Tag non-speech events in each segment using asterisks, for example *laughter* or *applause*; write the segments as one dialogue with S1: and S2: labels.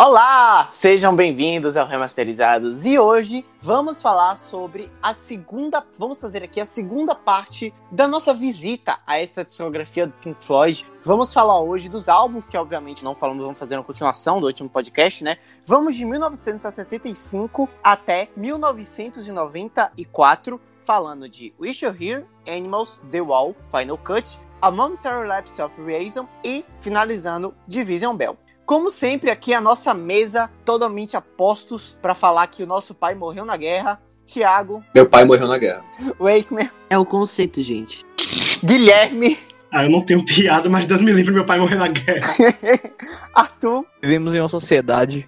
S1: Olá! Sejam bem-vindos ao Remasterizados e hoje vamos falar sobre a segunda. Vamos fazer aqui a segunda parte da nossa visita a essa discografia do Pink Floyd. Vamos falar hoje dos álbuns que, obviamente, não falamos, vamos fazer uma continuação do último podcast, né? Vamos de 1975 até 1994, falando de Wish You Here, Animals, The Wall, Final Cut, A Momentary Lapse of Reason e finalizando Division Bell. Como sempre, aqui a nossa mesa totalmente apostos para falar que o nosso pai morreu na guerra. Tiago.
S2: Meu pai morreu na guerra.
S1: Wakeman.
S3: É o conceito, gente.
S1: Guilherme.
S4: Ah, eu não tenho piada, mas Deus me livre, meu pai morrer na guerra. *laughs*
S1: Arthur.
S5: Vivemos em uma sociedade.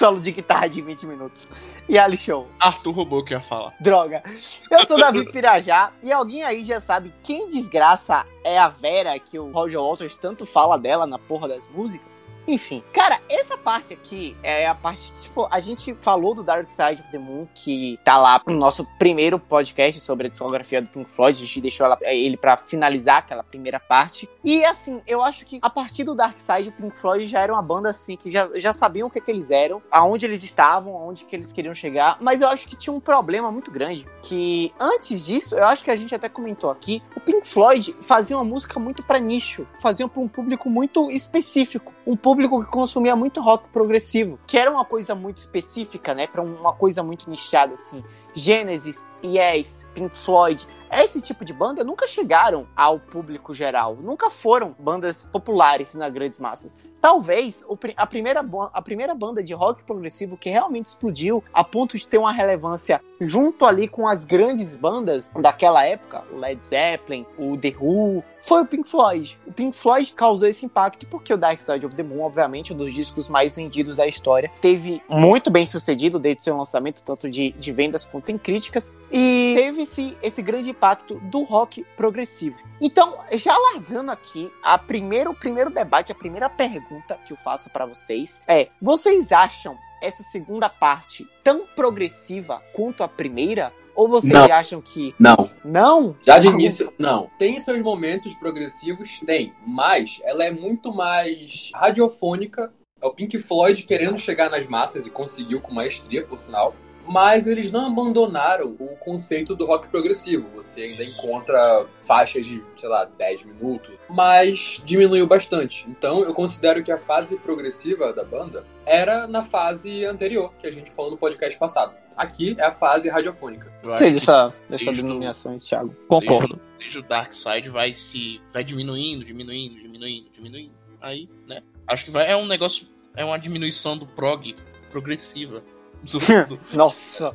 S1: Solo de guitarra de 20 minutos. E Ali Show.
S6: Arthur roubou que ia falar.
S1: Droga. Eu sou Davi Pirajá e alguém aí já sabe quem desgraça é a Vera que o Roger Waters tanto fala dela na porra das músicas? Enfim, cara, essa parte aqui é a parte que, tipo, a gente falou do Dark Side of the Moon, que tá lá no nosso primeiro podcast sobre a discografia do Pink Floyd. A gente deixou ela, ele para finalizar aquela primeira parte. E assim, eu acho que a partir do Dark Side, o Pink Floyd já era uma banda assim, que já, já sabiam o que, que eles eram, aonde eles estavam, aonde que eles queriam chegar. Mas eu acho que tinha um problema muito grande. Que antes disso, eu acho que a gente até comentou aqui, o Pink Floyd fazia uma música muito para nicho, fazia para um público muito específico. Um público público que consumia muito rock progressivo, que era uma coisa muito específica, né, para uma coisa muito nichada assim. Genesis, Yes, Pink Floyd, esse tipo de banda nunca chegaram ao público geral, nunca foram bandas populares nas grandes massas. Talvez a primeira, a primeira banda de rock progressivo que realmente explodiu a ponto de ter uma relevância junto ali com as grandes bandas daquela época, o Led Zeppelin, o The Who, foi o Pink Floyd. O Pink Floyd causou esse impacto porque o Dark Side of the Moon, obviamente, um dos discos mais vendidos da história, teve muito bem sucedido desde seu lançamento, tanto de, de vendas quanto em críticas, e teve esse, esse grande impacto do rock progressivo. Então, já largando aqui, a primeiro, o primeiro debate, a primeira pergunta que eu faço para vocês é: vocês acham essa segunda parte tão progressiva quanto a primeira? Ou vocês
S2: Não.
S1: acham que.
S2: Não.
S1: Não?
S2: Já de início, não. Tem seus momentos progressivos, tem, mas ela é muito mais radiofônica. É o Pink Floyd querendo chegar nas massas e conseguiu com maestria, por sinal. Mas eles não abandonaram o conceito do rock progressivo. Você ainda encontra faixas de, sei lá, 10 minutos, mas diminuiu bastante. Então eu considero que a fase progressiva da banda era na fase anterior, que a gente falou no podcast passado. Aqui é a fase radiofônica.
S6: Que
S1: dessa, dessa
S6: desde
S1: denominação, Thiago.
S5: Concordo.
S6: Desde o Dark Side vai se. vai diminuindo, diminuindo, diminuindo, diminuindo. Aí, né? Acho que vai. É um negócio. É uma diminuição do prog progressiva. Do- *laughs* do-
S1: Nossa.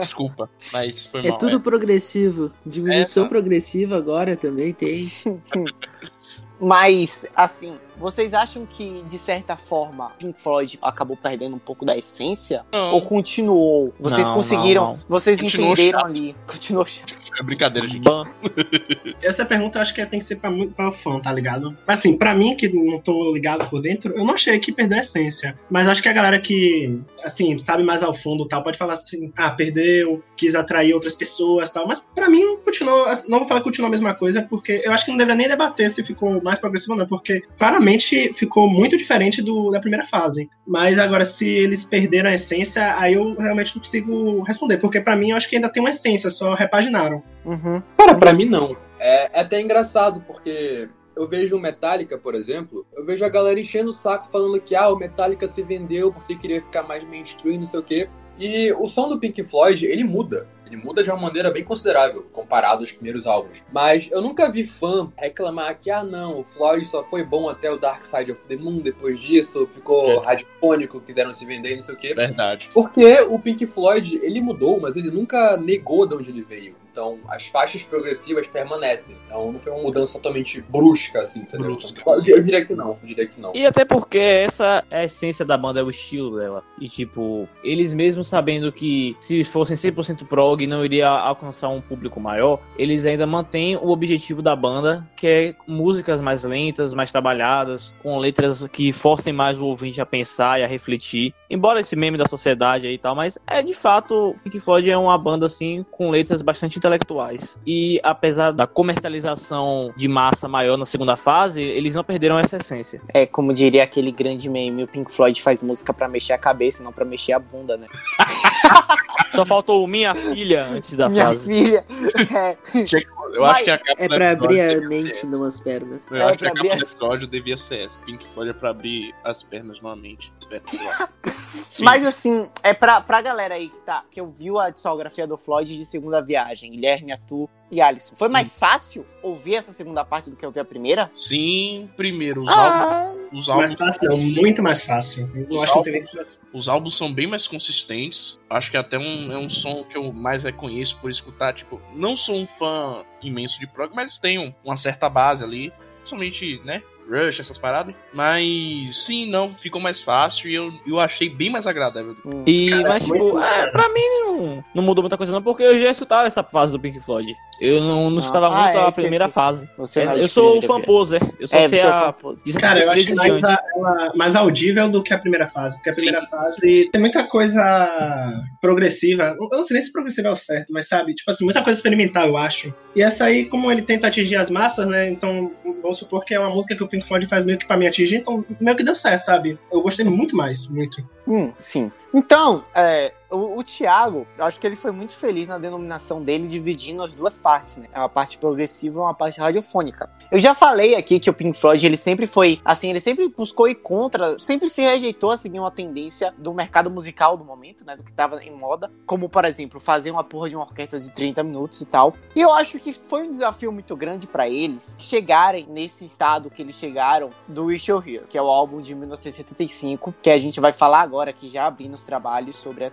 S6: desculpa, mas foi
S3: É
S6: mal.
S3: tudo progressivo. Diminuição
S6: É, tá.
S3: progressiva agora também tem. *laughs*
S1: Mas, assim, vocês acham que, de certa forma, Pink Floyd acabou perdendo um pouco da essência?
S6: Não,
S1: Ou continuou? Vocês
S5: Não,
S1: conseguiram,
S5: não, não.
S1: vocês
S6: Continuou
S1: entenderam
S6: chato.
S1: ali. Continuou chato.
S6: é brincadeira, gente.
S5: Ban. *laughs*
S4: Essa pergunta eu acho que tem que ser pra, muito- pra fã, tá ligado? Mas assim, pra mim, que não tô ligado por dentro, eu não achei que perdeu a essência. Mas acho que a galera que, assim, sabe mais ao fundo tal, pode falar assim, ah, perdeu, quis atrair outras pessoas tal. Mas pra mim, continuou, não vou falar que continuou a mesma coisa, porque eu acho que não deveria nem debater se ficou mais progressivo ou não, porque claramente ficou muito diferente do, da primeira fase. Mas agora, se eles perderam a essência, aí eu realmente não consigo responder, porque pra mim eu acho que ainda tem uma essência, só repaginaram.
S1: Uhum.
S2: Cara, pra mim não. É, é até engraçado, porque eu vejo o Metallica, por exemplo, eu vejo a galera enchendo o saco falando que ah, o Metallica se vendeu porque queria ficar mais mainstream, não sei o quê. E o som do Pink Floyd, ele muda. Ele muda de uma maneira bem considerável, comparado aos primeiros álbuns. Mas eu nunca vi fã reclamar que, ah não, o Floyd só foi bom até o Dark Side of the Moon, depois disso ficou
S6: É.
S2: radiofônico, quiseram se vender, não sei o quê.
S6: Verdade.
S2: Porque o Pink Floyd, ele mudou, mas ele nunca negou de onde ele veio. Então, as faixas progressivas permanecem. Então, não foi uma mudança totalmente brusca, assim, entendeu?
S6: Brusca.
S2: Então, eu, diria que não, eu diria que não.
S5: E até porque essa é a essência da banda, é o estilo dela. E tipo, eles mesmos sabendo que se fossem 100% prog não iria alcançar um público maior, eles ainda mantêm o objetivo da banda, que é músicas mais lentas, mais trabalhadas, com letras que forcem mais o ouvinte a pensar e a refletir. Embora esse meme da sociedade aí e tal, mas é de fato, Pink Floyd é uma banda assim com letras bastante intelectuais. E apesar da comercialização de massa maior na segunda fase, eles não perderam essa essência.
S1: É, como diria aquele grande meme, o Pink Floyd faz música pra mexer a cabeça, não pra mexer a bunda, né? *laughs*
S5: Só faltou minha filha antes da
S1: Minha
S5: fase.
S1: filha. *laughs* É,
S6: Eu
S1: Mas
S6: acho que a capa
S3: É pra abrir a mente
S6: ser
S3: numas pernas.
S6: Eu
S1: É
S6: acho que a capa do
S1: as-
S6: episódio devia ser essa. Pink Floyd é pra abrir as pernas novamente. Sim. *laughs*
S1: Mas assim, é pra, pra galera aí que, tá, que ouviu a discografia do Floyd de segunda viagem, Guilherme, Atu e Alisson. Foi mais fácil ouvir essa segunda parte do que ouvir a primeira?
S6: Sim, primeiro, os álbuns. Os
S4: Mais
S6: álbuns,
S4: fácil, não, muito mais fácil. Eu não acho que não nem que-
S6: os álbuns são bem mais consistentes. Acho que até um, é um som que eu mais reconheço por escutar. Tipo, não sou um fã imenso de prog, mas tenho uma certa base ali. Somente, né? Rush, essas paradas. Mas sim, não, ficou mais fácil e eu, eu achei bem mais agradável.
S1: Hum.
S5: E,
S4: Cara,
S5: mas, tipo, é, pra mim não, não mudou muita coisa, não, porque eu já escutava essa fase do Pink Floyd. Eu não, não escutava
S1: Ah,
S5: muito
S1: é,
S5: a
S1: esqueci.
S5: primeira fase.
S1: Você é
S5: eu sou o
S1: primeira,
S5: fan poser. Eu só
S1: É, é
S5: a.
S4: Cara, eu acho mais, a- ela- mais audível do que a primeira fase, porque a primeira fase tem muita coisa progressiva. Eu não sei nem se progressiva é o certo, mas sabe, tipo assim, muita coisa experimental, eu acho. E essa aí, como ele tenta atingir as massas, né? Então, vamos supor que é uma música que o Pink Floyd faz meio que pra me atingir, então meio que deu certo, sabe? Eu gostei muito mais, muito.
S1: Hum, sim. Então, é, o, o Thiago, eu acho que ele foi muito feliz na denominação dele, dividindo as duas partes, né? Uma parte progressiva e uma parte radiofônica. Eu já falei aqui que o Pink Floyd, ele sempre foi, assim, ele sempre buscou ir contra, sempre se rejeitou a seguir uma tendência do mercado musical do momento, né? Do que tava em moda. Como, por exemplo, fazer uma porra de uma orquestra de 30 minutos e tal. E eu acho que foi um desafio muito grande pra eles chegarem nesse estado que eles chegaram do Wish You're Here, que é o álbum de 1975, que a gente vai falar agora, que já abrindo os trabalhos sobre a.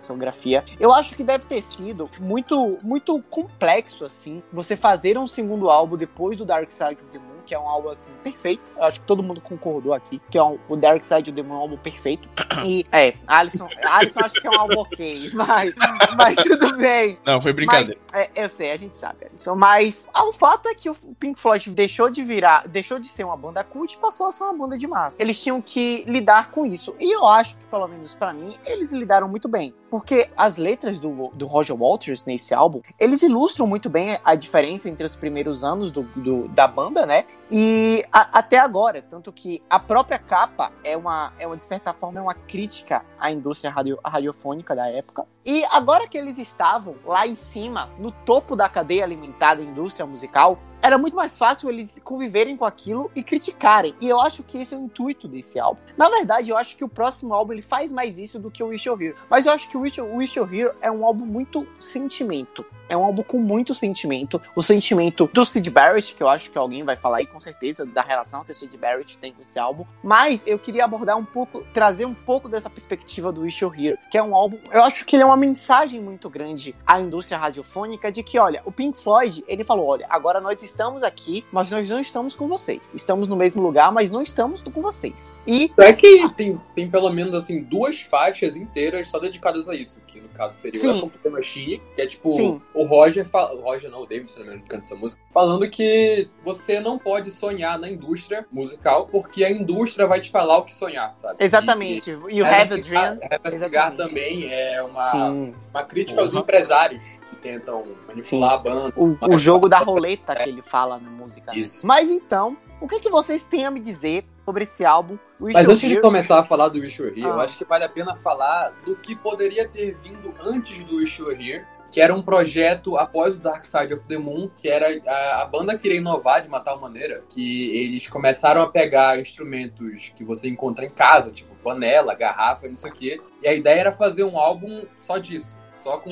S1: Eu acho que deve ter sido muito, muito complexo, assim, você fazer um segundo álbum depois do Dark Side of the Moon, que é um álbum, assim, perfeito. Eu acho que todo mundo concordou aqui, que é um- o Dark Side of the Moon é um álbum perfeito. *coughs* E, é, Alisson, Alisson acho que é um álbum ok, mas, mas tudo bem.
S6: Não, foi brincadeira.
S1: Mas, é, eu sei, a gente sabe, Alisson. Mas ah, o fato é que o Pink Floyd deixou de virar, deixou de ser uma banda cult e passou a ser uma banda de massa. Eles tinham que lidar com isso. E eu acho que, pelo menos pra mim, eles lidaram muito bem. Porque as letras do, do Roger Walters nesse álbum, eles ilustram muito bem a diferença entre os primeiros anos do, do- da banda, né? E a- até agora. Tanto que a própria capa é uma, é uma, de certa forma, é uma crítica à indústria radio- radiofônica da época. E agora que eles estavam lá em cima, no topo da cadeia alimentar da indústria musical, era muito mais fácil eles conviverem com aquilo e criticarem. E eu acho que esse é o intuito desse álbum. Na verdade, eu acho que o próximo álbum ele faz mais isso do que o Wish You're Here. Mas eu acho que o Wish, Wish You're Here é um álbum muito sentimento. É um álbum com muito sentimento. O sentimento do Sid Barrett, que eu acho que alguém vai falar aí com certeza da relação que o Sid Barrett tem com esse álbum. Mas eu queria abordar um pouco, trazer um pouco dessa perspectiva do Wish You're Here, que é um álbum. Eu acho que ele é uma mensagem muito grande à indústria radiofônica de que, olha, o Pink Floyd, ele falou: olha, agora nós estamos aqui, mas nós não estamos com vocês. Estamos no mesmo lugar, mas não estamos com vocês. E
S2: É que tem, tem pelo menos assim duas faixas inteiras só dedicadas a isso, que no caso seria
S1: Sim.
S2: o the Machine, que é tipo
S1: Sim.
S2: o Roger, fa- o Roger não, o David, se não me engano, que canta essa música, falando que você não pode sonhar na indústria musical, porque a indústria vai te falar o que sonhar, sabe?
S1: exatamente,
S2: E,
S1: you
S2: Have
S1: have a
S2: Cigar-
S1: dream.
S2: Have a Cigar também é uma,
S1: Sim.
S2: uma crítica aos
S6: Porra.
S2: empresários tentam manipular a banda.
S1: O, o jogo da *laughs* roleta que ele fala na música. né? Mas então, o que, que vocês têm a me dizer sobre esse álbum? Wish
S2: Mas antes de começar a falar do Wish You're Here, eu
S1: Ah.
S2: acho que vale a pena falar do que poderia ter vindo antes do Wish You're Here, que era um projeto após o Dark Side of the Moon, que era a, a banda queria inovar de uma tal maneira que eles começaram a pegar instrumentos que você encontra em casa, tipo panela, garrafa, não sei o quê, e a ideia era fazer um álbum só disso, só com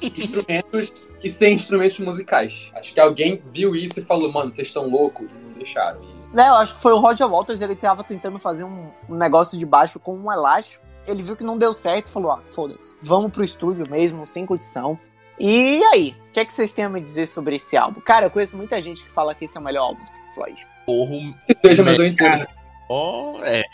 S2: instrumentos e sem instrumentos musicais. Acho que alguém viu isso e falou, mano, vocês estão loucos, e não deixaram. E
S1: É, eu acho que foi o Roger Walters, ele tava tentando fazer um, um negócio de baixo com um elástico. Ele viu que não deu certo e falou: ah, foda-se, vamos pro estúdio mesmo, sem condição. E aí, o que, é que vocês têm a me dizer sobre esse álbum? Cara, eu conheço muita gente que fala que esse é o melhor álbum do Pink Floyd.
S6: Porra,
S2: seja, mas eu entendo.
S6: Ó, é.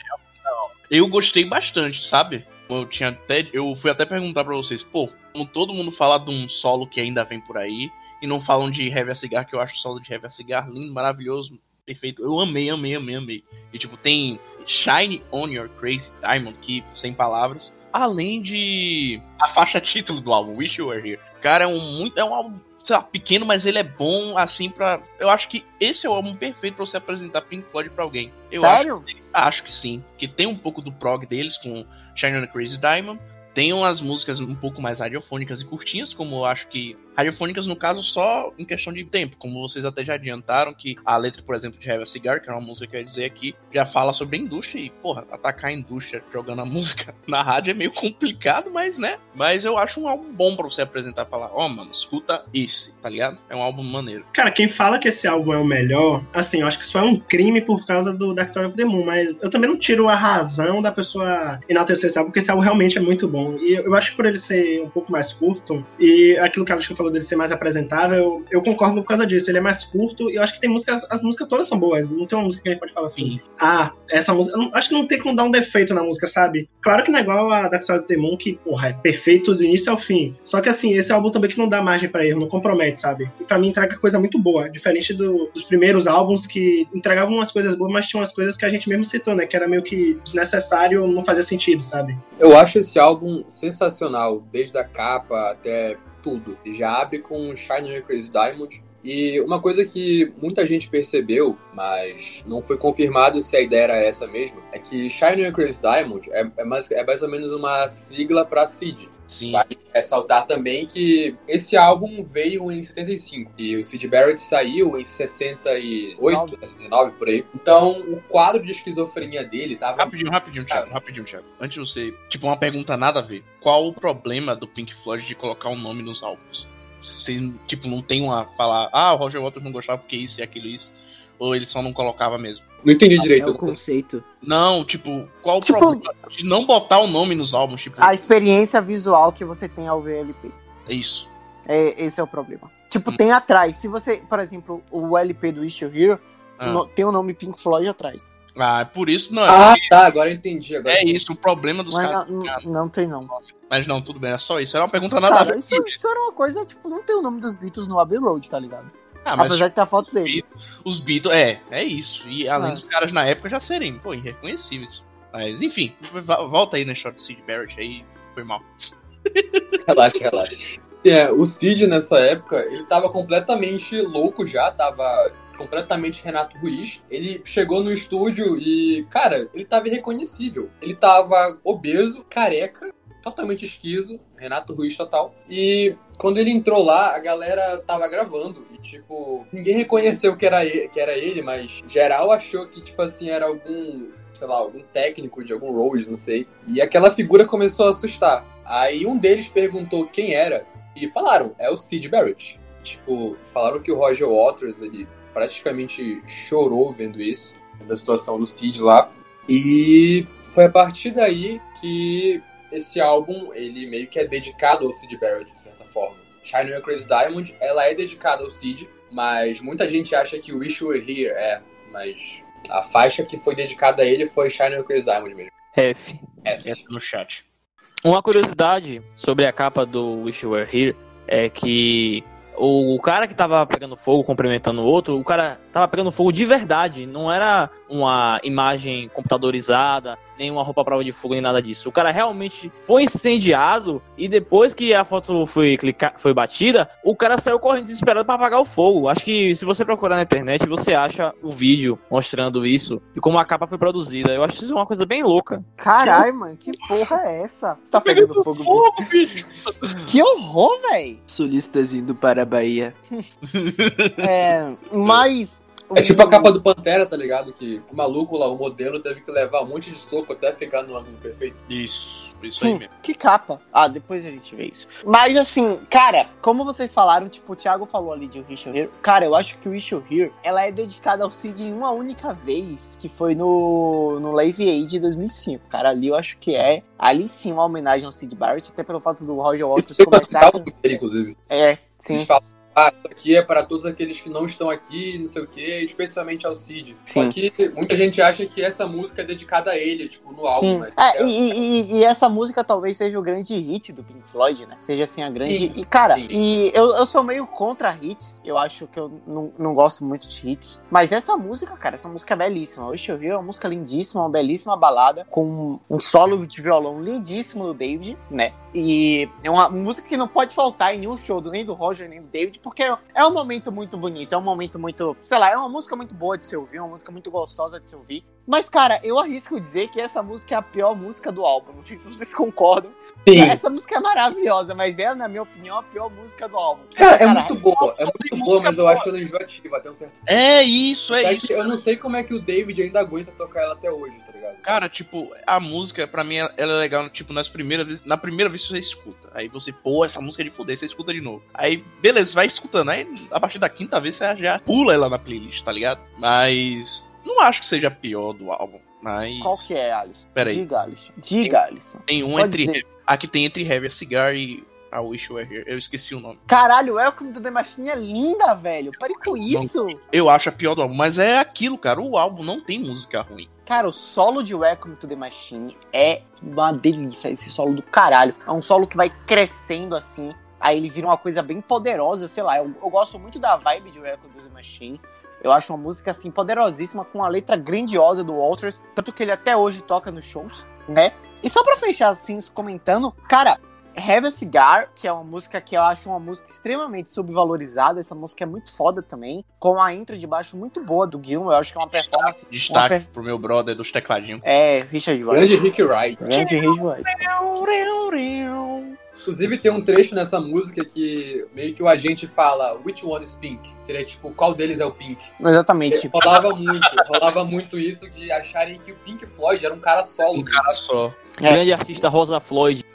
S6: Não. Eu gostei bastante, sabe? Eu tinha até. Eu fui até perguntar pra vocês, pô, como todo mundo fala de um solo que ainda vem por aí, e não falam de Heavy a Cigar, que eu acho o solo de Heavy a Cigar lindo, maravilhoso, perfeito. Eu amei, amei, amei, amei. E tipo, tem Shine on Your Crazy Diamond, que sem palavras. Além de a faixa título do álbum, Wish You Were Here. Cara, é um, muito, é um álbum sei lá, pequeno, mas ele é bom, assim, pra. Eu acho que esse é o álbum perfeito pra você apresentar Pink Floyd pra alguém. Eu
S1: Sério?
S6: Acho, acho que sim. Que tem um pouco do prog deles com a Crazy Diamond. Tem umas músicas um pouco mais radiofônicas e curtinhas, como eu acho que. Radiofônicas, no caso, só em questão de tempo. Como vocês até já adiantaram, que a letra, por exemplo, de a Cigar, que é uma música que eu ia dizer aqui, já fala sobre a indústria. E, porra, atacar a indústria jogando a *laughs* música na rádio é meio complicado, mas né. Mas eu acho um álbum bom pra você apresentar e falar: ó, oh, mano, escuta esse, tá ligado? É um álbum maneiro.
S4: Cara, quem fala que esse álbum é o melhor, assim, eu acho que isso é um crime por causa do Dark Side of the Moon, mas eu também não tiro a razão da pessoa enaltecer esse álbum, porque esse álbum realmente é muito bom. E eu acho que por ele ser um pouco mais curto, e aquilo que a Alisson falou dele ser mais apresentável, eu concordo por causa disso. Ele é mais curto, e eu acho que tem músicas, as músicas todas são boas. Não tem uma música que a gente pode falar assim,
S5: Sim.
S4: ah, essa música. acho que não tem como dar um defeito na música, sabe? Claro que não é igual a Dark Side of the Moon, que, porra, é perfeito do início ao fim. Só que assim, esse álbum também que não dá margem pra erro, não compromete, sabe? E pra mim entrega coisa muito boa, diferente do- dos primeiros álbuns que entregavam umas coisas boas, mas tinham umas coisas que a gente mesmo citou, né? Que era meio que desnecessário, não fazia sentido, sabe?
S2: Eu acho esse álbum sensacional, desde a capa até tudo. Já abre com a Crazy Diamond. E uma coisa que muita gente percebeu, mas não foi confirmado se a ideia era essa mesmo, é que Shine on a Crazy Diamond é, é, mais, é mais ou menos uma sigla pra Sid.
S6: Sim.
S2: Vale ressaltar também que esse álbum veio em 75 e o Sid Barrett saiu em 68, 69 por aí. Então o quadro de esquizofrenia dele tava
S6: Rapidinho, rapidinho, Thiago, rapidinho, Thiago. Antes de você. Tipo, uma pergunta nada a ver. Qual o problema do Pink Floyd de colocar um nome nos álbuns? Vocês, tipo, não tem uma. falar, ah, o Roger Waters não gostava porque isso e aquilo e isso. Ou ele só não colocava mesmo?
S2: Não entendi
S3: É
S2: direito.
S3: o conceito.
S6: Não, tipo, qual o
S1: Tipo-
S6: problema de não botar o nome nos álbuns? Tipo,
S1: A experiência visual que você tem ao ver LP.
S6: é isso.
S1: É, esse é o problema. Tipo,
S6: Hum.
S1: tem atrás. Se você, por exemplo, o LP do Wish You Here
S6: Ah,
S1: no- tem o nome Pink Floyd atrás.
S6: Ah, é por isso, não. É,
S2: Ah, tá, agora eu entendi. Agora
S6: é isso, o problema dos
S1: Mas
S6: caras.
S1: não, não, não tem, não.
S6: Mas não, tudo bem, é só isso. Era uma pergunta nada a
S1: Cara,
S6: ver.
S1: isso, isso era uma coisa, tipo, não tem o nome dos Beatles no Abbey Road, tá ligado?
S6: Ah, mas
S1: Apesar de ter a foto deles.
S6: os Beatles, é, é isso. E além
S1: Ah.
S6: dos caras na época já serem, pô, irreconhecíveis. Mas, enfim, vo- volta aí na short do Sid Barrett aí, foi mal. *laughs*
S2: Relaxa, relaxa. É, o Cid nessa época, ele tava completamente louco já, tava completamente Renato Ruiz. Ele chegou no estúdio e, cara, ele tava irreconhecível. Ele tava obeso, careca, totalmente esquizo, Renato Ruiz total. E quando ele entrou lá, a galera tava gravando. E, tipo, ninguém reconheceu que era ele, que era ele mas geral achou que, tipo assim, era algum sei lá, algum técnico de algum Rose, não sei. E aquela figura começou a assustar. Aí um deles perguntou quem era e falaram, é o Sid Barrett. Tipo, falaram que o Roger Waters, ele praticamente chorou vendo isso, da situação do Sid lá. E foi a partir daí que esse álbum, ele meio que é dedicado ao Sid Barrett, de certa forma. Shine on a Crazy Diamond, ela é dedicada ao Sid, mas muita gente acha que o Wish You Were Here é, mas a faixa que foi dedicada a ele foi Shine on a Crazy Diamond mesmo.
S5: F.
S2: F.
S6: Entra no chat.
S5: Uma curiosidade sobre a capa do Wish You Were Here é que o cara que tava pegando fogo, cumprimentando o outro, o cara tava pegando fogo de verdade. Não era uma imagem computadorizada, nem uma roupa à prova de fogo, nem nada disso. O cara realmente foi incendiado e depois que a foto foi, clica... foi batida, o cara saiu correndo desesperado para apagar o fogo. Acho que se você procurar na internet, você acha o vídeo mostrando isso e como a capa foi produzida. Eu acho isso uma coisa bem louca.
S1: Caralho, mano, que porra é essa? Tá pegando fogo, bicho. Que horror, véi!
S3: Sulistas indo para a Bahia. *laughs*
S1: É, mas.
S2: É tipo a capa do Pantera, tá ligado? Que o maluco lá, o modelo, teve que levar um monte de soco até ficar no ângulo perfeito.
S6: Isso, isso aí
S1: Hum,
S6: mesmo.
S1: que capa. Ah, depois a gente vê isso. Mas assim, cara, como vocês falaram, tipo, o Thiago falou ali de Wish You Here. Cara, eu acho que o Wish You Here, ela é dedicada ao Cid em uma única vez, que foi no, no Live Aid de 2005. Cara, ali eu acho que é, ali sim, uma homenagem ao Cid Barrett, até pelo fato do Roger
S2: uma
S1: começar...
S2: capa dele, inclusive.
S1: É, sim,
S2: Eles falam, ah, isso aqui é para todos aqueles que não estão aqui, não sei o quê, especialmente ao Cid.
S1: Sim.
S2: Só que muita gente acha que essa música é dedicada a ele, tipo, no álbum,
S1: Sim.
S2: né?
S1: É, e, e- e essa música talvez seja o grande hit do Pink Floyd, né? Seja assim a grande.
S2: Sim.
S1: E, cara,
S2: Sim.
S1: e eu, eu sou meio contra hits. Eu acho que eu não, não gosto muito de hits. Mas essa música, cara, essa música é belíssima. O Wish You Here é uma música lindíssima, uma belíssima balada, com um solo de violão lindíssimo do David, né? E é uma música que não pode faltar em nenhum show, do- nem do Roger, nem do David, porque é um momento muito bonito, é um momento muito, sei lá, é uma música muito boa de se ouvir, uma música muito gostosa de se ouvir. Mas, cara, eu arrisco dizer que essa música é a pior música do álbum. Não sei se vocês *laughs* concordam.
S2: Sim.
S1: Essa música é maravilhosa, mas é, na minha opinião, a pior música do álbum.
S2: Cara, é
S1: Cara,
S2: muito boa, é muito boa, mas eu acho ela enjoativa até um certo ponto.
S6: É isso, é
S2: É
S6: isso.
S2: que eu não sei como é que o David ainda aguenta tocar ela até hoje, tá ligado?
S6: Cara, tipo, a música, pra mim, ela é legal, tipo, nas primeiras vezes, na primeira vez que você escuta. Aí você, pô, essa música é de foder, você escuta de novo. Aí, beleza, vai escutando. Aí, a partir da quinta vez, você já pula ela na playlist, tá ligado? Mas, não acho que seja a pior do álbum. Mas,
S1: Qual que é, Alisson?
S6: Peraí.
S1: Diga, Alisson. Diga, Alisson.
S6: tem um
S1: Pode
S6: entre...
S1: dizer.
S6: Aqui tem entre Heavy a Cigar e a Wish You Were Here. Eu esqueci o nome.
S1: Caralho, Welcome to the Machine é linda, velho. Pare com isso.
S6: Eu acho a pior do álbum, mas é aquilo, cara. O álbum não tem música ruim.
S1: Cara, o solo de Welcome to the Machine é uma delícia. Esse solo do caralho. É um solo que vai crescendo assim. Aí ele vira uma coisa bem poderosa, sei lá. Eu, eu gosto muito da vibe de Welcome to the Machine. Eu acho uma música assim poderosíssima, com uma letra grandiosa do Walters, tanto que ele até hoje toca nos shows, né? E só pra fechar assim, comentando, cara, Have a Cigar, que é uma música que eu acho uma música extremamente subvalorizada, essa música é muito foda também, com a intro de baixo muito boa do Gilmour, eu acho que é uma performance... uma
S6: Destaque
S1: per-
S6: pro meu brother dos tecladinhos.
S1: É, Richard
S2: Grande
S1: Wright.
S2: Rick Wright.
S1: Grande Richard Wright.
S2: Inclusive tem um trecho nessa música que meio que o agente fala Which one is pink? Seria tipo, qual deles é o pink?
S1: Exatamente.
S2: Rolava muito, rolava muito isso de acharem que o Pink Floyd era um cara solo.
S6: Um cara só.
S1: É.
S5: Grande artista Rosa Floyd. *laughs*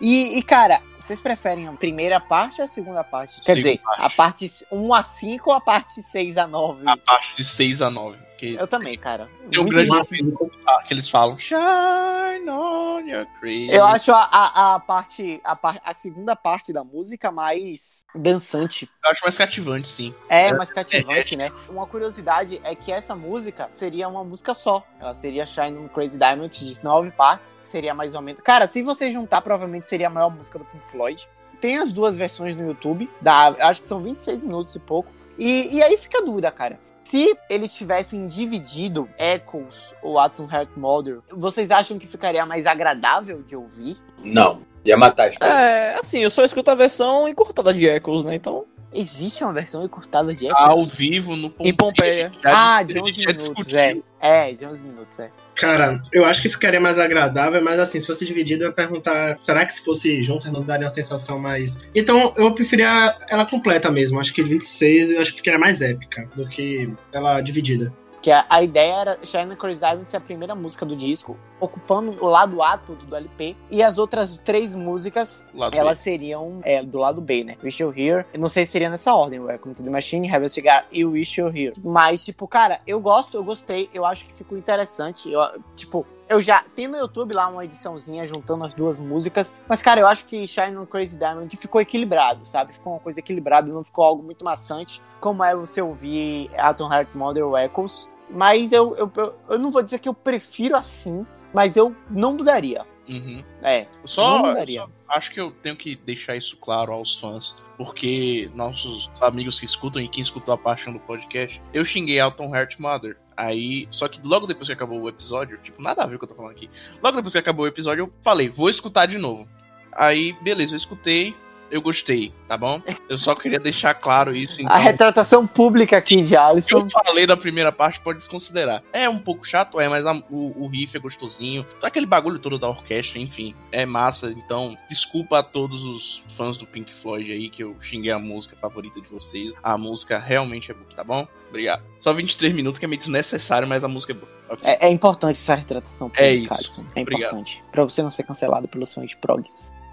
S1: E, e, cara, vocês preferem a primeira parte ou a segunda parte? Quer
S6: Segunda
S1: dizer,
S6: parte.
S1: a parte 1 a 5 ou a parte 6 a 9?
S6: A parte de 6 a 9. Que
S1: Eu também, cara.
S6: tem um grande momento que eles falam Shine on your crazy.
S1: Eu acho a, a, a parte, a, a segunda parte da música mais dançante.
S6: Eu acho mais cativante, sim.
S1: É, mais cativante, né? Uma curiosidade é que essa música seria uma música só. Ela seria Shine on Crazy Diamond de nove partes. Seria mais ou menos. Cara, se você juntar, provavelmente seria a maior música do Pink Floyd. Tem as duas versões no YouTube. Da, acho que são 26 minutos e pouco. E, e aí fica a dúvida, cara. Se eles tivessem dividido Echoes ou Atom Heart Mother, vocês acham que ficaria mais agradável de ouvir?
S2: Não, ia matar as.
S5: É, assim, eu só escuto a versão encurtada de Echoes, né? Então.
S1: Existe uma versão encurtada de Echoes?
S6: Ao vivo, no
S5: Em Pompeia.
S1: Ah, de 11
S6: já
S1: minutos, é. É, de 11 minutos, é.
S4: Cara, eu acho que ficaria mais agradável, mas assim, se fosse dividido, eu ia perguntar: será que se fosse junto não daria uma sensação mais. Então, eu preferia ela completa mesmo. Acho que 26 eu acho que ficaria mais épica do que ela dividida.
S1: Que a, a ideia era Shine Crazy Diamond ser a primeira música do disco, ocupando o lado A todo do LP. E as outras três músicas,
S6: Lado
S1: elas seriam é, do lado B, né? Wish You Here. Eu não sei se seria nessa ordem, Welcome to the Machine, Have a Cigar e Wish You Here. Mas, tipo, cara, eu gosto, eu gostei. Eu acho que ficou interessante. Eu, tipo, eu já tem no YouTube lá uma ediçãozinha juntando as duas músicas. Mas, cara, eu acho que Shine on Crazy Diamond ficou equilibrado, sabe? Ficou uma coisa equilibrada, não ficou algo muito maçante, como é você ouvir Atom Heart Mother ou Echoes. Mas eu, eu, eu, eu não vou dizer que eu prefiro assim, mas eu não mudaria.
S6: Uhum.
S1: É,
S6: Eu Só,
S1: não mudaria.
S6: só acho que eu tenho que deixar isso claro aos fãs. Porque nossos amigos que escutam e quem escutou a paixão do podcast, eu xinguei Alton Heart Mother. Aí, só que logo depois que acabou o episódio, tipo, nada a ver o que eu tô falando aqui. Logo depois que acabou o episódio, eu falei, vou escutar de novo. Aí, beleza, eu escutei, eu gostei, tá bom? Eu só queria deixar claro isso, então.
S1: A retratação pública aqui de
S6: Eu
S1: Alisson.
S6: falei da primeira parte, pode desconsiderar. É um pouco chato, é, mas a- o, o riff é gostosinho. Aquele bagulho todo da orquestra, enfim, é massa. Então, desculpa a todos os fãs do Pink Floyd aí que eu xinguei a música favorita de vocês. A música realmente é boa, tá bom? Obrigado. Só 23 minutos que é meio desnecessário, mas a música é boa. Ok.
S1: É, é importante essa retratação pública,
S6: É isso.
S1: Alisson. É
S6: Obrigado.
S1: importante. Pra você não ser cancelado pelos sonhos de prog.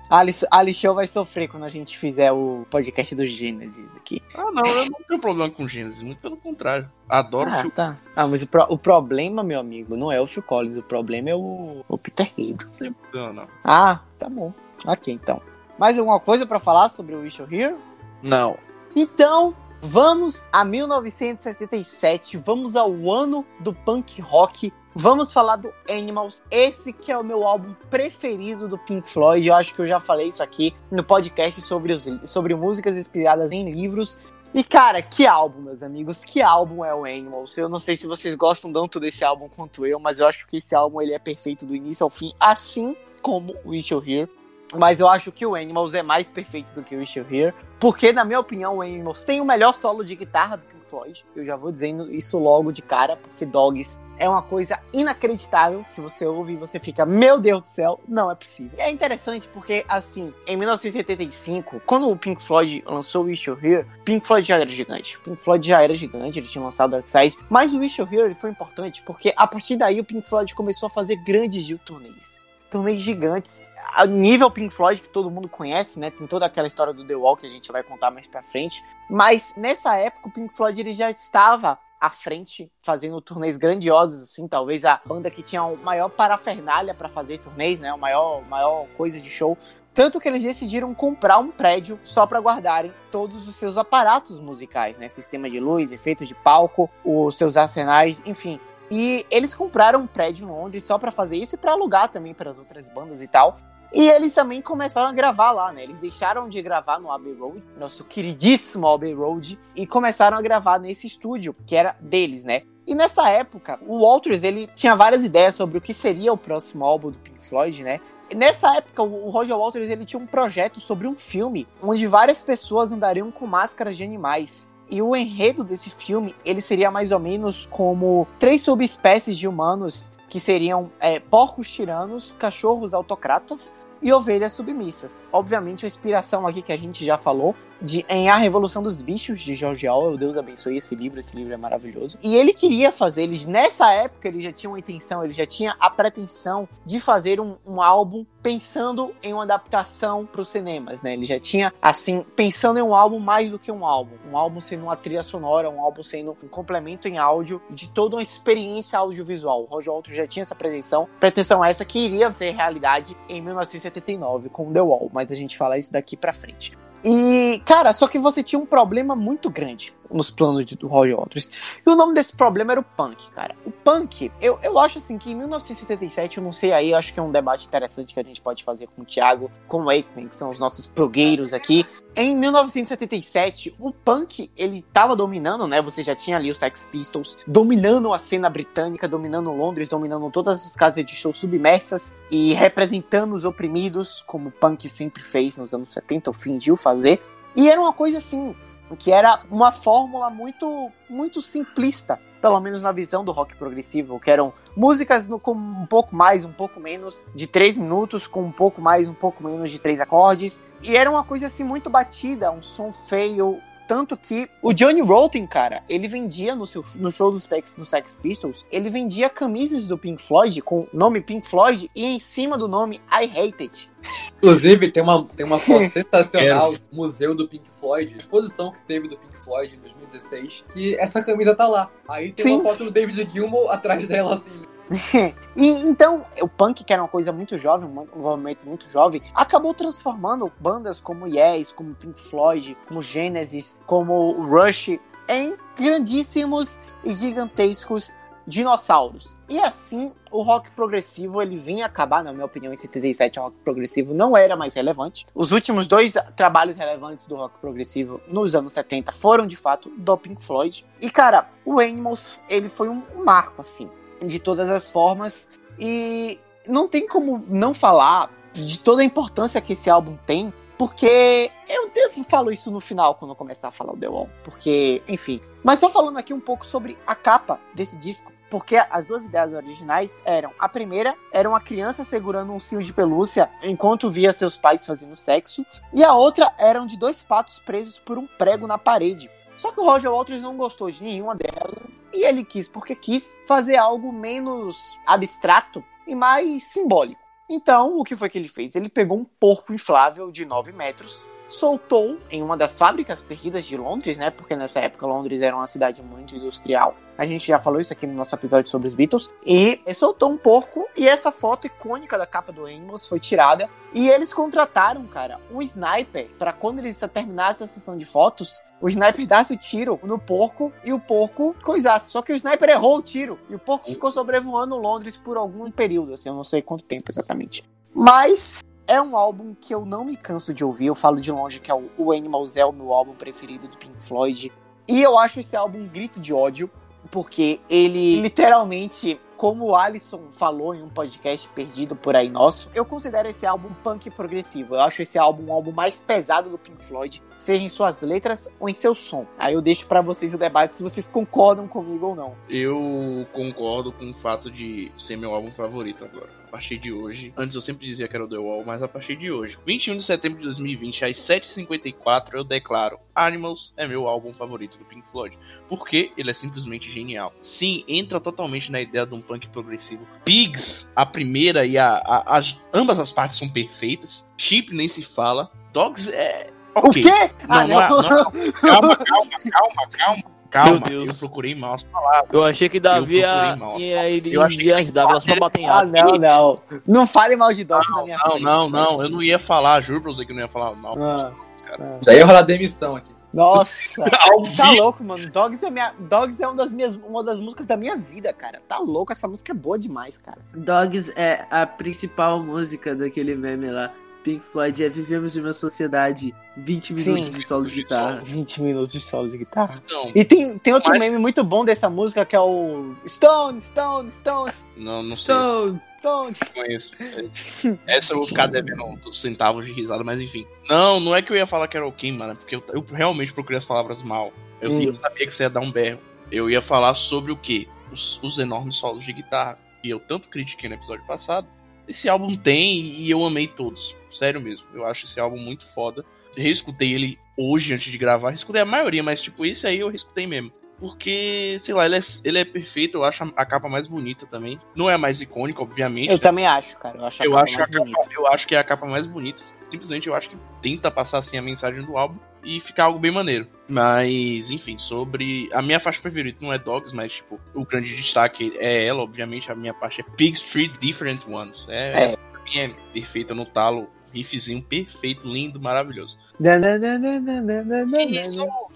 S1: Alisson, Alisson vai sofrer quando a gente fizer o podcast do Gênesis aqui.
S6: Ah, não, eu não tenho problema com Gênesis, muito pelo contrário. Adoro
S1: Ah,
S6: Phil
S1: tá. Ah, mas o, pro- o problema, meu amigo, não é o Phil Collins, o problema é o, o Peter Gabriel.
S6: Não, não.
S1: Ah, tá bom. Ok, então. Mais alguma coisa pra falar sobre o Wish You Here?
S5: Não.
S1: Então, vamos a 1977, vamos ao ano do punk rock. Vamos falar do Animals, esse que é o meu álbum preferido do Pink Floyd. Eu acho que eu já falei isso aqui no podcast sobre, os, sobre músicas inspiradas em livros. E cara, que álbum, meus amigos, que álbum é o Animals? Eu não sei se vocês gostam tanto desse álbum quanto eu, mas eu acho que esse álbum ele é perfeito do início ao fim, assim como Wish You Here. Mas eu acho que o Animals é mais perfeito do que o You Here. Porque, na minha opinião, o Animals tem o melhor solo de guitarra do Pink Floyd. Eu já vou dizendo isso logo de cara, porque Dogs é uma coisa inacreditável que você ouve e você fica, meu Deus do céu, não é possível. É interessante porque, assim, em 1975, quando o Pink Floyd lançou o Wish You Here, Pink Floyd já era gigante. Pink Floyd já era gigante, ele tinha lançado Dark Side. Mas o Wish You Here foi importante porque, a partir daí, o Pink Floyd começou a fazer grandes turnês. Turnês gigantes nível Pink Floyd que todo mundo conhece, né? Tem toda aquela história do The Wall que a gente vai contar mais pra frente. Mas nessa época o Pink Floyd ele já estava à frente, fazendo turnês grandiosos, assim, talvez a banda que tinha o maior parafernália para fazer turnês, né? O maior, maior coisa de show. Tanto que eles decidiram comprar um prédio só para guardarem todos os seus aparatos musicais, né? Sistema de luz, efeitos de palco, os seus arsenais, enfim. E eles compraram um prédio em Londres só para fazer isso e para alugar também para as outras bandas e tal. E eles também começaram a gravar lá, né? Eles deixaram de gravar no Abbey Road, nosso queridíssimo Abbey Road, e começaram a gravar nesse estúdio, que era deles, né? E nessa época, o Walters, ele tinha várias ideias sobre o que seria o próximo álbum do Pink Floyd, né? Nessa época, o Roger Walters, ele tinha um projeto sobre um filme onde várias pessoas andariam com máscaras de animais. E o enredo desse filme, ele seria mais ou menos como três subespécies de humanos que seriam é, porcos tiranos, cachorros autocratas e ovelhas submissas. Obviamente, a inspiração aqui que a gente já falou de em A Revolução dos Bichos de George Orwell. Deus abençoe esse livro, esse livro é maravilhoso. E ele queria fazer, eles nessa época ele já tinha uma intenção, ele já tinha a pretensão de fazer um, um álbum pensando em uma adaptação para os cinemas, né? Ele já tinha assim pensando em um álbum mais do que um álbum, um álbum sendo uma trilha sonora, um álbum sendo um complemento em áudio de toda uma experiência audiovisual. O Roger Waters já tinha essa pretensão, pretensão essa que iria ser realidade em 1979 com The Wall, mas a gente fala isso daqui para frente. E, cara, só que você tinha um problema muito grande nos planos do Roger Waters. E o nome desse problema era o punk, cara. O punk, eu, eu acho assim que em 1977, eu não sei aí, acho que é um debate interessante que a gente pode fazer com o Thiago, com o Aikman, que são os nossos progueiros aqui. Em 1977, o punk, ele tava dominando, né? Você já tinha ali os Sex Pistols dominando a cena britânica, dominando Londres, dominando todas as casas de show submersas e representando os oprimidos, como o punk sempre fez nos anos 70, ou fingiu fazer. E era uma coisa assim, que era uma fórmula muito muito simplista, pelo menos na visão do rock progressivo, que eram músicas no, com um pouco mais, um pouco menos de três minutos, com um pouco mais, um pouco menos de três acordes, e era uma coisa assim muito batida, um som feio, tanto que o Johnny Rotten, cara, ele vendia no, seu, no show dos Sex, no Sex Pistols, ele vendia camisas do Pink Floyd com o nome Pink Floyd e em cima do nome I Hate It.
S2: Inclusive, tem uma, tem uma foto *laughs* sensacional do Museu do Pink Floyd, exposição que teve do Pink Floyd em 2016, que essa camisa tá lá. Aí tem
S1: Sim.
S2: uma foto do David Gilmour atrás dela, assim. *laughs*
S1: e então, o punk, que era uma coisa muito jovem, um movimento muito jovem, acabou transformando bandas como Yes, como Pink Floyd, como Genesis, como Rush em grandíssimos e gigantescos dinossauros. E assim, o rock progressivo ele vinha acabar, na minha opinião, em 77 o rock progressivo não era mais relevante. Os últimos dois trabalhos relevantes do rock progressivo nos anos 70 foram de fato do Pink Floyd. E cara, o Animals, ele foi um marco assim de todas as formas. E não tem como não falar de toda a importância que esse álbum tem, porque eu falo isso no final quando eu começar a falar o The Wall, porque, enfim. Mas só falando aqui um pouco sobre a capa desse disco, porque as duas ideias originais eram: a primeira era uma criança segurando um cio de pelúcia enquanto via seus pais fazendo sexo, e a outra eram de dois patos presos por um prego na parede. Só que o Roger Waters não gostou de nenhuma delas e ele quis, porque quis fazer algo menos abstrato e mais simbólico. Então, o que foi que ele fez? Ele pegou um porco inflável de 9 metros, soltou em uma das fábricas perdidas de Londres, né? Porque nessa época Londres era uma cidade muito industrial. A gente já falou isso aqui no nosso episódio sobre os Beatles. E soltou um porco. E essa foto icônica da capa do Animals foi tirada. E eles contrataram, cara, um sniper para quando eles terminassem a sessão de fotos, o sniper desse o tiro no porco e o porco coisasse. Só que o sniper errou o tiro. E o porco ficou sobrevoando Londres por algum período, assim, eu não sei quanto tempo exatamente. Mas é um álbum que eu não me canso de ouvir. Eu falo de longe que é o, é o meu álbum preferido do Pink Floyd. E eu acho esse álbum um grito de ódio, porque ele literalmente como o Alisson falou em um podcast perdido por aí nosso, eu considero esse álbum punk progressivo. Eu acho esse álbum um álbum mais pesado do Pink Floyd, seja em suas letras ou em seu som. Aí eu deixo para vocês o debate se vocês concordam comigo ou não.
S6: Eu concordo com o fato de ser meu álbum favorito agora. A partir de hoje. Antes eu sempre dizia que era o The Wall, mas a partir de hoje. 21 de setembro de 2020, às 7h54, eu declaro Animals é meu álbum favorito do Pink Floyd. Porque ele é simplesmente genial. Sim, entra totalmente na ideia de um punk progressivo. Pigs, a primeira e a, a as, ambas as partes são perfeitas. Chip nem se fala. Dogs é.
S1: O
S6: ok.
S1: quê? Ah,
S6: Não, não,
S1: não.
S6: é- não é- calma, calma, calma, calma. Calma,
S5: Meu Deus.
S6: eu procurei mal as palavras.
S5: Eu achei que Davi ia, ia ir
S6: Eu achei
S5: em Dias d'Água só pra bater em
S1: Ah, não, não. Não fale mal de Dogs na minha
S6: Não,
S1: frente.
S6: não, não,
S1: Fred.
S6: eu não ia falar, juro pra você que eu não ia falar mal.
S1: Ah,
S2: Já ia rolar demissão aqui.
S1: Nossa. *laughs* Tá louco, mano. Dogs é, minha... Dogs é uma, das minhas... uma das músicas da minha vida, cara. Tá louco, essa música é boa demais, cara.
S3: Dogs é a principal música daquele meme lá. Pink Floyd é Vivemos em uma Sociedade, 20 minutos
S1: Sim.
S3: de solo de guitarra.
S1: 20 minutos de solo de guitarra.
S6: Então,
S1: E tem, tem outro
S6: Mas-
S1: meme muito bom dessa música que é o Stone, Stone, Stone,
S6: não, não sei
S3: Stone!
S1: Stone.
S6: conheço. Essa eu vou ficar devendo centavos de risada, mas enfim. Não, não é que eu ia falar que era ok, mano, é porque eu, eu realmente procurei as palavras mal. Eu
S1: Hum.
S6: sempre sabia que você ia dar um berro. Eu ia falar sobre o quê? Os, os enormes solos de guitarra. E eu tanto critiquei no episódio passado. Esse álbum tem e eu amei todos. Sério mesmo. Eu acho esse álbum muito foda. Eu reescutei ele hoje antes de gravar. Reescutei a maioria, mas tipo, esse aí eu reescutei mesmo. Porque, sei lá, ele é, ele é perfeito. Eu acho a, a capa mais bonita também. Não é a mais icônica, obviamente.
S1: Eu também acho, cara. Eu acho a
S6: Eu
S1: capa
S6: acho,
S1: mais
S6: a capa,
S1: bonita.
S6: eu acho que é a capa mais bonita. Simplesmente eu acho que tenta passar assim a mensagem do álbum e ficar algo bem maneiro. Mas, enfim, sobre. A minha faixa favorita não é Dogs, mas, tipo, o grande destaque é ela, obviamente. A minha parte é Pig Street Different Ones. É,
S1: É.
S6: Essa pra mim é perfeita no talo. Riffzinho perfeito, lindo, maravilhoso.
S1: Na, na,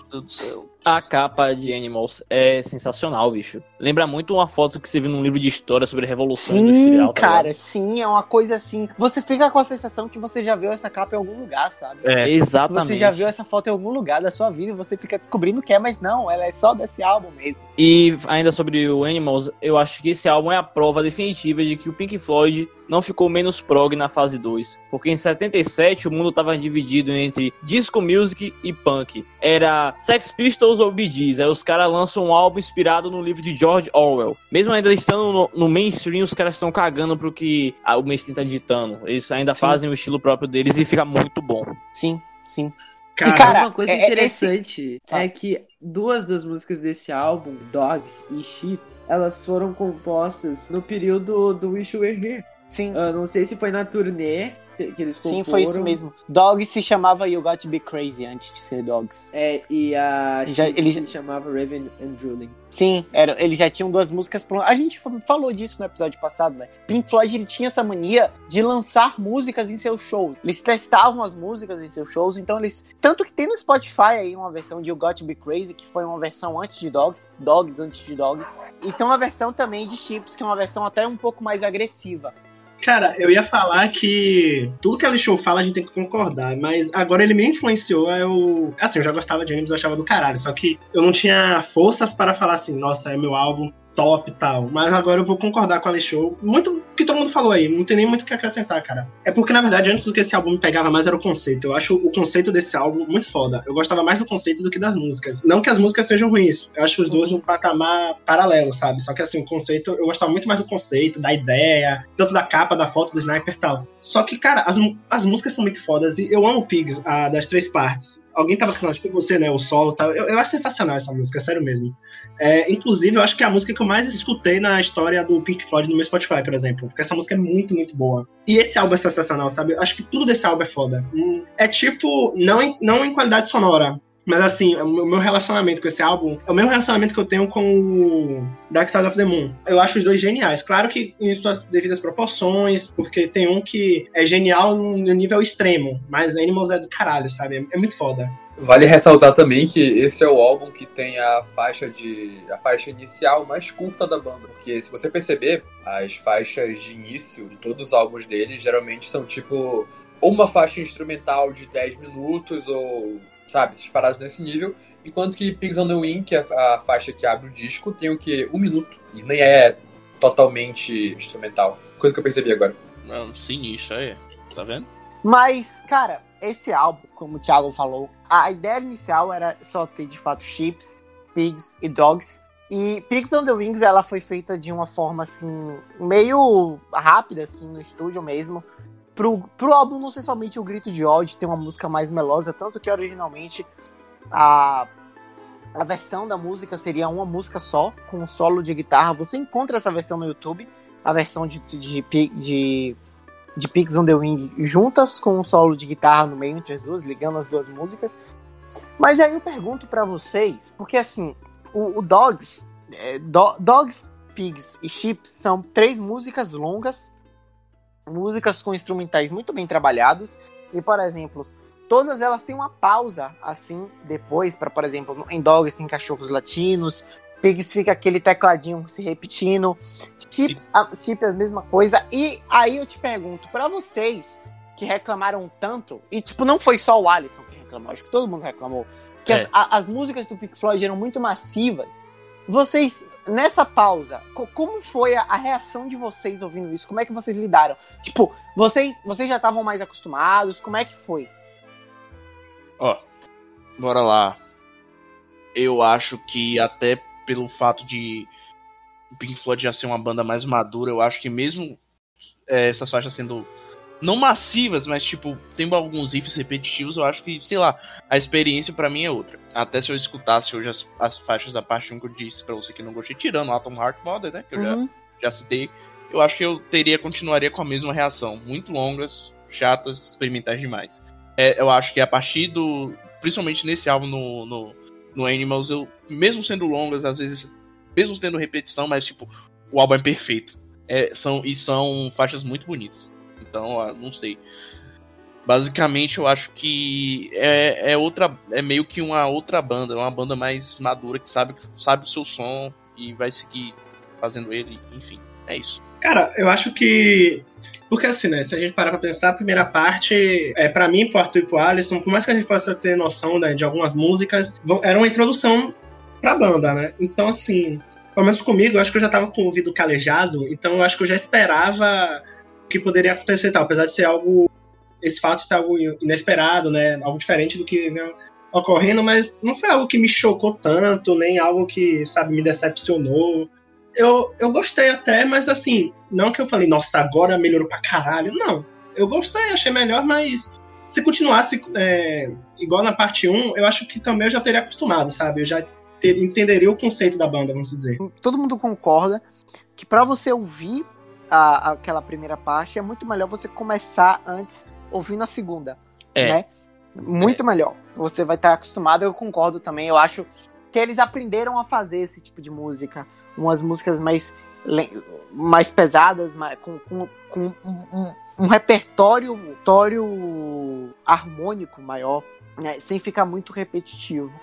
S6: Deus do céu.
S5: A capa de Animals é sensacional, bicho. Lembra muito uma foto que você viu num livro de história sobre a Revolução
S1: Sim,
S5: Industrial. tá
S1: cara,
S5: ligado?
S1: sim, é uma coisa assim. Você fica com a sensação que você já viu essa capa em algum lugar, sabe?
S6: É,
S5: Exatamente.
S1: Você já viu essa foto em algum lugar da sua vida e você fica descobrindo que é, mas não, ela é só desse álbum mesmo.
S5: E ainda sobre o Animals, eu acho que esse álbum é a prova definitiva de que o Pink Floyd não ficou menos prog na fase 2. Porque em 77 o mundo estava dividido entre disco music e punk. Era Sex Pistols ou Bee Gees. Aí os caras lançam um álbum inspirado no livro de George Orwell. Mesmo ainda estando no, no mainstream, os caras estão cagando pro que ah, o mainstream tá digitando. Eles ainda
S1: Sim.
S5: fazem o estilo próprio deles e fica muito bom.
S1: Sim, sim.
S4: Cara,
S1: E, cara,
S3: Uma coisa
S1: é- é
S3: interessante
S1: Fala.
S3: é que duas das músicas desse álbum, Dogs e Sheep, elas foram compostas no período do Wish You Were Here.
S1: Sim.
S3: Eu não sei se foi na turnê que eles comporam.
S1: Sim, foi isso mesmo. Dogs se chamava You Got to Be Crazy antes de ser Dogs.
S3: É, e a
S1: Já- ele-
S3: se chamava Raven and Drooling.
S1: Sim, era, eles já tinham duas músicas prontas. A gente fa- falou disso no episódio passado, né? Pink Floyd ele tinha essa mania de lançar músicas em seus shows. Eles testavam as músicas em seus shows, então eles. Tanto que tem no Spotify aí uma versão de You Got to Be Crazy, que foi uma versão antes de Dogs, Dogs antes de Dogs. E tem uma versão também de Chips, que é uma versão até um pouco mais agressiva.
S4: Cara, eu ia falar que tudo que a Show fala a gente tem que concordar, mas agora ele me influenciou. Eu. Assim, eu já gostava de animes, eu achava do caralho, só que eu não tinha forças para falar assim, nossa, é meu álbum top e tal. Mas agora eu vou concordar com a Show. Muito que todo mundo falou aí, não tem nem muito o que acrescentar, cara. É porque, na verdade, antes do que esse álbum me pegava mais era o conceito. Eu acho o conceito desse álbum muito foda. Eu gostava mais do conceito do que das músicas. Não que as músicas sejam ruins, eu acho os dois num patamar paralelo, sabe? Só que assim, o conceito, eu gostava muito mais do conceito, da ideia, tanto da capa, da foto do sniper e tal. Só que, cara, as, as músicas são muito fodas e eu amo Pigs, a das três partes. Alguém tava falando, tipo você, né? O solo e tal. Eu, eu acho sensacional essa música, sério mesmo. É, inclusive, eu acho que é a música que eu mais escutei na história do Pink Floyd no meu Spotify, por exemplo. Porque essa música é muito, muito boa. E esse álbum é sensacional, sabe? Acho que tudo desse álbum é foda. Hum, É tipo, não em, não em qualidade sonora. Mas assim, o meu relacionamento com esse álbum é o mesmo relacionamento que eu tenho com o Dark Side of the Moon. Eu acho os dois geniais. Claro que em suas devidas proporções, porque tem um que é genial no nível extremo, mas Animals é do caralho, sabe? É muito foda.
S2: Vale ressaltar também que esse é o álbum que tem a faixa de a faixa inicial mais curta da banda, porque se você perceber, as faixas de início de todos os álbuns dele geralmente são tipo ou uma faixa instrumental de 10 minutos ou, sabe, disparados nesse nível, enquanto que Pigs on the Wing, que é a faixa que abre o disco, tem o que um minuto e nem é totalmente instrumental. Coisa que eu percebi agora.
S6: Não, sinistro, aí. Tá vendo?
S1: Mas, cara, esse álbum, como o Thiago falou, a ideia inicial era só ter de fato chips, pigs e dogs. E Pigs on the Wings, ela foi feita de uma forma assim, meio rápida, assim, no estúdio mesmo. Pro, pro álbum não ser somente o grito de ódio, ter uma música mais melosa, tanto que originalmente a, a versão da música seria uma música só, com um solo de guitarra. Você encontra essa versão no YouTube, a versão de, de, de, de Pigs on the Wing juntas com um solo de guitarra no meio entre as duas, ligando as duas músicas. Mas aí eu pergunto para vocês, porque assim, o, o Dogs, é, Do, Dogs, Pigs e Chips são três músicas longas, músicas com instrumentais muito bem trabalhados. E, por exemplo, todas elas têm uma pausa assim depois, para por exemplo, em Dogs tem cachorros latinos, Pigs fica aquele tecladinho se repetindo, Chips, a, Chips é a mesma coisa. E aí eu te pergunto, para vocês que reclamaram tanto, e tipo, não foi só o Alisson que reclamou, acho que todo mundo reclamou, que
S6: É.
S1: as, a- as músicas do Pink Floyd eram muito massivas. Vocês, nessa pausa, co- como foi a, a reação de vocês ouvindo isso? Como é que vocês lidaram? Tipo, vocês, vocês já estavam mais acostumados? Como é que foi?
S6: Ó, bora lá. Eu acho que até pelo fato de o Pink Floyd já ser uma banda mais madura, eu acho que mesmo é, essas faixas sendo não massivas, mas tipo, tem alguns riffs repetitivos, eu acho que, sei lá, a experiência pra mim é outra. Até se eu escutasse hoje as, as faixas da parte 1 que eu disse pra você que não gostei, tirando o Atom Heart Mother, né, que eu já
S1: Uhum.
S6: já citei, eu acho que eu teria, continuaria com a mesma reação. Muito longas, chatas, experimentais demais. É, eu acho que a partir do. Principalmente nesse álbum no, no, no Animals, eu, mesmo sendo longas, às vezes, mesmo tendo repetição, mas tipo, o álbum é perfeito. É, são, e são faixas muito bonitas. Então, não sei. Basicamente, eu acho que é, é outra. É meio que uma outra banda, uma banda mais madura que sabe, sabe o seu som e vai seguir fazendo ele, enfim. É isso.
S4: Cara, eu acho que. Porque assim, né? Se a gente parar pra pensar, a primeira parte, é, para mim, pro Arthur e pro Alisson, por mais que a gente possa ter noção né, de algumas músicas, era uma introdução pra banda, né? Então, assim, pelo menos comigo, eu acho que eu já tava com o ouvido calejado, então eu acho que eu já esperava o que poderia acontecer e tal, apesar de ser algo. Esse fato ser algo inesperado, né? Algo diferente do que vem ocorrendo, mas não foi algo que me chocou tanto, nem algo que, sabe, me decepcionou eu, eu gostei até, mas assim, não que eu falei, nossa, agora melhorou pra caralho. Não. Eu gostei, achei melhor, mas se continuasse é, igual na parte 1, eu acho que também eu já teria acostumado, sabe? Eu já ter- entenderia o conceito da banda, vamos dizer.
S1: Todo mundo concorda que pra você ouvir a- aquela primeira parte é muito melhor você começar antes ouvindo a segunda.
S6: É.
S1: Né? Muito melhor. Você vai estar acostumado, eu concordo também. Eu acho que eles aprenderam a fazer esse tipo de música. Umas músicas mais, mais pesadas, mais- com, com, com um, um- um repertório, repertório harmônico maior, né? sem ficar muito repetitivo.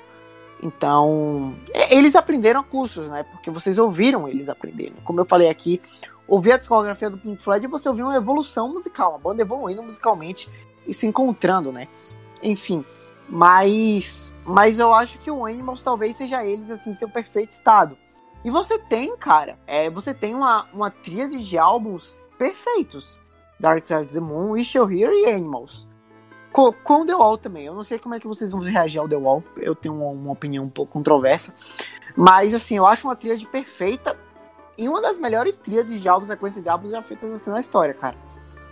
S1: Então, é, eles aprenderam cursos, né? Porque vocês ouviram eles aprenderem. Como eu falei aqui, ouvir a discografia do Pink Floyd, você ouviu uma evolução musical, uma banda evoluindo musicalmente e se encontrando, né? Enfim, mas mas eu acho que o Animals talvez seja eles assim seu perfeito estado. E você tem, cara, é, você tem uma, uma tríade de álbuns perfeitos. Dark Side of the Moon, Wish You're Here e Animals. Com, com The Wall também. Eu não sei como é que vocês vão reagir ao The Wall. Eu tenho uma, uma opinião um pouco controversa. Mas, assim, eu acho uma tríade perfeita. E uma das melhores tríades de álbuns, sequência de álbuns já feitas assim na história, cara.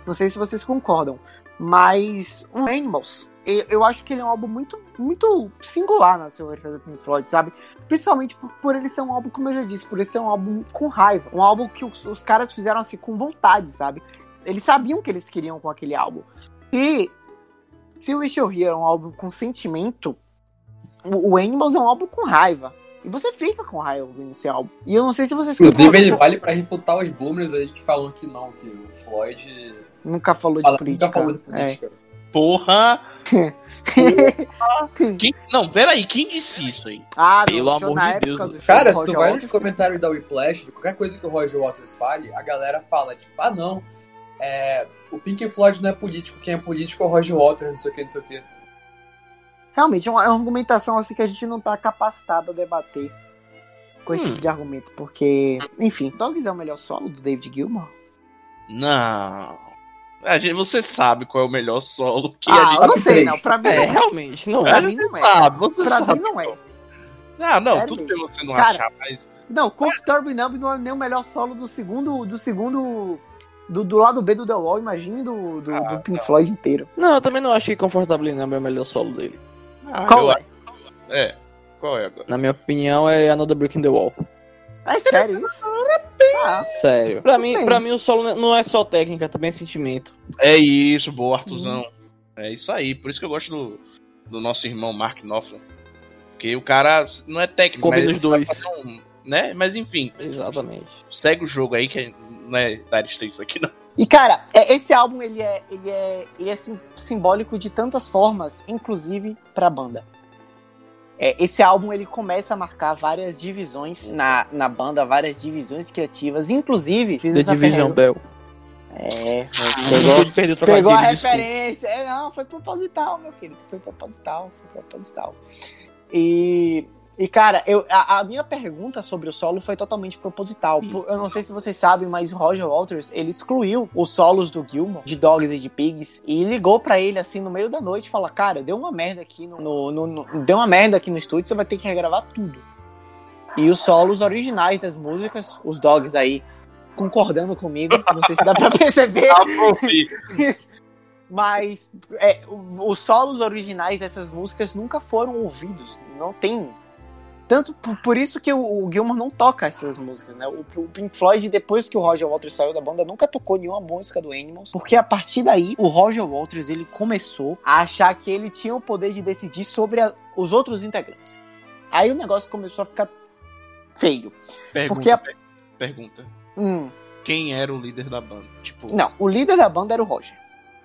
S1: Não sei se vocês concordam. Mas o Animals, eu, acho que ele é um álbum muito, muito singular na sua defesa do Pink Floyd, sabe? Principalmente por, por ele ser um álbum, como eu já disse, por ele ser um álbum com raiva. Um álbum que os, os caras fizeram assim com vontade, sabe? Eles sabiam o que eles queriam com aquele álbum. E se o Wish You Here é um álbum com sentimento, o, o Animals é um álbum com raiva. E você fica com raiva ouvindo esse álbum. E eu não sei se vocês
S2: Inclusive, ele vale pra refutar os boomers aí que falam que não, que o Floyd
S1: nunca falou de
S2: fala,
S1: política.
S2: nunca falou de
S1: É.
S2: política.
S6: Porra! *laughs* Quem... Não, peraí, quem disse isso aí?
S1: Ah,
S5: Pelo
S1: show
S5: amor de Deus.
S1: show
S2: Cara, se tu
S1: Roger
S2: vai nos comentários da Whiplash, de qualquer coisa que o Roger Waters fale, a galera fala, tipo, ah não, é, o Pink Floyd não é político, quem é político é o Roger Waters, não sei o que, não sei o que.
S1: Realmente, é uma, é uma argumentação assim que a gente não tá capacitado a debater. com esse
S6: Hum.
S1: tipo de argumento, porque, enfim, Dogs é o melhor solo do David Gilmour.
S6: Não. A gente, você sabe qual é o melhor solo que
S1: ah,
S6: a
S1: eu não
S6: gente
S1: sei,
S2: três.
S1: não. Pra mim,
S5: É,
S1: não.
S5: realmente, não
S1: pra
S5: é.
S1: mim não é.
S6: sabe, você
S1: Pra
S6: sabe.
S1: mim não é.
S6: Ah, não,
S1: Sério
S6: tudo
S1: mesmo.
S6: bem você não
S1: Cara,
S6: achar, mas.
S1: Não, Comfortable Numb não é nem o melhor solo do segundo. Do segundo. Do, do lado B do The Wall, imagine do, do,
S6: Ah,
S1: do Pink
S6: não.
S1: Floyd inteiro.
S5: Não, eu também não acho que Comfortably Numb é o melhor solo dele.
S6: Ah,
S1: Qual é?
S6: acho- É. Qual é agora?
S5: Na minha opinião, é Another Brick in the Wall.
S1: É sério isso? Ah,
S5: Sério. Pra mim,
S1: bem.
S5: pra mim, o solo não é só técnica, também é sentimento.
S6: É isso, boa, Artuzão.
S1: Uhum.
S6: É isso aí. Por isso que eu gosto do, do nosso irmão Mark Knopfler. Porque o cara não é técnico,
S5: Combina
S6: mas
S5: os dois.
S6: sabe fazer um- né? Mas enfim,
S5: Exatamente.
S6: segue o jogo aí, que não é Dire Straits aqui, não.
S1: E cara, é- esse álbum ele é, ele é, ele é sim- simbólico de tantas formas, inclusive pra banda. É, esse álbum ele começa a marcar várias divisões na, na banda, várias divisões criativas, inclusive fiz
S5: The Division Bell.
S1: É,
S5: Pegou, de perder o
S1: pegou a referência. É, não, foi proposital, meu querido. Foi proposital, foi proposital. E, e cara, eu, a, a minha pergunta sobre o solo foi totalmente proposital. Eu não sei se vocês sabem, mas o Roger Walters, ele excluiu os solos do Gilmore, de Dogs e de Pigs, e ligou pra ele, assim, no meio da noite, e falou, cara, deu uma merda aqui no, no- no- no- deu uma merda aqui no estúdio, você vai ter que regravar tudo. E os solos originais das músicas, os Dogs aí, concordando comigo, não sei se dá pra *laughs* perceber, *laughs* mas é, os solos originais dessas músicas nunca foram ouvidos. Não tem. Tanto por, isso que o, o Gilmour não toca essas músicas, né? O, o Pink Floyd, depois que o Roger Waters saiu da banda, nunca tocou nenhuma música do Animals. Porque a partir daí, o Roger Waters ele começou a achar que ele tinha o poder de decidir sobre a- os outros integrantes. Aí o negócio começou a ficar feio.
S6: Pergunta,
S1: Porque a-
S6: per- pergunta.
S1: Hum,
S6: Quem era o líder da banda? Tipo,
S1: não, o líder da banda era o Roger.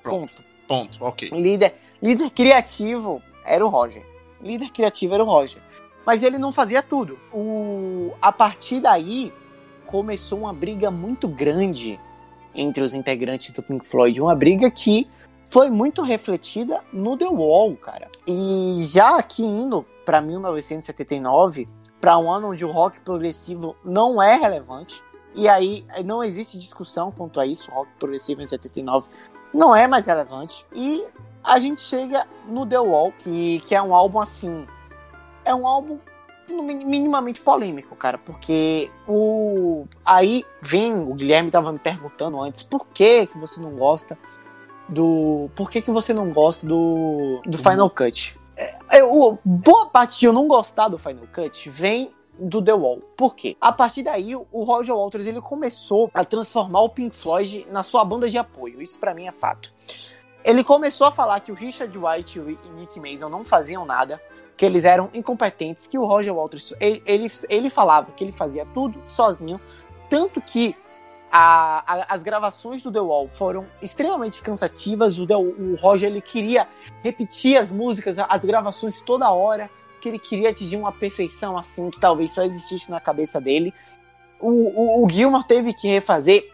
S6: Pronto.
S1: Ponto.
S6: ponto, ok.
S1: Líder, líder criativo era o Roger. Líder criativo era o Roger. Mas ele não fazia tudo. O, a partir daí, começou uma briga muito grande entre os integrantes do Pink Floyd. Uma briga que foi muito refletida no The Wall, cara. E já aqui indo para 1979, para um ano onde o rock progressivo não é relevante. E aí não existe discussão quanto a isso. O rock progressivo em 79 não é mais relevante. E a gente chega no The Wall, que, que é um álbum assim. É um álbum minimamente polêmico, cara, porque o. Aí vem, o Guilherme tava me perguntando antes, por que, que você não gosta do. Por que, que você não gosta do. do Final Cut? É, é, o- boa parte de eu não gostar do Final Cut vem do The Wall. Por quê? A partir daí, o Roger Waters ele começou a transformar o Pink Floyd na sua banda de apoio. Isso pra mim é fato. Ele começou a falar que o Richard White e o Nick Mason não faziam nada, que eles eram incompetentes, que o Roger Waters ele, ele, ele falava que ele fazia tudo sozinho, tanto que a- a- as gravações do The Wall foram extremamente cansativas. O, The- o Roger ele queria repetir as músicas, as gravações toda hora, que ele queria atingir uma perfeição assim que talvez só existisse na cabeça dele. O, o, o Gilmour teve que refazer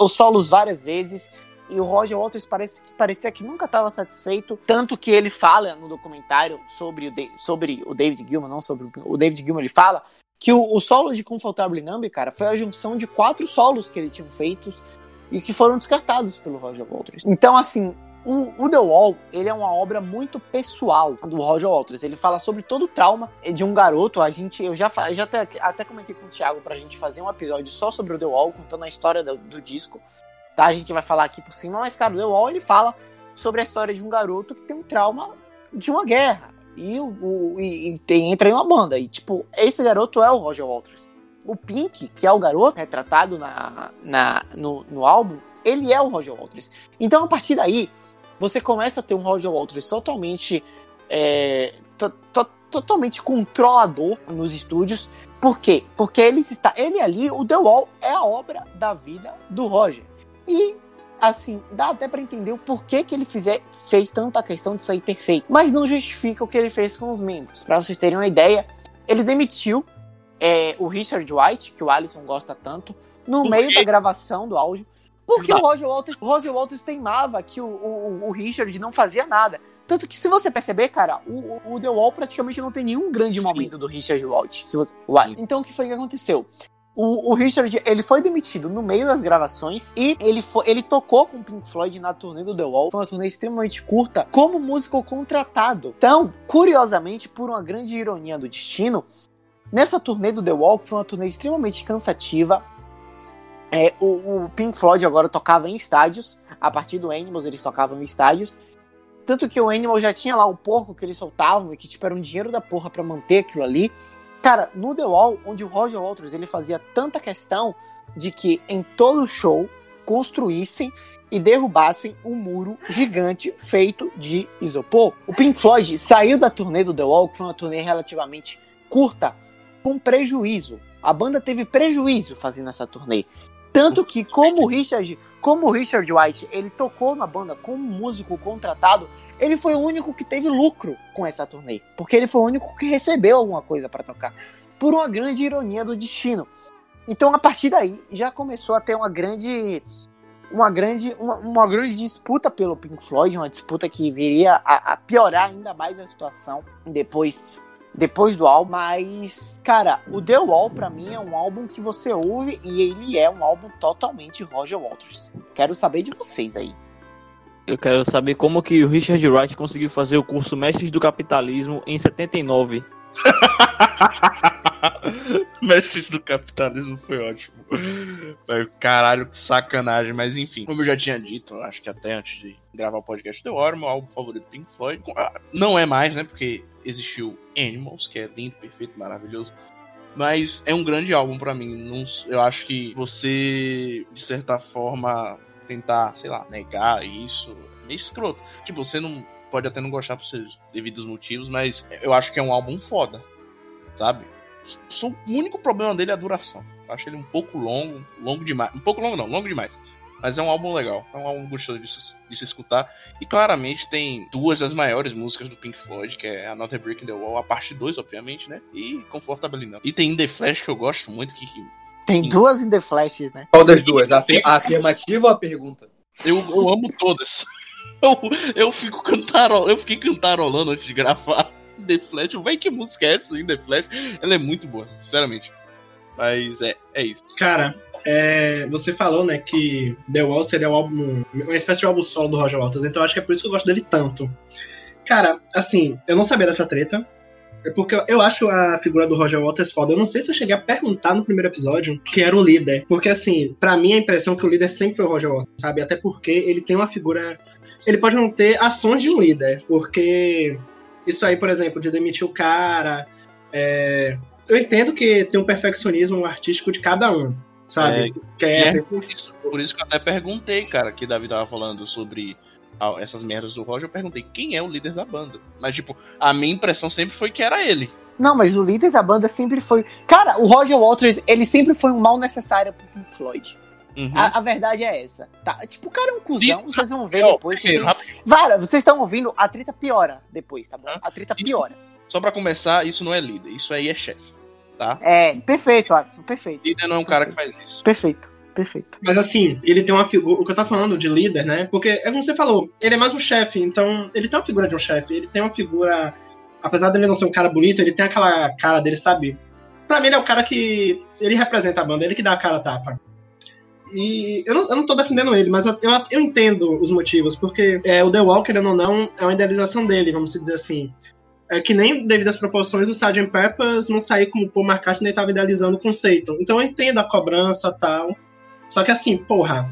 S1: os solos várias vezes. E o Roger Waters parece que parecia que nunca estava satisfeito, tanto que ele fala no documentário sobre o, Da- sobre o David Gilmour, não sobre o, David Gilmour, ele fala que o, o solo de Comfortable Numb, cara, foi a junção de quatro solos que ele tinha feitos e que foram descartados pelo Roger Waters. Então, assim, o, o The Wall, ele é uma obra muito pessoal do Roger Waters. Ele fala sobre todo o trauma de um garoto. A gente, eu já, já até, até comentei com o Thiago pra gente fazer um episódio só sobre o The Wall, contando a história do, do disco. Tá? A gente vai falar aqui por cima, mas, cara, o The Wall, ele fala sobre a história de um garoto que tem um trauma de uma guerra. E, o, e, e tem, entra em uma banda. E, tipo, esse garoto é o Roger Waters. O Pink, que é o garoto retratado na, na, no, no álbum, ele é o Roger Waters. Então, a partir daí, você começa a ter um Roger Waters totalmente é, to- to- totalmente controlador nos estúdios. Por quê? Porque ele está, ele ali, o The Wall é a obra da vida do Roger. E assim, dá até pra entender o porquê que ele fizer, fez tanta questão de sair perfeito, mas não justifica o que ele fez com os membros. Pra vocês terem uma ideia, ele demitiu é, o Richard White, que o Alisson gosta tanto, no meio da gravação do áudio. Porque
S6: Não.
S1: o Roger Waters, o Roger Waters teimava que o, o, o Richard não fazia nada. Tanto que, se você perceber, cara, o, o The Wall praticamente não tem nenhum grande momento do Richard Wright. Se você... White. Então, o que foi que aconteceu? O, o, Richard, ele foi demitido no meio das gravações e ele, foi, ele tocou com o Pink Floyd na turnê do The Wall. Foi uma turnê extremamente curta, como músico contratado. Então, curiosamente, por uma grande ironia do destino, nessa turnê do The Wall, que foi uma turnê extremamente cansativa, é, o, o, Pink Floyd agora tocava em estádios. A partir do Animals, eles tocavam em estádios. Tanto que o Animal já tinha lá o porco que eles soltavam e que tipo, era um dinheiro da porra pra manter aquilo ali. Cara, no The Wall, onde o Roger Waters ele fazia tanta questão de que em todo show construíssem e derrubassem um muro gigante feito de isopor. O Pink Floyd saiu da turnê do The Wall, que foi uma turnê relativamente curta, com prejuízo. A banda teve prejuízo fazendo essa turnê. Tanto que, como o Richard, como o Richard White, ele tocou na banda como músico contratado, ele foi o único que teve lucro com essa turnê, porque ele foi o único que recebeu alguma coisa para tocar, por uma grande ironia do destino. Então, a partir daí, já começou a ter uma grande uma grande, uma, uma grande disputa pelo Pink Floyd, uma disputa que viria a, a piorar ainda mais a situação depois depois do álbum, mas, cara, o The Wall pra mim é um álbum que você ouve e ele é um álbum totalmente Roger Waters. Quero saber de vocês aí.
S5: Eu quero saber como que o Richard Wright conseguiu fazer o curso Mestres do Capitalismo em 79. *laughs*
S6: Mestres do Capitalismo foi ótimo. Caralho, que sacanagem. Mas enfim, como eu já tinha dito, acho que até antes de gravar o podcast The War, meu álbum favorito Pink Floyd. Não é mais, né? Porque existiu Animals, que é lindo, perfeito, maravilhoso. Mas é um grande álbum para mim. eu acho que você, de certa forma, tentar, sei lá, negar isso. Meio escroto. Tipo, você não pode até não gostar por seus devidos motivos, mas eu acho que é um álbum foda, sabe? O único problema dele é a duração. Eu acho ele um pouco longo, longo demais. Um pouco longo não, longo demais. Mas é um álbum legal, é um álbum gostoso de se, de se escutar. E claramente tem duas das maiores músicas do Pink Floyd, que é Another Brick in the Wall, a parte 2, obviamente, né? E Comfortable Enough. E tem In The Flash, que eu gosto muito, que, que
S1: tem duas In The Flashes, né?
S2: Qual das duas? A, a afirmativa ou a pergunta?
S6: Eu, eu amo todas. *laughs* Eu, eu fico cantarolando, eu fiquei cantarolando antes de gravar *laughs* The Flash. Vai que música é essa em The Flash? Ela é muito boa, sinceramente. Mas é, é isso.
S4: Cara, é, você falou, né, que The Wall seria um álbum, uma espécie de álbum solo do Roger Waters, então acho que é por isso que eu gosto dele tanto. Cara, assim, eu não sabia dessa treta, é porque eu acho a figura do Roger Waters foda. Eu não sei se eu cheguei a perguntar no primeiro episódio que era o líder. Porque, assim, para mim a impressão é que o líder sempre foi o Roger Waters, sabe? Até porque ele tem uma figura. Ele pode não ter ações de um líder. Porque isso aí, por exemplo, de demitir o cara. É... Eu entendo que tem um perfeccionismo artístico de cada um, sabe?
S6: É, é, é por, isso, por isso que eu até perguntei, cara, que Davi tava falando sobre essas merdas do Roger, eu perguntei quem é o líder da banda. Mas, tipo, a minha impressão sempre foi que era ele.
S1: Não, mas o líder da banda sempre foi. Cara, o Roger Waters, ele sempre foi um mal necessário pro Pink Floyd. Uhum. A, a, verdade é essa. Tá? Tipo, o cara é um cuzão, vocês vão ver depois. Que... Vara, vocês estão ouvindo, a treta piora depois, tá bom? A treta piora.
S6: Só pra começar, isso não é líder, isso aí é chefe, tá?
S1: É, perfeito, Alisson, perfeito.
S6: Líder não é um
S1: perfeito.
S6: cara que faz isso.
S1: Perfeito. Perfeito.
S4: Mas assim, ele tem uma figura. O que eu tô falando de líder, né? Porque, é como você falou, ele é mais um chefe, então ele tem uma figura de um chefe, ele tem uma figura. Apesar dele não ser um cara bonito, ele tem aquela cara dele, sabe? Pra mim, ele é o cara que. Ele representa a banda, ele que dá a cara a tapa. E eu não, eu não tô defendendo ele, mas eu, eu, entendo os motivos, porque é, o The Wall, querendo ou não, é uma idealização dele, vamos dizer assim. É que nem devido às proporções do Sgt. Peppers não sair como o Paul McCartney estava idealizando o conceito. Então eu entendo a cobrança tal. Só que assim, porra,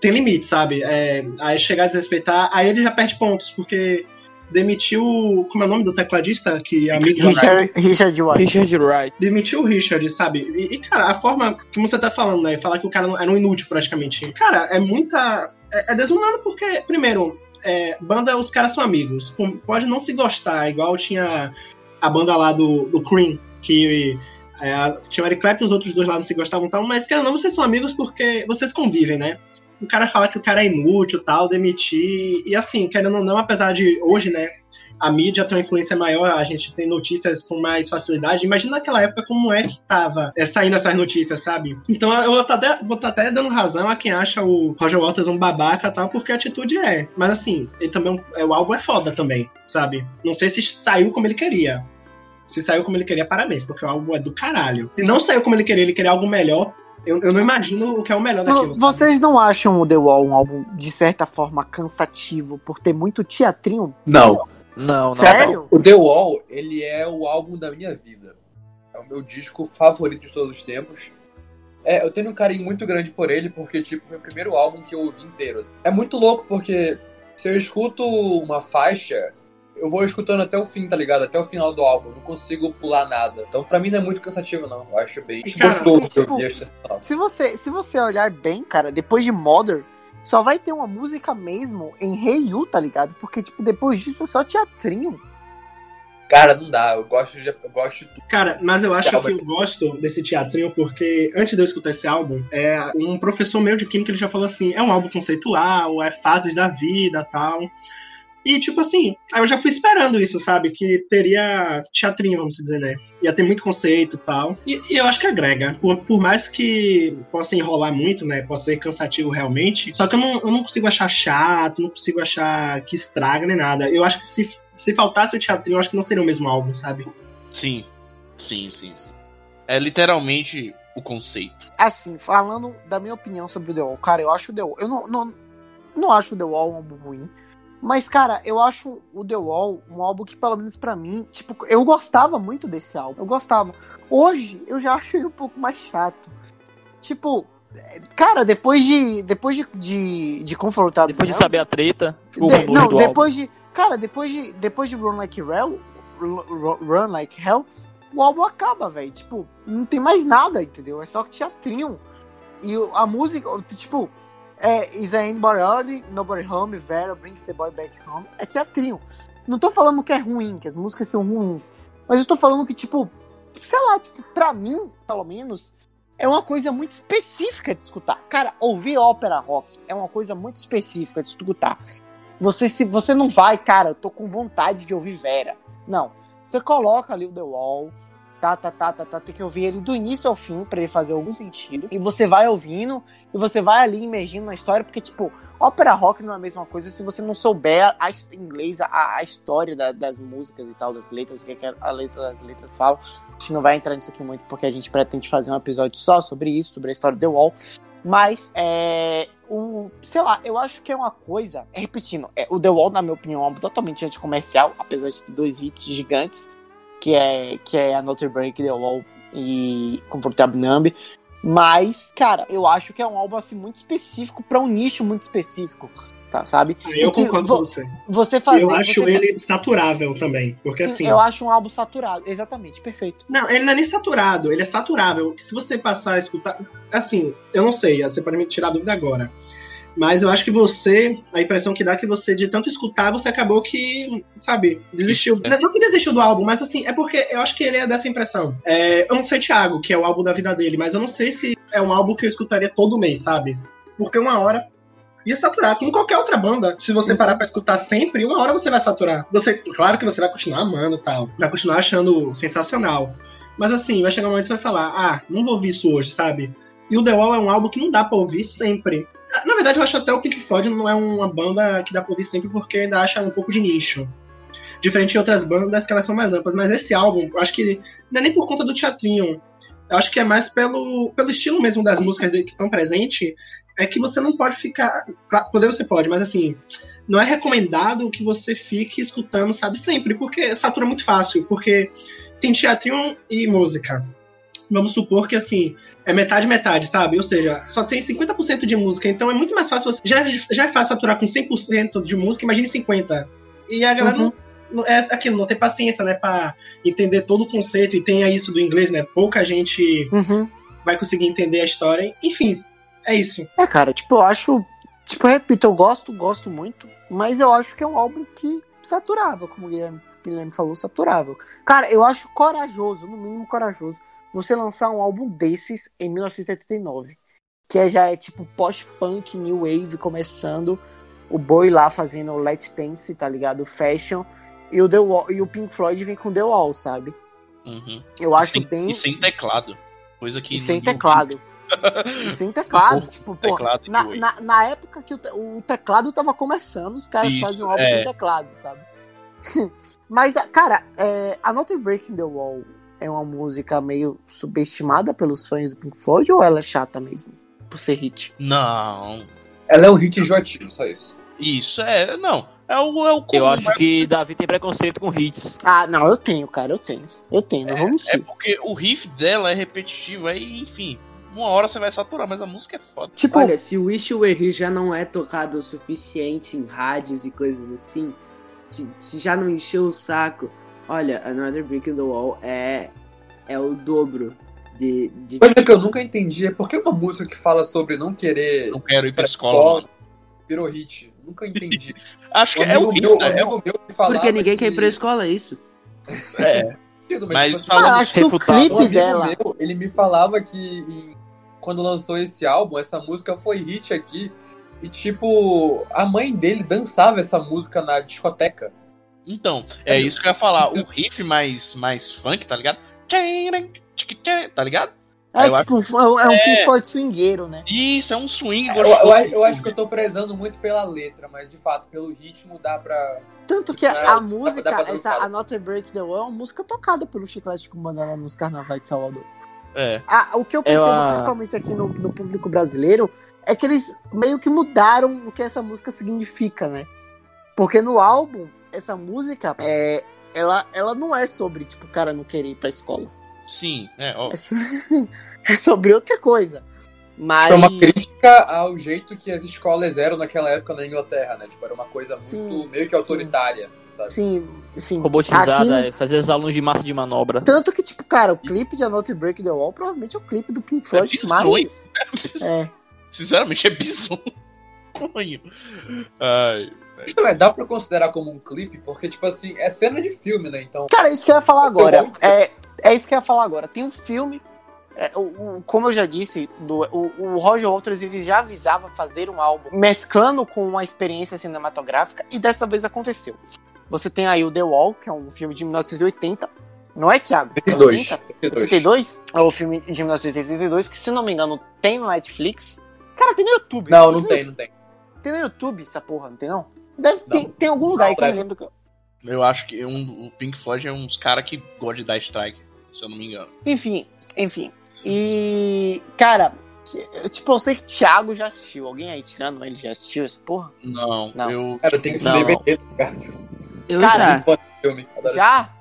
S4: tem limite, sabe? É, aí chegar a desrespeitar, aí ele já perde pontos, porque demitiu. Como é o nome do tecladista? Que é amigo
S1: Richard, do Richard Wright.
S5: Richard Wright.
S4: Demitiu o Richard, sabe? E, e, cara, a forma que você tá falando, né? Falar que o cara era um inútil praticamente. Cara, é muita. É, é desumano porque, primeiro, é, banda, os caras são amigos. Pode não se gostar, igual tinha a banda lá do, do Cream, que é, tinha o Eric Clapton, os outros dois lá não se gostavam tal, mas querendo não, vocês são amigos porque vocês convivem, né? O cara fala que o cara é inútil tal, demitir. E assim, querendo ou não, apesar de hoje, né? a mídia tem uma influência maior, a gente tem notícias com mais facilidade. Imagina naquela época como é que tava é, saindo essas notícias, sabe? Então eu vou estar até, vou tá até dando razão a quem acha o Roger Waters um babaca tal, porque a atitude é. Mas assim, ele também, é, o álbum é foda também, sabe? Não sei se saiu como ele queria. Se saiu como ele queria, parabéns, porque o álbum é do caralho. Se não saiu como ele queria, ele queria algo melhor, eu, eu não imagino o que é o melhor daquilo.
S1: Vocês não acham o The Wall um álbum, de certa forma, cansativo por ter muito teatrinho?
S2: Não.
S5: Não, não.
S1: Sério?
S2: O The Wall, ele é o álbum da minha vida. É o meu disco favorito de todos os tempos. É, eu tenho um carinho muito grande por ele, porque, tipo, foi o primeiro álbum que eu ouvi inteiro. assim. É muito louco, porque se eu escuto uma faixa, eu vou escutando até o fim, tá ligado? Até o final do álbum. Não consigo pular nada. Então, pra mim, não é muito cansativo, não. Eu acho bem
S4: Cara,
S2: gostoso
S1: tipo. Se você, se você olhar bem, cara, depois de Modern, só vai ter uma música mesmo em Hey You, tá ligado? Porque, tipo, depois disso é só teatrinho.
S2: Cara, não dá. Eu gosto de, eu gosto de tudo.
S4: Cara, mas eu acho
S2: Calma
S4: que eu gosto desse teatrinho porque antes de eu escutar esse álbum, é, um professor meu de química ele já falou assim: é um álbum conceitual, é fases da vida tal. E, tipo assim, aí eu já fui esperando isso, sabe? Que teria teatrinho, vamos dizer, né? Ia ter muito conceito e tal. E, e eu acho que agrega. Por, por mais que possa enrolar muito, né? Possa ser cansativo realmente. Só que eu não, eu não consigo achar chato, não consigo achar que estraga nem nada. Eu acho que se, se faltasse o teatrinho, eu acho que não seria o mesmo álbum, sabe?
S6: Sim, sim, sim, sim. É literalmente o conceito.
S1: Assim, falando da minha opinião sobre o The Wall, cara, eu acho o The Wall. Eu não, não, não acho o The Wall um álbum ruim. Mas, cara, eu acho o The Wall um álbum que, pelo menos pra mim, tipo, eu gostava muito desse álbum. Eu gostava. Hoje, eu já acho ele um pouco mais chato. Tipo, cara, depois de. Depois de, de, de confrontar.
S5: Depois de saber a treta, o
S1: de- não,
S5: do álbum.
S1: depois de. Cara, depois de, depois de Run Like Hell, Run, Like Hell, o álbum acaba, velho. Tipo, não tem mais nada, entendeu? É só teatrinho. E a música, tipo, é Is Anybody Early, Nobody Home, Vera, Brings the Boy Back Home. É teatrinho. Não tô falando que é ruim, que as músicas são ruins. Mas eu tô falando que, tipo, sei lá, tipo, pra mim, pelo menos, é uma coisa muito específica de escutar. Cara, ouvir ópera rock é uma coisa muito específica de escutar. Você, se você não vai, cara, eu tô com vontade de ouvir Vera. Não. Você coloca ali o The Wall, tá, tá, tá, tá, tá, tem que ouvir ele do início ao fim pra ele fazer algum sentido. E você vai ouvindo e você vai ali imergindo na história, porque, tipo, ópera rock não é a mesma coisa se você não souber a, em inglês a, a história da- das músicas e tal, das letras, o que, que a letra das letras fala. A gente não vai entrar nisso aqui muito porque a gente pretende fazer um episódio só sobre isso, sobre a história do The Wall. Mas, é. Sei lá, eu acho que é uma coisa. Repetindo, é, o The Wall, na minha opinião, é um totalmente anticomercial, apesar de ter dois hits gigantes, que é, que é a Notre Break, The Wall e Comfortable Numb. Mas, cara, eu acho que é um álbum assim muito específico pra um nicho muito específico, tá, sabe?
S4: Eu concordo
S1: vo-
S4: com você.
S1: Você fazer,
S4: eu acho
S1: você
S4: ele saturável também. Porque
S1: Sim,
S4: assim.
S1: eu acho um álbum saturado, exatamente, perfeito.
S4: Não, ele não é nem saturado, ele é saturável. Se você passar a escutar. Assim, eu não sei, você pode me tirar a dúvida agora. Mas eu acho que você, a impressão que dá é que você, de tanto escutar, você acabou que, sabe, desistiu.
S6: É.
S4: Não que desistiu do álbum, mas assim, é porque eu acho que ele é dessa impressão. É, eu não sei Thiago, que é o álbum da vida dele, mas eu não sei se é um álbum que eu escutaria todo mês, sabe? Porque uma hora ia saturar, como qualquer outra banda. Se você parar pra escutar sempre, uma hora você vai saturar. Você, claro que você vai continuar amando e tal, vai continuar achando sensacional. Mas assim, vai chegar um momento que você vai falar, ah, não vou ouvir isso hoje, sabe? E o The Wall é um álbum que não dá pra ouvir sempre. Na verdade, eu acho até o Pink Floyd não é uma banda que dá pra ouvir sempre porque ainda acha um pouco de nicho. Diferente de outras bandas que elas são mais amplas. Mas esse álbum, eu acho que não é nem por conta do teatrinho. Eu acho que é mais pelo, pelo estilo mesmo das músicas que estão presentes. É que você não pode ficar. Poder você pode, mas assim, não é recomendado que você fique escutando, sabe, sempre, porque satura muito fácil, porque tem teatrinho e música. Vamos supor que assim, é metade metade, sabe? Ou seja, só tem 50% de música, então é muito mais fácil você já já é fácil saturar com 100% de música, imagine 50. E a galera
S1: Uhum.
S4: não, é aquilo, não tem paciência, né, para entender todo o conceito e tem isso do inglês, né? Pouca gente
S1: Uhum.
S4: vai conseguir entender a história. Enfim, é isso.
S1: É, cara, tipo, eu acho. Tipo, eu repito, eu gosto, gosto muito, mas eu acho que é um álbum que saturável, como o Guilherme, Guilherme falou, saturável. Cara, eu acho corajoso, no mínimo corajoso, você lançar um álbum desses em 1989. Que é, já é tipo post-punk, new wave começando. O Boy lá fazendo Let's Dance, tá ligado? Fashion. e o, The Wall, e o Pink Floyd vem com The Wall, sabe?
S6: Uhum.
S1: Eu acho
S6: sem,
S1: bem.
S6: E sem teclado. Coisa que.
S1: E sem teclado. E sem teclado. *laughs* tipo, pô, na, na, na época que o, o teclado tava começando, os caras
S6: Isso,
S1: fazem um álbum
S6: é.
S1: sem teclado, sabe? *laughs* Mas, cara, é, a Not Breaking the Wall é uma música meio subestimada pelos fãs do Pink Floyd ou ela é chata mesmo? Por ser hit?
S6: Não.
S2: Ela é um hit enjoativo, só isso.
S6: Isso, é. Não. É o, é o
S5: Eu
S6: comum,
S5: acho
S6: mas
S5: que Davi tem preconceito com hits.
S1: Ah, não, eu tenho, cara, eu tenho. Eu tenho, não vamos
S6: É
S1: sim.
S6: porque o riff dela é repetitivo, aí, enfim. Uma hora você vai saturar, mas a música é foda.
S1: Tipo,
S3: Olha, se o Wish You Were Here já não é tocado o suficiente em rádios e coisas assim, se, se já não encheu o saco, olha, Another Brick in the Wall é, é o dobro de. de...
S2: Coisa que eu nunca entendi é por que uma música que fala sobre não querer
S6: Não quero ir pra
S2: pra
S6: escola.
S2: virou hit. Nunca entendi. *laughs*
S6: Acho que é o
S2: meu, um
S6: né?
S2: amigo meu que falava
S3: Porque ninguém quer ir
S2: que-
S3: pra escola, é isso.
S6: É, *laughs*
S2: Mas,
S6: Mas
S2: tipo
S6: falando-
S1: ah, acho que o
S5: refutado.
S2: Um
S1: clipe dela.
S2: meu, ele me falava que em- quando lançou esse álbum, essa música foi hit aqui. E, tipo, a mãe dele dançava essa música na discoteca.
S6: Então, é isso que eu ia falar. O riff mais, mais funk, tá ligado? Tá ligado?
S1: É
S6: eu
S1: tipo, um- é um Pink Floyd swingueiro, né?
S6: Isso, é um swing
S2: Eu,
S6: gostoso.
S2: eu, eu acho que eu tô prezando muito pela letra, mas de fato, pelo ritmo dá pra.
S1: Tanto que a,
S2: Dá-
S1: a
S2: dá
S1: música,
S2: pra
S1: essa
S2: dançar.
S1: A Not Break the Wall é uma música tocada pelo Chiclete com Banana nos carnavais de Salvador.
S6: É.
S1: Ah, o que eu percebo,
S5: Ela-
S1: principalmente aqui no, no público brasileiro, é que eles meio que mudaram o que essa música significa, né? Porque no álbum, essa música, é, ela, ela não é sobre, tipo, o cara não querer ir pra escola.
S6: Sim, é, ó.
S1: É, so- *laughs* é sobre outra coisa. Mas.
S2: É uma crítica ao jeito que as escolas eram naquela época na Inglaterra, né? Tipo, era uma coisa muito
S1: Sim,
S2: meio que autoritária. sabe?
S1: Sim, sim.
S5: Robotizada,
S1: Aqui
S5: é, fazer os alunos de massa de manobra.
S1: Tanto que, tipo, cara, o clipe de A Not Break the Wall provavelmente é o clipe do Pink Floyd
S6: bizonho.
S1: mais. É.
S6: Sinceramente, é bizonho. *laughs* Ai.
S2: Isso é, dá pra considerar como um clipe, porque, tipo assim, é cena de filme, né? Então.
S1: Cara, isso que eu ia falar agora. É, é isso que eu ia falar agora. Tem um filme. é, o, o- como eu já disse, do, o, o Roger Waters ele já avisava fazer um álbum mesclando com uma experiência cinematográfica e dessa vez aconteceu. Você tem aí o The Wall, que é um filme de 1980. Não é, Thiago?
S2: 82.
S1: 80?
S2: 82.
S1: 82? É o filme de 1982, que se não me engano tem no Netflix. Cara, tem no YouTube.
S2: Não, não tem, não tem.
S1: Tem no YouTube essa porra, não tem não? Deve. Tem, tem algum lugar
S2: Não,
S1: aí que eu não lembro. que eu-
S6: Eu acho que um, o Pink Floyd é uns caras que gostam de dar strike, se eu não me engano.
S1: Enfim, enfim. E, cara, eu, tipo, eu sei que o Thiago já assistiu. Alguém aí tirando ele já assistiu essa porra?
S6: Não,
S1: Não.
S6: eu.
S2: Cara, tem que se
S5: Não.
S2: DVD, cara.
S3: Eu
S1: Cara,
S3: já.
S1: Já?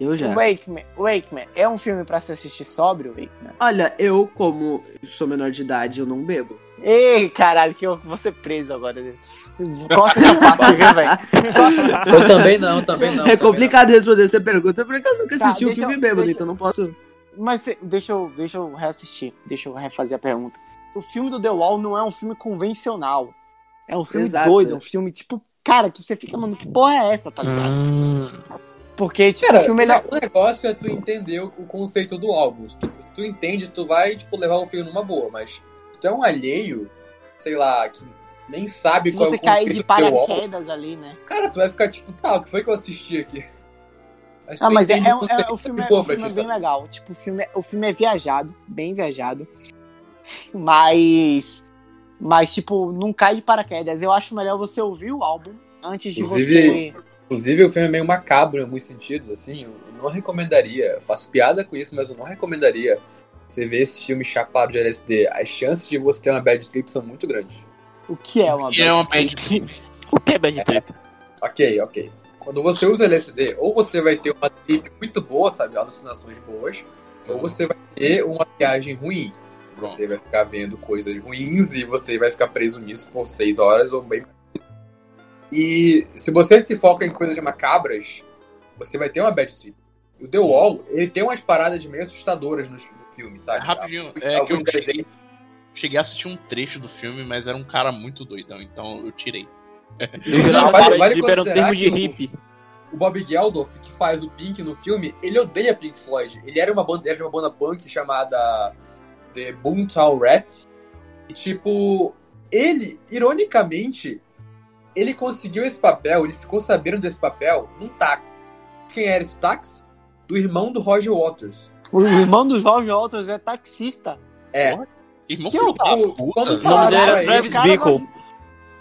S3: Eu já.
S1: O Wakeman, o Wakeman é um filme pra se assistir sóbrio, Wakeman?
S3: Olha, eu, como sou menor de idade, eu não bebo.
S1: Ei, caralho, que eu vou ser preso agora. Corta essa *laughs* parte, viu, velho?
S2: Eu também não, também não.
S3: é complicado responder essa pergunta, porque eu nunca
S1: Tá,
S3: assisti um
S1: deixa
S3: filme
S1: eu-
S3: bêbado,
S1: deixa-
S3: então não posso.
S1: Mas deixa eu, deixa eu reassistir. Deixa eu refazer a pergunta. O filme do The Wall não é um filme convencional. É um filme
S3: Exato.
S1: doido, é um filme tipo. Cara, que você fica, mano, que porra é essa, tá ligado?
S5: Hum,
S1: Porque, tipo,
S2: Cara,
S1: o filme ele é.
S2: o negócio é tu entender o, o conceito do álbum. Se tu, se tu entende, tu vai, tipo, levar o filme numa boa, mas é um alheio, sei lá, que nem sabe
S1: Se
S2: qual
S1: você
S2: é o
S1: cair de paraquedas ali, né?
S2: cara, tu vai ficar tipo, tá, o que foi que eu assisti aqui? Mas tu
S1: Ah, mas é, é, um- é- o filme, é, o filme é
S2: ti,
S1: bem
S2: sabe?
S1: legal. Tipo, o filme, é- o filme é viajado, bem viajado. Mas. Mas, tipo, não cai de paraquedas. Eu acho melhor você ouvir o álbum antes de
S2: Inclusive-
S1: você.
S2: Inclusive, o filme é meio macabro em alguns sentidos, assim. Eu não recomendaria. Eu faço piada com isso, mas eu não recomendaria você ver esse filme chapado de LSD. As chances de você ter uma bad trip são muito grandes.
S1: O que é uma
S6: que é uma
S1: bad
S6: bad
S1: trip? *laughs*
S5: o que é bad trip?
S2: Ok, ok. Quando você usa LSD, ou você vai ter uma trip muito boa, sabe? Alucinações boas, ou você vai ter uma viagem ruim. Você vai ficar vendo coisas ruins e você vai ficar preso nisso por seis horas ou bem mais. E se você se foca em coisas macabras, você vai ter uma bad trip. O The Wall, ele tem umas paradas meio assustadoras no filme, sabe?
S6: Rapidinho,
S2: Alguns-
S6: é que eu cheguei, cheguei a assistir um trecho do filme, mas era um cara muito doidão, então eu tirei. *laughs*
S5: Eu jurava
S2: vale-
S5: que era
S2: vale
S5: trip era um termo de
S2: o-
S5: hippie.
S2: O Bob Geldof, que faz o Pink no filme, ele odeia Pink Floyd. Ele era, uma banda, era de uma banda punk chamada The Boomtown Rats. E, tipo, ele, ironicamente, ele conseguiu esse papel, ele ficou sabendo desse papel num táxi. Quem era esse táxi? Do irmão do Roger Waters.
S1: O irmão do Jorge Walters é taxista.
S2: É.
S6: Irmão,
S1: Que
S6: filho da
S2: o-
S6: puta.
S2: quando
S5: O nome
S2: falaram
S5: dele era Travis Bickle.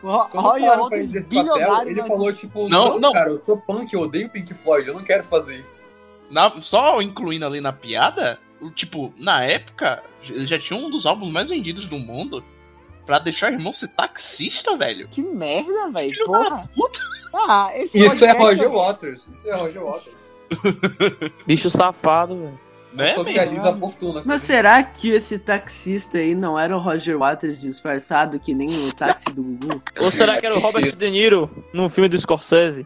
S1: Roger Waters,
S2: papel,
S1: bilionário.
S2: ele
S1: mas-
S2: falou, tipo,
S6: Não,
S2: não,
S6: não.
S2: cara, eu sou punk, eu odeio Pink Floyd, eu não quero fazer isso.
S6: Na- só incluindo ali na piada, o tipo, na época, ele já tinha um dos álbuns mais vendidos do mundo. Pra deixar o irmão ser taxista, velho.
S1: Que merda, velho. Porra.
S6: puta.
S1: Ah, esse
S2: Isso é Roger Waters. Isso é Roger Waters.
S5: Bicho safado, velho.
S6: Né,
S2: Socializa a fortuna.
S3: Mas será que esse taxista aí não era o Roger Waters disfarçado que nem o táxi do Gugu? *laughs*
S5: Ou será que era o Robert De Niro num filme do Scorsese?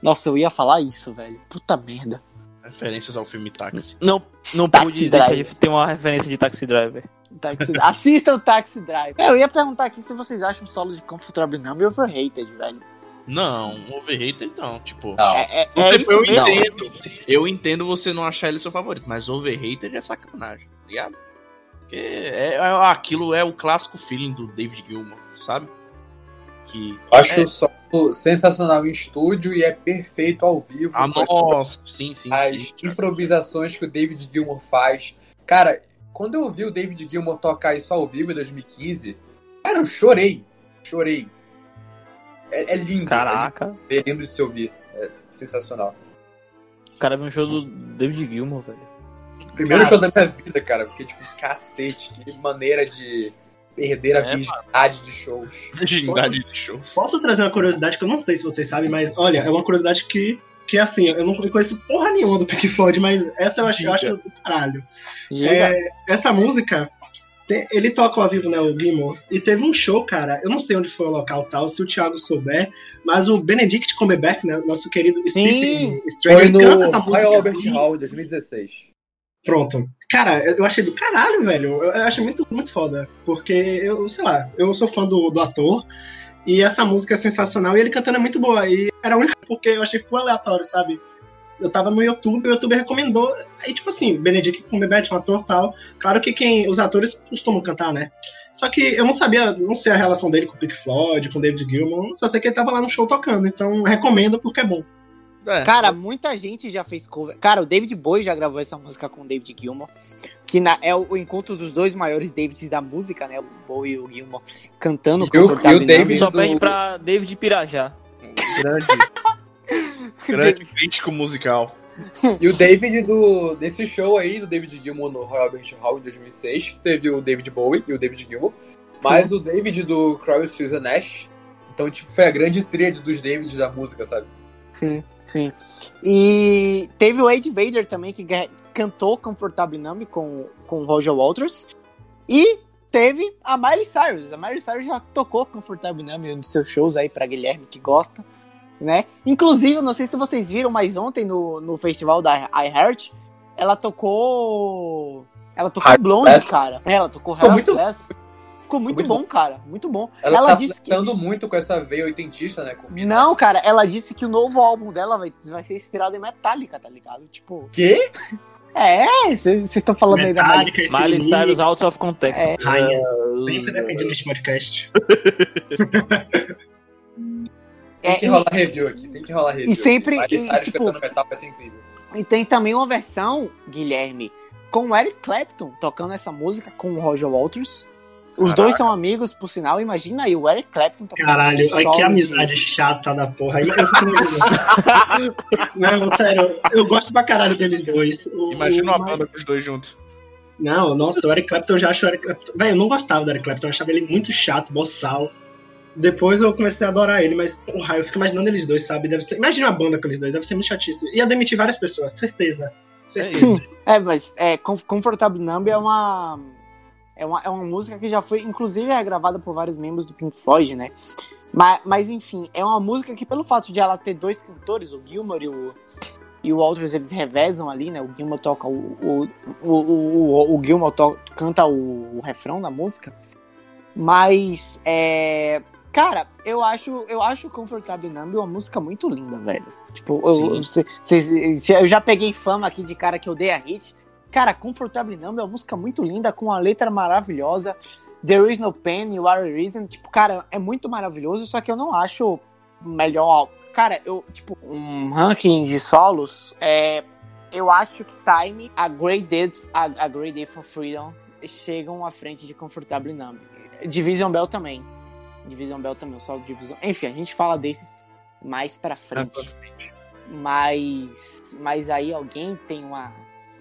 S1: Nossa, eu ia falar isso, velho. Puta merda.
S6: Referências ao filme Táxi.
S5: Não, não
S1: Taxi
S5: pude deixar
S1: Driver.
S5: de ter uma referência de Taxi Driver.
S1: Taxi... Assista o Taxi Drive. É, eu ia perguntar aqui se vocês acham o solo de Comfortable Number overrated, velho.
S6: Não, overrated não, tipo.
S2: Não.
S1: É, é,
S6: tipo, eu
S1: mesmo.
S6: entendo. Eu entendo você não achar ele seu favorito, mas overrated é sacanagem, tá ligado? Porque é, é- aquilo é o clássico feeling do David Gilmour, sabe? Que.
S2: Acho
S6: É.
S2: o solo sensacional em estúdio e é perfeito ao vivo.
S6: Ah, nossa, sim, sim.
S2: as
S6: sim.
S2: improvisações que o David Gilmour faz. Cara, quando eu vi o David Gilmour tocar isso ao vivo em 2015, cara, eu chorei. Chorei. É, é lindo.
S5: Caraca.
S2: É lindo, é lindo de se ouvir. É sensacional.
S5: O cara viu um show do David Gilmour, velho.
S2: Primeiro
S6: Cara.
S2: show da minha vida, cara. Eu Fiquei tipo, cacete, que maneira de perder a
S6: É,
S2: virgindade de shows.
S6: Virgindade de shows.
S4: Posso trazer uma curiosidade que eu não sei se vocês sabem, mas olha, é uma curiosidade que, que assim, eu não conheço porra nenhuma do Pink Floyd, mas essa eu acho, eu acho do caralho. É, essa música, te- ele toca ao vivo, né, o Gilmore, e teve um show, cara, eu não sei onde foi o local tal, se o Thiago souber, mas o Benedict Cumberbatch, né, nosso querido Stephen
S2: Foi
S4: Stranger,
S2: no
S4: canta essa música.
S2: Albert
S4: e-
S2: Hall, em 2016.
S4: Pronto. Cara, eu eu achei do caralho, velho. Eu achei muito, muito foda. Porque, eu, sei lá, eu sou fã do, do ator. E essa música é sensacional. E ele cantando é muito boa. E era a única porque eu achei que foi aleatório, sabe? Eu tava no YouTube, o YouTube recomendou. Aí, tipo assim, Benedict Cumberbatch, um ator tal. Claro que quem, os atores costumam cantar, né? Só que eu não sabia, não sei a relação dele com o Pink Floyd, com o David Gilmour. Só sei que ele tava lá no show tocando. Então, recomendo porque é bom.
S6: É.
S1: Cara, muita gente já fez cover. Cara, o David Bowie já gravou essa música com o David Gilmour. Que na- é o, o encontro dos dois maiores Davids da música, né? O Bowie e o Gilmour cantando
S2: E o- e o David-.
S5: Só pede pra David Pirajá.
S6: Grande. Grande crítico musical.
S2: E o David do, desse show aí, do David Gilmour no Royal Albert Hall em 2006, que teve o David Bowie e o David Gilmour, mais o David do Crowley, and Nash. Então, tipo, foi a grande tríade dos Davids da música, sabe?
S1: Sim, sim. E teve o Ed Vader também, que cantou Comfortable Number com, com o Roger Waters. E teve a Miley Cyrus. A Miley Cyrus já tocou Comfortable Number em um dos seus shows aí pra Guilherme, que gosta. Né? Inclusive, não sei se vocês viram, mas ontem no, no festival da iHeart, ela tocou. Ela tocou
S2: Heart
S1: Blonde,
S2: Bless.
S1: cara. É, Ela tocou
S2: Ficou muito-.
S1: Ficou muito,
S2: muito
S1: bom, cara. Muito bom.
S2: Ela,
S1: Ela
S2: tá
S1: disse que-
S2: muito com essa veia oitentista, né?
S1: Não, cara, ela disse que o novo álbum dela vai, vai ser inspirado em Metallica, tá ligado? Tipo.
S2: Quê?
S1: É, vocês estão falando aí da
S4: Metallica, Stevie
S5: Miley Cyrus out of context.
S1: É.
S4: Rainha. Sempre defendi neste podcast. *laughs* *laughs*
S2: Tem
S1: É,
S2: que
S1: e-
S2: rolar review aqui, tem que rolar review.
S1: E sempre-
S2: aqui.
S1: E, tipo-
S2: cantando metal vai ser incrível.
S1: E tem também uma versão, Guilherme, com o Eric Clapton tocando essa música com o Roger Waters. Os dois são amigos, por sinal. Imagina aí o Eric Clapton tocando
S4: Caralho,
S1: solo
S4: que
S1: de-
S4: amizade chata da porra. Aí eu fico *laughs* Não, sério, eu gosto pra caralho deles dois. O-
S6: Imagina
S4: o-
S6: uma banda com os dois juntos.
S4: Não, nossa, o Eric Clapton eu já acho o Eric Clapton. Velho, eu não gostava do Eric Clapton, eu achava ele muito chato, boçal. Depois eu comecei a adorar ele, mas, porra, eu fico imaginando eles dois, sabe? Deve ser... Imagina uma banda com eles dois, deve ser muito chatice. Ia demitir várias pessoas, certeza. Certeza.
S1: É, mas é, Com- Comfortable Number é uma, é uma. É uma música que já foi, inclusive, é gravada por vários membros do Pink Floyd, né? Mas, mas enfim, é uma música que, pelo fato de ela ter dois cantores, o Gilmore e o, e o Walters, eles revezam ali, né? O Gilmore toca o. O, o, o, o, o Gilmore to- canta o, o refrão da música. Mas é. Cara, eu acho, eu acho Comfortable Number uma música muito linda, velho. Tipo, eu, eu, cê- cês- cê- eu já peguei fama aqui de cara que odeia hit. Cara, Comfortable Number é uma música muito linda, com uma letra maravilhosa. There is no pain, you are a reason. Tipo, cara, é muito maravilhoso, só que eu não acho melhor. Cara, eu, tipo, um ranking de solos, é, eu acho que Time, a Great Day, a, a Great Day for Freedom chegam à frente de Comfortable Number. Division Bell também. Division Bell também, o solo de Division. Enfim, a gente fala desses mais pra frente. Mas, mas aí alguém tem uma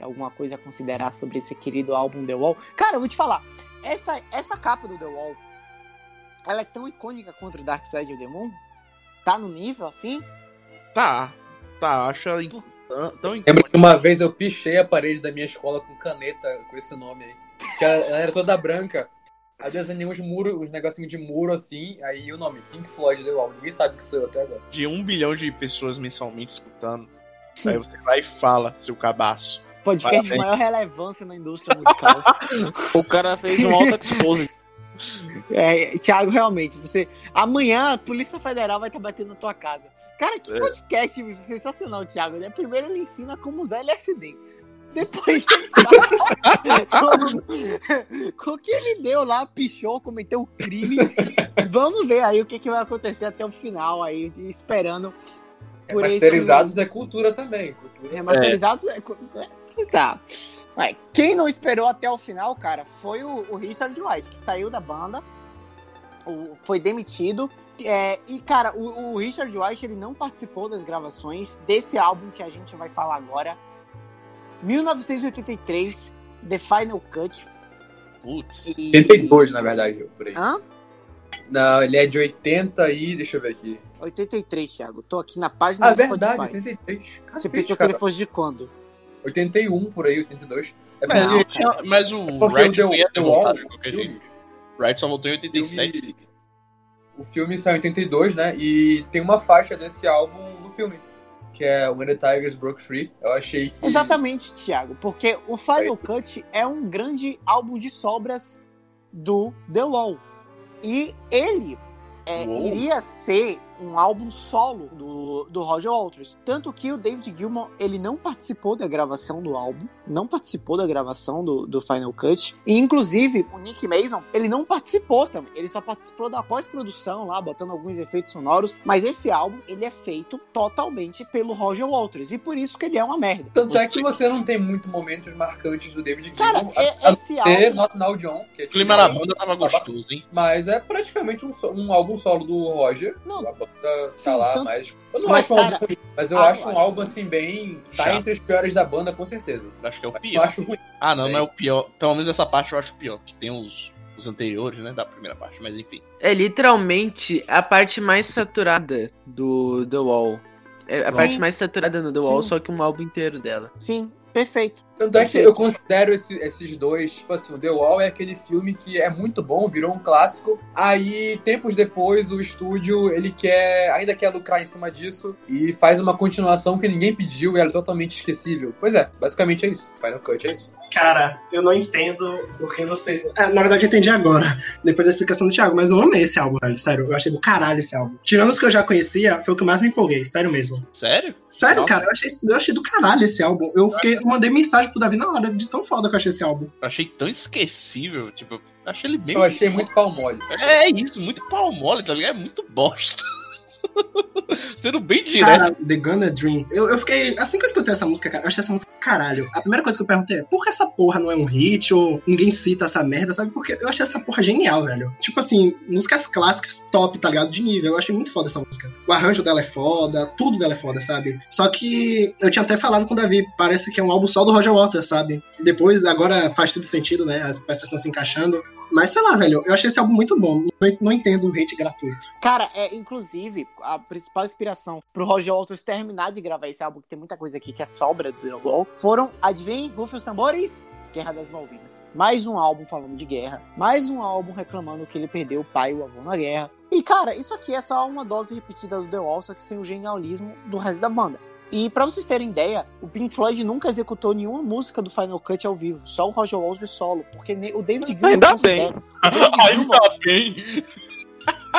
S1: alguma coisa a considerar sobre esse querido álbum The Wall? Cara, eu vou te falar, essa, essa capa do The Wall, ela é tão icônica contra o Dark Side of the Moon? Tá no nível assim?
S6: Tá, tá, acho ela tão, tão
S2: Lembro que uma vez eu pichei a parede da minha escola com caneta com esse nome aí. Que ela, ela era toda branca. Aí eu desenhei uns muros, uns negocinhos de muro assim, aí o nome, Pink Floyd The Wall. Ninguém sabe o que sou eu até agora.
S6: de um bilhão de pessoas mensalmente escutando. Aí você vai e fala, seu cabaço.
S1: Podcast de maior relevância na indústria musical. *laughs*
S5: O cara fez um auto expose.
S1: é, Thiago, realmente, você. Amanhã a Polícia Federal vai estar batendo na tua casa. Cara, que
S6: É.
S1: podcast sensacional, Thiago. Né? Primeiro ele ensina como usar LSD. Depois ele com o que ele deu lá, pichou, cometeu um crime. Vamos ver aí o que, que vai acontecer até o final aí, esperando. Por
S2: Remasterizados é cultura também. Cultura.
S1: Remasterizados. É... Tá. Ué, quem não esperou até o final, cara, foi o, o Richard White, que saiu da banda, o- foi demitido. É, e, cara, o, o Richard White ele não participou das gravações desse álbum que a gente vai falar agora. 1983, The Final Cut.
S6: Putz.
S1: E...
S2: 82, na verdade, por aí.
S1: Hã?
S2: Não, ele é de 80 e. Deixa eu ver aqui.
S1: 83, Thiago. Tô aqui na página
S2: Ah,
S1: do
S2: verdade,
S1: Spotify.
S2: 83.
S1: Você
S2: Cacete,
S1: pensou que
S2: cara.
S1: ele fosse de quando?
S2: 81 por aí, 82. É
S6: Mas,
S1: Não, cara.
S6: tinha- mas o
S2: o The-
S6: não ia ter voltado de qualquer jeito. O Wright só voltou em 87.
S2: filme- o filme saiu em 82, né? E tem uma faixa desse álbum no filme. Que é When the Tigers Broke Free. Eu achei que.
S1: Exatamente, Thiago, porque o Final Cut é um grande álbum de sobras do The Wall. E ele é, iria ser um álbum solo do, do Roger Waters. Tanto que o David Gilmour, ele não participou da gravação do álbum, não participou da gravação do, do Final Cut. E, inclusive, o Nick Mason, ele não participou também. Ele só participou da pós-produção lá, botando alguns efeitos sonoros. Mas esse álbum, ele é feito totalmente pelo Roger Waters. E por isso que ele é uma merda.
S2: Tanto é que você não tem muito momentos marcantes do David
S1: Cara,
S2: Gilmour.
S1: é-
S2: a- a
S1: esse
S2: ter
S1: álbum...
S2: Not Now John, que é
S6: O
S2: tipo,
S6: clima na banda tava gostoso, hein?
S2: Mas é praticamente um, um álbum solo do Roger.
S1: Não.
S2: A banda
S1: Sim,
S2: tá lá,
S1: tanto-
S2: mas. Eu não
S1: Mas,
S2: acho um álbum ruim, mas eu
S1: ah,
S2: acho
S1: eu
S2: um
S1: acho
S2: álbum assim, bem. Tá
S6: Chato.
S2: entre os piores da banda, com certeza.
S6: Acho que é o
S2: Mas eu
S6: pior.
S2: acho ruim.
S6: Ah, não,
S2: Bem.
S6: não é o pior. Pelo menos essa parte eu acho pior. Que tem os, os anteriores, né? Da primeira parte, mas enfim.
S3: É literalmente a parte mais saturada do The Wall. É a
S1: Sim.
S3: parte mais saturada no The Wall,
S1: Sim.
S3: só que um álbum inteiro dela.
S1: Sim, perfeito.
S2: Tanto é que eu considero esse- esses dois, tipo assim, o The Wall é aquele filme que é muito bom, virou um clássico. Aí, tempos depois, o estúdio, ele quer, ainda quer lucrar em cima disso e faz uma continuação que ninguém pediu e ela é totalmente esquecível. Pois é, basicamente é isso. Final Cut é isso.
S4: Cara, eu não entendo porque vocês. É, na verdade, eu entendi agora, *laughs* depois da explicação do Thiago, mas eu amei esse álbum, velho. Sério, eu achei do caralho esse álbum. Tirando os que eu já conhecia, foi o que mais me empolguei, sério mesmo.
S6: Sério?
S4: Sério,
S1: Nossa.
S4: cara, eu achei, eu achei do caralho esse álbum. Eu, fiquei, eu mandei mensagem pro Davi na hora de tão foda que eu achei esse álbum.
S6: Eu achei tão esquecível. Tipo, eu achei ele bem.
S2: Eu achei muito pau mole.
S6: É isso, muito pau mole, tá ligado? É muito bosta. *laughs* Sendo bem direto.
S4: Cara, The Gunna Dream. Eu, eu fiquei. Assim que eu escutei essa música, cara, eu achei essa música caralho. A primeira coisa que eu perguntei é: por que essa porra não é um hit? Ou ninguém cita essa merda, sabe? Porque eu achei essa porra genial, velho. Tipo assim, músicas clássicas top, tá ligado? De nível. Eu achei muito foda essa música. O arranjo dela é foda, tudo dela é foda, sabe? Só que eu tinha até falado com o Davi, parece que é um álbum só do Roger Waters, sabe? Depois, agora faz tudo sentido, né? As peças estão se encaixando. Mas sei lá, velho, eu achei esse álbum muito bom. Não, não entendo o hate gratuito.
S1: Cara, é, inclusive, a principal inspiração pro Roger Waters terminar de gravar esse álbum, que tem muita coisa aqui que é sobra do Wall, foram, adivinhem, rufem os tambores, Guerra das Malvinas. Mais um álbum falando de guerra, mais um álbum reclamando que ele perdeu o pai e o avô na guerra. E, cara, isso aqui é só uma dose repetida do The Wall, só que sem o genialismo do resto da banda. E pra vocês terem ideia, o Pink Floyd nunca executou nenhuma música do Final Cut ao vivo, só o Roger Waters solo, porque o David Gilmour
S5: Ainda
S1: considera- o David Gilmour-
S6: Ainda bem.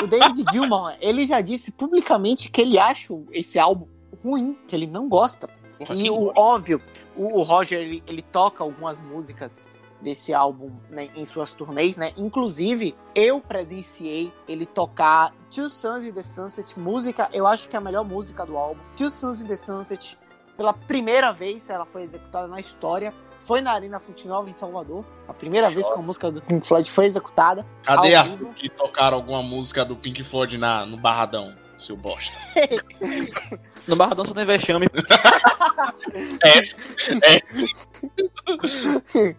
S1: o David Gilmour, ele já disse publicamente que ele acha esse álbum ruim, que ele não gosta.
S6: Porra,
S1: E o óbvio, o, o Roger ele, ele toca algumas músicas desse álbum né, em suas turnês, né? Inclusive, eu presenciei ele tocar Two Suns in the Sunset, música, eu acho que é a melhor música do álbum. Two Suns in the Sunset, pela primeira vez ela foi executada na história. Foi na Arena Fonte Nova, em Salvador. A primeira vez que a música do Pink Floyd foi executada.
S6: Cadê
S1: vivo.
S6: que tocaram alguma música do Pink Floyd na, no Barradão, seu bosta? *laughs*
S5: No Barradão só tem vexame. *laughs*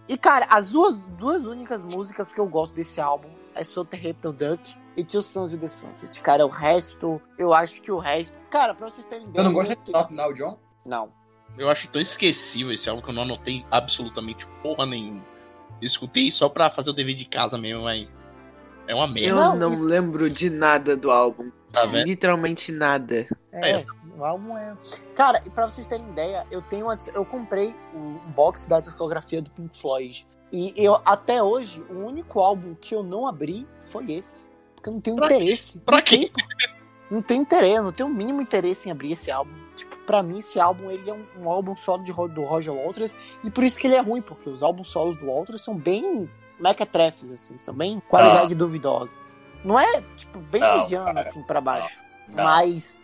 S1: e, cara, as duas, duas únicas músicas que eu gosto desse álbum é Reptile Duck e Two Sons in the Sunset. Cara, o resto, eu acho que o resto... Cara, pra vocês terem ideia...
S2: não gosta de
S1: eu-
S2: Not Now, John?
S1: Não.
S6: Eu acho tão esquecível esse álbum que eu não anotei absolutamente porra nenhuma. Eu escutei só pra fazer o dever de casa mesmo, mas é uma
S3: Eu
S6: merda,
S1: Não,
S3: não,
S1: isso-
S3: lembro de nada do álbum.
S6: tá vendo?
S3: Literalmente nada.
S1: É,
S6: É.
S1: o álbum é. Cara, e pra vocês terem ideia, eu tenho uma- eu comprei um box da discografia do Pink Floyd. E eu, até hoje, o único álbum que eu não abri foi esse. Porque eu não tenho
S6: Pra
S1: interesse.
S6: Pra
S1: Não
S6: quê?
S1: Não tenho interesse, não tenho o mínimo interesse em abrir esse álbum. Tipo, pra mim, esse álbum ele é um, um álbum solo de, do Roger Waters. E por isso que ele é ruim, porque os álbuns solos do Waters são bem mequetrefes, assim, são bem qualidade duvidosa. Não é, tipo, bem
S2: Não,
S1: mediano,
S2: cara.
S1: assim, pra baixo.
S2: Não.
S1: Mas,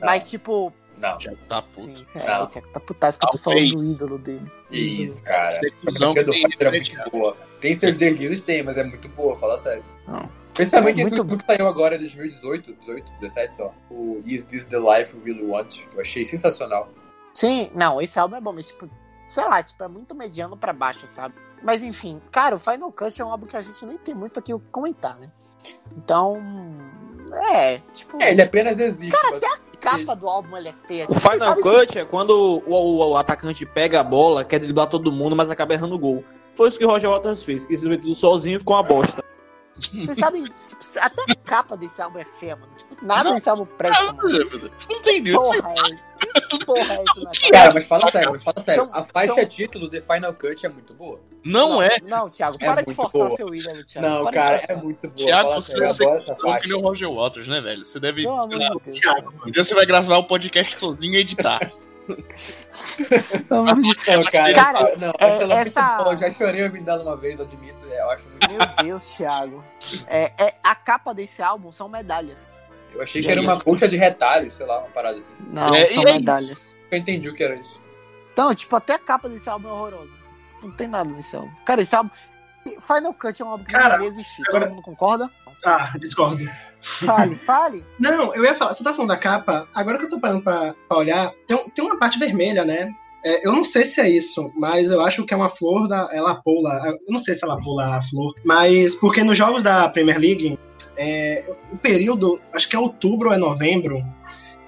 S2: Não.
S1: mas tipo,
S2: Não,
S6: Já tá puto.
S1: sim, é, o tá putasco que eu tô falando do ídolo dele.
S2: isso, cara.
S6: Secusão
S2: A do
S6: que
S2: Roger é
S6: tem,
S2: muito boa. Tem seus deslizes, tem, mas é muito boa, fala sério.
S1: Não.
S2: Principalmente
S1: É
S2: esse último que saiu agora em 2018, 18, 17 só. O Is This the Life We Really Want? Que eu achei sensacional.
S1: Sim, não, esse álbum é bom, mas tipo, sei lá, tipo, é muito mediano pra baixo, sabe? Mas enfim, cara, o Final Cut é um álbum que a gente nem tem muito aqui o que comentar, né? Então, é, tipo,
S2: É, ele apenas existe. mas-
S1: a capa do álbum é feia.
S5: O
S1: Tipo,
S5: Final
S1: sabem que-
S5: Cut é quando o, o- o atacante pega a bola, quer driblar todo mundo, mas acaba errando o gol. Foi isso que o Roger Waters fez, que se meteu tudo sozinho e ficou uma bosta.
S1: Vocês sabem, tipo, até a capa desse álbum é mano. Tipo, nada
S6: Não.
S1: desse álbum presta, mano.
S6: Não entendeu.
S1: Porra é essa? Que, que porra é essa, né?
S2: Cara, mas fala sério, mas fala sério.
S1: São-
S2: A faixa
S1: são-
S2: título de Final Cut é muito boa.
S6: Não é.
S1: Não, Thiago,
S2: É
S1: para de
S2: muito
S1: forçar
S2: boa.
S1: seu ídolo, Thiago.
S2: Não,
S1: para de
S2: cara, é muito boa.
S6: Thiago,
S2: fala
S6: você
S2: sério, eu
S6: você
S2: adoro essa
S6: falou que
S2: faixa.
S6: nem o Roger Waters, né, velho? Você deve.
S1: Pelo amor de Deus.
S4: Thiago,
S6: Um dia você vai gravar o podcast sozinho e editar. *laughs* *laughs*
S2: Não, cara,
S1: Cara,
S2: não,
S1: é, essa-
S2: muito boa. Eu já chorei ouvindo ela uma vez, admito. é, Eu acho muito.
S1: Meu Deus, Thiago. É, é, a capa desse álbum são medalhas.
S2: Eu achei
S6: E
S2: que era uma bucha de retalhos, sei lá, uma parada assim.
S1: Não,
S6: É,
S1: são medalhas.
S2: Eu entendi o que era isso.
S1: Então, tipo, até a capa desse álbum é horrorosa. Não tem nada nesse álbum. Cara, esse álbum. Final Cut é um álbum que
S4: Cara,
S1: não existir.
S4: agora-
S1: Todo mundo concorda?
S4: Ah, discordo.
S1: Fale, fale. *laughs*
S4: Não, eu ia falar, você tá falando da capa, agora que eu tô parando pra, pra olhar, tem, tem uma parte vermelha, né? É, eu não sei se é isso, mas eu acho que é uma flor da. Ela pula. Eu não sei se ela pula a flor, mas porque nos jogos da Premier League, é, o período, acho que é outubro ou é novembro.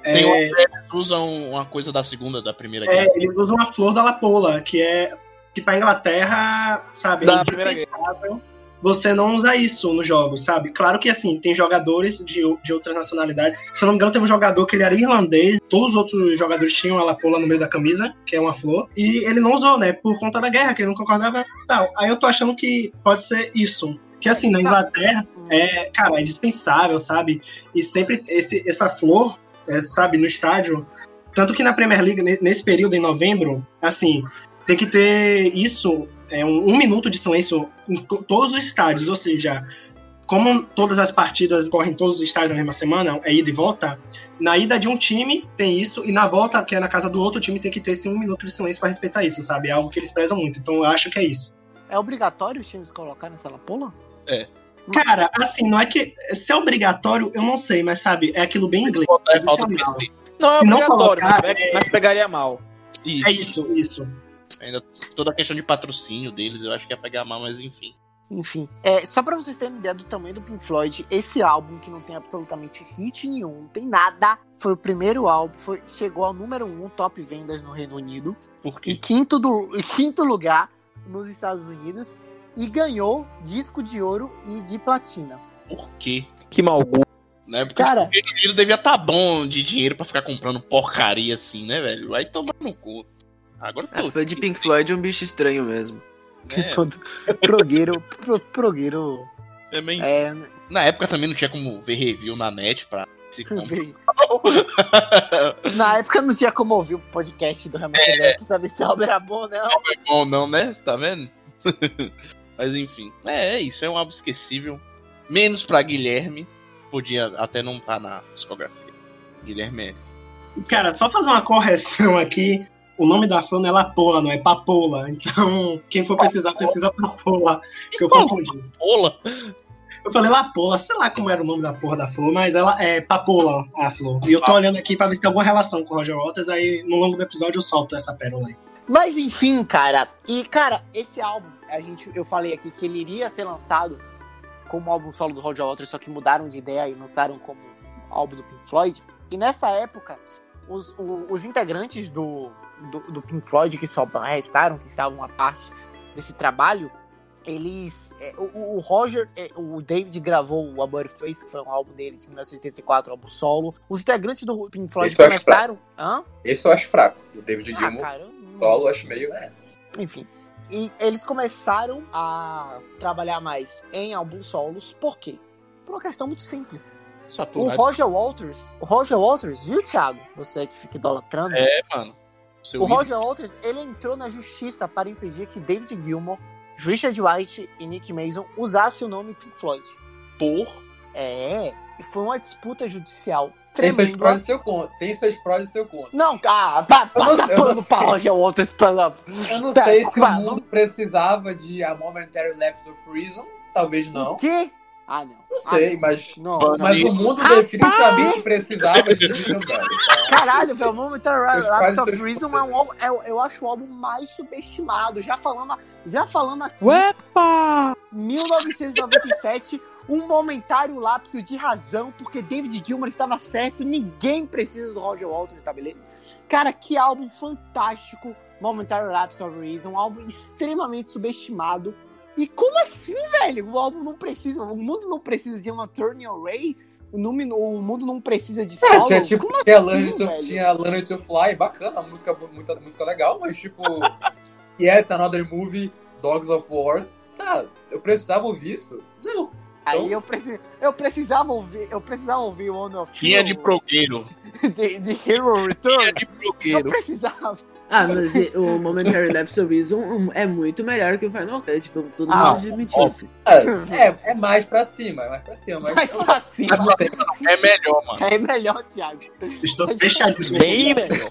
S4: é,
S6: Tem uma- Eles usam uma coisa da segunda, da primeira
S4: é,
S6: guerra.
S4: eles usam a flor da lapola, que é que pra Inglaterra, sabe,
S5: Da
S4: é indispensável você não usar isso nos jogos, sabe? Claro que assim, tem jogadores de, de outras nacionalidades. Se eu não me engano, teve um jogador que ele era irlandês, todos os outros jogadores tinham a lapola no meio da camisa, que é uma flor, e ele não usou, né? Por conta da guerra, que ele não concordava tal. Aí eu tô achando que pode ser isso. Que assim, na Inglaterra, é, cara, é indispensável, sabe? E sempre esse, essa flor, é, sabe, no estádio. Tanto que na Premier League, ne- nesse período, em novembro, assim, tem que ter isso, é, um, um minuto de silêncio em to- todos os estádios, ou seja, como todas as partidas correm em todos os estádios na mesma semana, é ida e volta, na ida de um time tem isso, e na volta, que é na casa do outro time, tem que ter esse um minuto de silêncio para respeitar isso, sabe? É algo que eles prezam muito, então eu acho que é isso.
S1: É obrigatório os times colocarem essa lapola?
S4: Cara, assim, não é que. Se é obrigatório, eu não sei, mas sabe, é aquilo bem inglês.
S6: É.
S5: Não é
S4: Se não
S5: obrigatório,
S4: colocar,
S5: mas, pe- mas pegaria mal.
S6: Isso.
S4: É isso, isso.
S6: Ainda toda a questão de patrocínio deles, eu acho que ia pegar mal, mas enfim.
S1: Enfim, é, só pra vocês terem ideia do tamanho do Pink Floyd, esse álbum que não tem absolutamente hit nenhum, não tem nada, foi o primeiro álbum, foi, chegou ao número um top vendas no Reino Unido
S6: Por
S1: e
S6: quê?
S1: quinto, do, e quinto lugar nos Estados Unidos e ganhou disco de ouro e de platina.
S6: Por quê?
S5: Que mau gosto.
S6: Né? Porque
S1: Cara-
S6: o Reino Unido devia estar bom de dinheiro pra ficar comprando porcaria assim, né, velho? Vai tomar no cu. Agora
S3: Ah, fã de Pink Floyd é um bicho estranho mesmo.
S6: né?
S1: Todo progueiro, pro, progueiro,
S6: Também,
S1: é,
S6: Na época também não tinha como ver review na net pra se. *laughs*
S1: Na época não tinha como ouvir o podcast do Ramaster é. pra saber se o álbum era bom ou não.
S6: bom, não, né? Tá vendo? *laughs* Mas enfim, é, é isso, é um álbum esquecível. Menos pra Guilherme, podia até não estar na discografia. Guilherme é.
S4: Cara, só fazer uma correção aqui. O nome da fã não é Lapola, não é Papola. Então, quem for pesquisar, pesquisa Papola, que eu confundi.
S6: Ola!
S4: Eu falei Lapola, sei lá como era o nome da porra da flor, mas ela é Papola, a flor. E eu tô olhando aqui pra ver se tem alguma relação com o Roger Waters, aí no longo do episódio eu solto essa pérola aí.
S1: Mas enfim, cara. E, cara, esse álbum, a gente, eu falei aqui que ele iria ser lançado como álbum solo do Roger Waters, só que mudaram de ideia e lançaram como álbum do Pink Floyd. E nessa época, os, o- os integrantes do, do, do Pink Floyd que só restaram, que estavam a parte desse trabalho, eles. é, o, o Roger, é, o David gravou o About Face, que foi um álbum dele de 1974, álbum solo. Os integrantes do Pink Floyd
S2: Esse
S1: começaram. Hã?
S2: Esse eu acho fraco. O David
S1: Ah,
S2: Gilmour, solo, eu acho meio. É.
S1: enfim. E eles começaram a trabalhar mais em álbuns solos, por quê? Por uma questão muito simples. O
S6: Saturado.
S1: Roger Walters, o Roger Walters, viu, Thiago? Você que fica idolatrando.
S6: É, mano. Seu
S1: o
S6: ídolo.
S1: Roger Walters, ele entrou na justiça para impedir que David Gilmour, Richard White e Nick Mason usassem o nome Pink Floyd.
S6: Por.
S1: É, e foi uma disputa judicial
S2: Tem seus prós e seu contra. Tem seus prós e seu contra.
S1: Não, cara, pa, passa pano pra. Roger Walters pela...
S2: Eu não sei se o mundo precisava de A Momentary Lapse of Reason. Talvez não.
S1: O quê? Ah, não.
S2: Não sei, mas.
S1: Não,
S6: Mano,
S1: não.
S2: Mas o mundo definitivamente precisava de Vision Bell. Então,
S1: Caralho, velho, Momentary
S2: Seus
S1: Lapse
S2: pais e
S1: of Reason é um álbum, é, eu acho o álbum mais subestimado. Já falando, já falando aqui,
S5: Uepa!
S1: 1997, um momentário lapso de razão, porque David Gilmour estava certo, ninguém precisa do Roger Walters, tá beleza? Cara, que álbum fantástico, Momentary Lapse of Reason, um álbum extremamente subestimado. E como assim, velho? O álbum não precisa, o mundo não precisa de uma Turn Array, o, nome- o mundo não precisa de
S2: é,
S1: solo.
S2: tinha tipo.
S1: Como
S2: Tinha
S1: assim,
S2: to, tinha Learn to Fly, bacana, música, muita música legal, mas tipo. *laughs* yeah, it's another movie, Dogs of Wars. Tá, eu precisava ouvir isso? Não.
S1: Aí eu, preci... eu precisava ouvir, eu precisava ouvir o One of
S6: Tinha de progueiro. *laughs*
S1: de, de Hero Return.
S6: Tinha de
S1: Eu
S6: progueiro.
S1: precisava.
S3: Ah, mas o Momentary Lapse of Reason é muito melhor que o Final Cut, vamos todo
S1: Ah,
S3: mundo admitir isso.
S2: É, é, é mais pra cima, é mais pra cima. Mas,
S1: Mas pra cima.
S2: não
S6: É melhor, mano.
S1: É melhor, Thiago.
S4: Estou fechadíssimo.
S5: Bem melhor.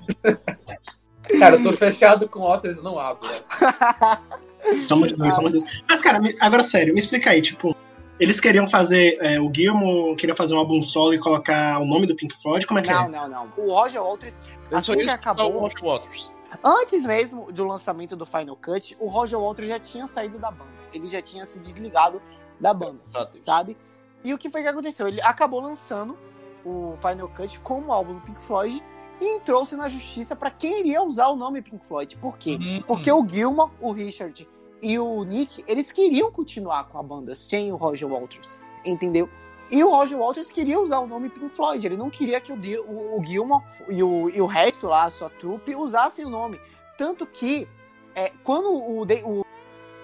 S2: Cara, eu tô fechado com Otters e não abro. né? *laughs*
S4: Somos dois, somos dois. Mas, cara, agora sério, me explica aí, tipo, eles queriam fazer. é, o Gilmo queria fazer um álbum solo e colocar o nome do Pink Floyd, como é que
S1: Não,
S4: é?
S1: não, não. O Roger Walters,
S6: Eu
S1: assim que
S6: escutar o
S1: acabou,
S6: Roger Waters.
S1: Antes mesmo do lançamento do Final Cut, o Roger Walters já tinha saído da banda. Ele já tinha se desligado da banda.
S6: Sabe?
S1: sabe? E o que foi que aconteceu? Ele acabou lançando o Final Cut como álbum do Pink Floyd e entrou-se na justiça para quem iria usar o nome Pink Floyd. Por quê?
S6: Uhum.
S1: Porque o Gilman, o Richard e o Nick, eles queriam continuar com a banda sem o Roger Waters, entendeu? E o Roger Waters queria usar o nome Pink Floyd, ele não queria que o, o, o Gilman e o, e o resto lá, a sua trupe, usassem o nome. Tanto que, é, quando o, o,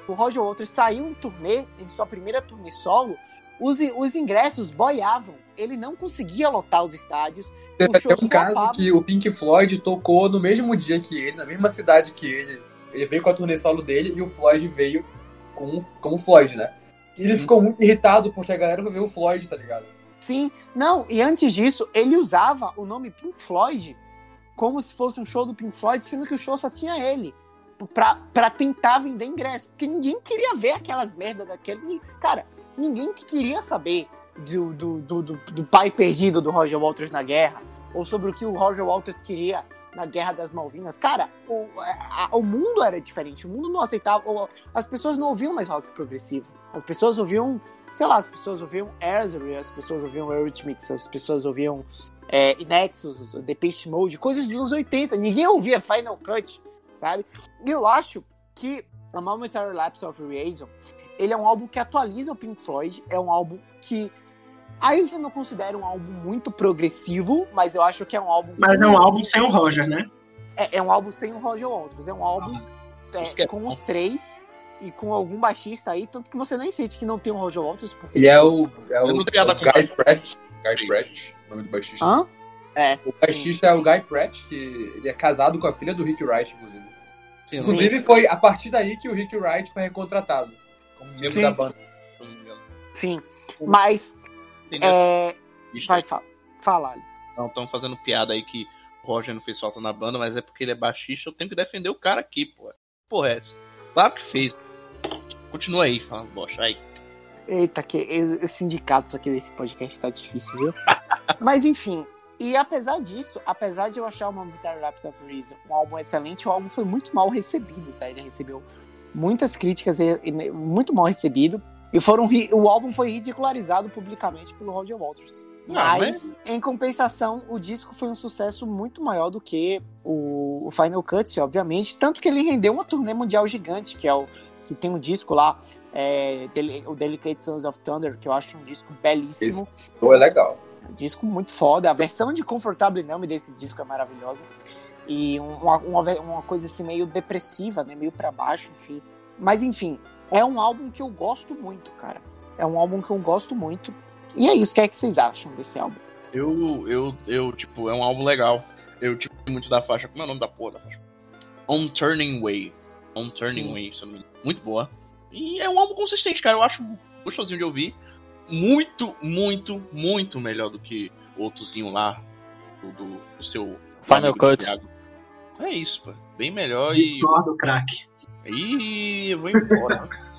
S1: o Roger Waters saiu em turnê, em sua primeira turnê solo, os, os ingressos boiavam. Ele não conseguia lotar os estádios.
S2: Até um caso que o Pink Floyd tocou no mesmo dia que ele, na mesma cidade que ele. Ele veio com a turnê solo dele e o Floyd veio com, como Floyd, né? E ele ficou muito irritado porque a galera vai ver o Floyd, tá ligado?
S1: Sim, não, e antes disso, ele usava o nome Pink Floyd como se fosse um show do Pink Floyd, sendo que o show só tinha ele. Pra, pra tentar vender ingresso. Porque ninguém queria ver aquelas merdas daquele. Cara, ninguém que queria saber do, do, do, do, do pai perdido do Roger Walters na guerra. Ou sobre o que o Roger Walters queria na Guerra das Malvinas. Cara, o, a- o mundo era diferente. O mundo não aceitava. As pessoas não ouviam mais rock progressivo. As pessoas ouviam sei lá, as pessoas ouviam Airsley, as pessoas ouviam Eurythmics, as pessoas ouviam é, Nexus, Depeche Mode, coisas dos anos 80. Ninguém ouvia Final Cut, sabe? E eu acho que A Momentary Lapse of Reason, ele é um álbum que atualiza o Pink Floyd, é um álbum que aí eu já não considero um álbum muito progressivo, mas eu acho que é um álbum
S4: Mas é um álbum sem o Roger, né?
S1: é, é um álbum sem o Roger Waters, é um álbum é,
S6: isso que é
S1: com os três e com algum baixista aí, tanto que você nem sente que não tem o Roger Waters, porque
S2: Ele é o. É
S6: Eu
S2: o, é o Guy Pratt. Guy Pratt, o nome do baixista.
S1: Hã? É.
S2: O baixista é o Guy Pratt, que ele é casado com a filha do Rick Wright, inclusive.
S6: Sim,
S2: Inclusive, foi a partir daí que o Rick Wright foi recontratado como membro
S1: Sim.
S2: da banda.
S1: Sim. Mas,
S6: Entendeu?
S1: é... Vai, fala. Fala, Alice.
S6: Não, estão fazendo piada aí que o Roger não fez falta na banda, mas é porque ele é baixista, eu tenho que defender o cara aqui, pô. Porra, é essa? Claro que fez. Continua aí, falando bosta aí.
S1: Eita, que o sindicato aqui desse podcast tá difícil, viu? *laughs* Mas enfim, e apesar disso, apesar de eu achar o Momentary Lapse of Reason um álbum excelente, o álbum foi muito mal recebido, tá? Ele recebeu muitas críticas, e muito mal recebido. E foram, o álbum foi ridicularizado publicamente pelo Roger Waters.
S6: Ah,
S1: Mas, em compensação, o disco foi um sucesso muito maior do que o, o Final Cut, obviamente. Tanto que ele rendeu uma turnê mundial gigante, que é o que tem um disco lá, é, o Delicate Sons of Thunder, que eu acho um disco belíssimo.
S2: É legal.
S1: Um disco muito foda. A versão de Comfortable Numb desse disco é maravilhosa. E um- uma, uma, uma coisa assim meio depressiva, né? Meio pra baixo, enfim. Mas enfim, é um álbum que eu gosto muito, cara. É um álbum que eu gosto muito. E é isso, o que é que vocês acham desse álbum?
S6: Eu, eu, eu, tipo, é um álbum legal. Eu, tipo, muito da faixa. Como é o nome da porra da faixa? On Turning Way. On Turning
S1: Sim.
S6: Way, se eu não me engano. Muito boa. E é um álbum consistente, cara. Eu acho gostosinho de ouvir. Muito, muito, muito melhor do que o outrozinho lá. Do, do, do seu.
S5: Final Cut.
S6: É isso, pô. Bem melhor e.
S4: Discordo, craque.
S6: Ih, eu vou embora. *laughs*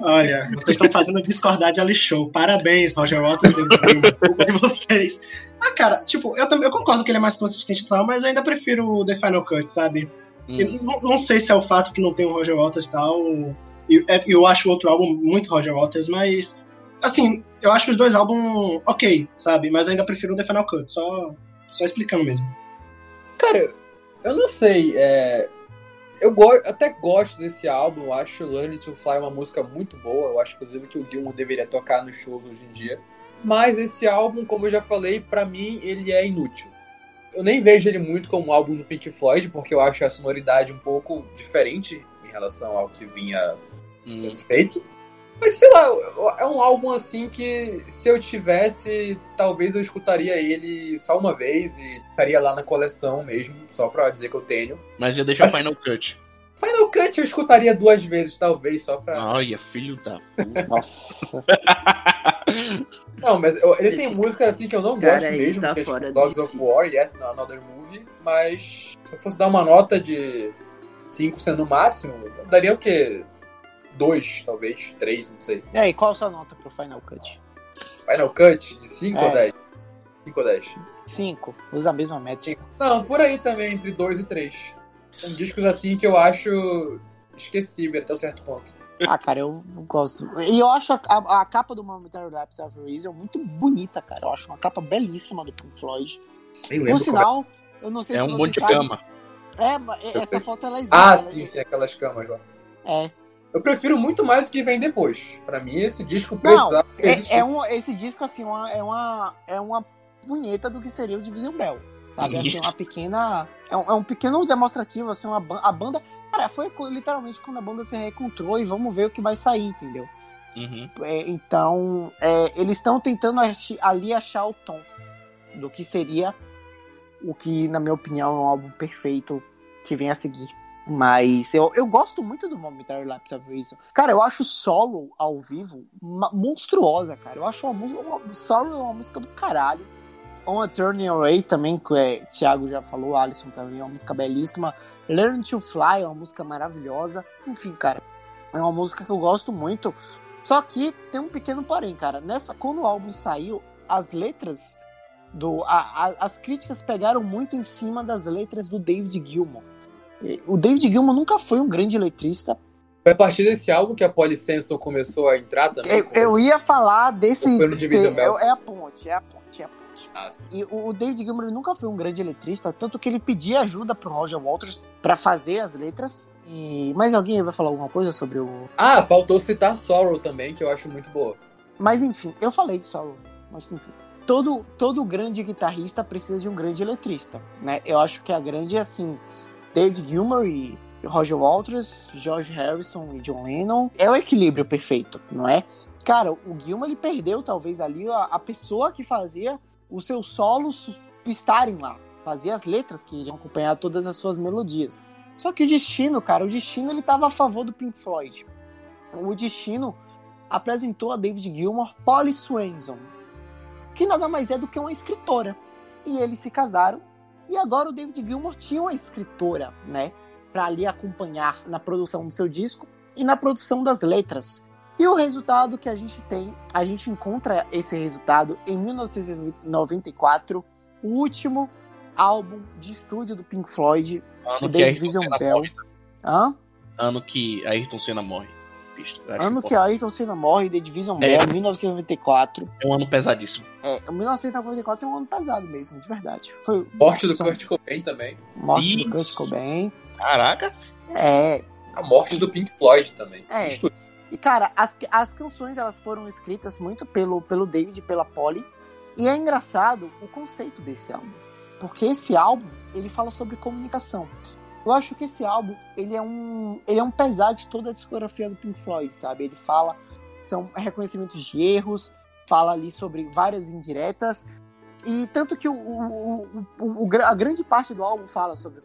S4: Olha, vocês estão fazendo discordar de Ali Show. Parabéns, Roger Waters e de vocês. Ah, cara, tipo, eu, também, eu concordo que ele é mais consistente e tal, mas eu ainda prefiro o The Final Cut, sabe?
S6: Hum.
S4: Eu não, não sei se é o fato que não tem o Roger Waters e tal. e- é- Eu, acho o outro álbum muito Roger Waters, mas. Assim, eu acho os dois álbuns ok, sabe? Mas eu ainda prefiro o The Final Cut, só, só explicando mesmo.
S2: Cara, eu não sei. é, Eu go... até gosto desse álbum. Eu acho Learning to Fly uma música muito boa. Eu acho, inclusive, que o Gilmour deveria tocar nos shows hoje em dia. Mas esse álbum, como eu já falei, pra mim ele é inútil. Eu nem vejo ele muito como um álbum do Pink Floyd, porque eu acho a sonoridade um pouco diferente em relação ao que vinha
S6: Hum.
S2: sendo feito. Mas sei lá, é um álbum assim que se eu tivesse, talvez eu escutaria ele só uma vez e estaria lá na coleção mesmo, só pra dizer que eu tenho.
S6: Mas ia deixar
S2: Mas-
S6: Final Cut.
S2: Final Cut eu escutaria duas vezes, talvez, só pra.
S6: Olha, filho da puta.
S1: Nossa. *laughs*
S2: Não, mas eu- ele tem
S3: Esse
S2: música assim que eu não
S3: cara
S2: gosto mesmo,
S3: tá
S2: que é tipo Dogs of. War e Another Movie, mas se eu fosse dar uma nota de 5 sendo o máximo, eu daria o quê? Dois, talvez, três, não sei.
S1: E aí, qual a sua nota pro Final Cut?
S2: Final Cut, de 5
S1: É.
S2: ou 10? 5 ou 10?
S1: Cinco. Usa a mesma métrica.
S2: Não, por aí também, entre 2 e 3. São discos assim que eu acho esquecível até um certo ponto.
S1: Ah, cara, eu gosto. E eu acho a, a- a capa do Momentary Lapse of Reason muito bonita, cara. Eu acho uma capa belíssima do Pink Floyd.
S2: Nem
S1: Por
S2: lembro
S1: sinal, eu não sei
S6: É
S1: se
S6: um
S1: vocês
S6: monte de cama.
S1: É, mas essa foto ela existe.
S2: Ah,
S1: ela-
S2: sim, sim, aquelas camas lá.
S1: É.
S2: Eu prefiro muito mais o que vem depois. Pra mim, esse disco
S1: Não,
S2: precisava
S1: É, é um, esse disco, assim, uma- é, uma, é uma punheta do que seria o Division Bell. Sabe? Assim, uma pequena. É um, é um pequeno demonstrativo, assim, uma, a banda. Cara, foi literalmente quando a banda se reencontrou e vamos ver o que vai sair, entendeu?
S6: Uhum.
S1: É, então, é, eles estão tentando ali achar o tom do que seria o que, na minha opinião, é um álbum perfeito que vem a seguir. Mas eu, eu gosto muito do Momentary Lapse of Reason. Cara, eu acho Sorrow ao vivo monstruosa, cara. Eu acho uma música. Sorrow é uma música do caralho. On a Turning Away também, que é, Thiago já falou, Alisson também, é uma música belíssima. Learn to Fly é uma música maravilhosa. Enfim, cara, é uma música que eu gosto muito. Só que tem um pequeno porém, cara. Nessa, quando o álbum saiu, as letras do. a- a- as críticas pegaram muito em cima das letras do David Gilmour. O David Gilmour nunca foi um grande letrista.
S2: Foi a partir desse álbum que a Polly Samson começou a entrar também.
S1: Eu, eu ia falar desse.
S2: Ou foi no Division
S1: se-
S2: Bell?
S1: é, é a ponte, é a ponte, é a ponte.
S2: Ah,
S1: E o David Gilmour nunca foi um grande letrista, tanto que ele pedia ajuda pro Roger Walters pra fazer as letras. E mais alguém vai falar alguma coisa sobre o
S2: Ah, faltou citar Sorrow também, que eu acho muito boa.
S1: Mas enfim, eu falei de Sorrow, mas enfim. Todo, todo grande guitarrista precisa de um grande letrista, né? Eu acho que a grande é assim, David Gilmour e Roger Waters, George Harrison e John Lennon. É o equilíbrio perfeito, não é? Cara, o Gilmour ele perdeu talvez ali a, a pessoa que fazia os seus solos estarem lá, fazia as letras que iriam acompanhar todas as suas melodias. Só que o Destino, cara, o Destino ele tava a favor do Pink Floyd. O Destino apresentou a David Gilmour Polly Swanson, que nada mais é do que uma escritora. E eles se casaram. E agora o David Gilmour tinha uma escritora, né? Pra ali acompanhar na produção do seu disco e na produção das letras. E o resultado que a gente tem, a gente encontra esse resultado em 1994, o último álbum de estúdio do Pink Floyd,
S6: Ano
S1: o
S6: que
S1: David
S6: Ayrton
S1: Vision
S6: Senna
S1: Bell.
S6: morre.
S1: Ano
S6: Ano que Ayrton Senna morre. Bicho,
S1: ano que Ayrton Senna morre, The Division
S6: É.
S1: Bell, 1994.
S6: É um ano pesadíssimo.
S1: É, 1994 é um ano pesado mesmo, de verdade. Foi
S2: Morte do
S1: são-
S2: Kurt Cobain também.
S1: morte
S6: Ih.
S1: do Kurt Cobain.
S6: Caraca.
S1: É,
S2: A morte do Pink Floyd também.
S1: É.
S2: Isso.
S1: E, cara, as, as canções elas foram escritas muito pelo, pelo David e pela Polly. E é engraçado o conceito desse álbum. Porque esse álbum, ele fala sobre comunicação. Eu acho que esse álbum, ele é um, ele é um pesar de toda a discografia do Pink Floyd, sabe? Ele fala, são reconhecimentos de erros, fala ali sobre várias indiretas. E tanto que o, o, o, o- a grande parte do álbum fala sobre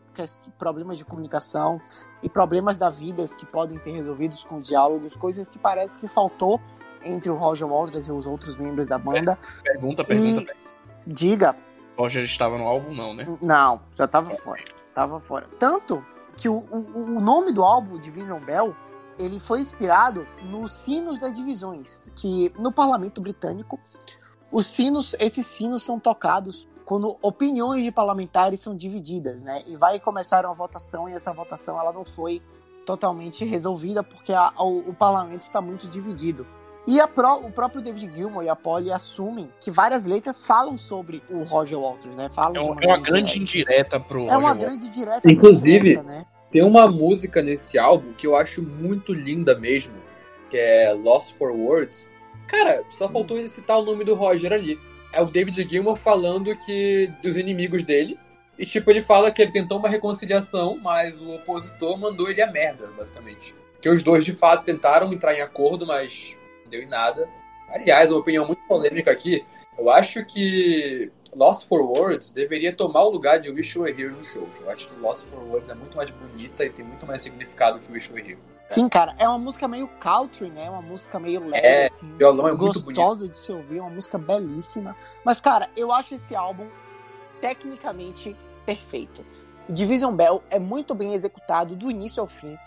S1: problemas de comunicação e problemas da vida que podem ser resolvidos com diálogos, coisas que parece que faltou entre o Roger Waters e os outros membros da banda.
S6: Pergunta, pergunta.
S1: E diga,
S6: Roger estava no álbum, não, né?
S1: não, já tava fora. Tava fora. Tanto que o, o, o nome do álbum, Division Bell, ele foi inspirado nos sinos das divisões, que no parlamento britânico, os sinos, esses sinos são tocados quando opiniões de parlamentares são divididas, né? E vai começar uma votação e essa votação ela não foi totalmente resolvida porque a- o, o parlamento está muito dividido. E a pró- o próprio David Gilmour e a Polly assumem que várias letras falam sobre o Roger Waters, né? Falam
S6: É,
S1: de
S6: um- é uma grande
S1: indireta.
S6: indireta pro
S1: É
S6: Roger
S1: uma grande direta.
S2: Inclusive-
S1: direta, né?
S2: Tem uma música nesse álbum que eu acho muito linda mesmo, que é Lost for Words. Cara, só faltou ele citar o nome do Roger ali. É o David Gilmour falando que dos inimigos dele. E tipo, ele fala que ele tentou uma reconciliação, mas o opositor mandou ele a merda, basicamente. Que os dois de fato tentaram entrar em acordo, mas não deu em nada. Aliás, uma opinião muito polêmica aqui. Eu acho que Lost for Words deveria tomar o lugar de Wish You Were Here no show. Eu acho que Lost for Words é muito mais bonita e tem muito mais significado que Wish You Were Here.
S1: Sim, cara, é uma música meio country, né? Uma música meio leve,
S2: É,
S1: assim.
S2: violão é muito
S1: gostosa de se ouvir, uma música belíssima. Mas, cara, eu acho esse álbum tecnicamente perfeito. Division Bell é muito bem executado do início ao fim.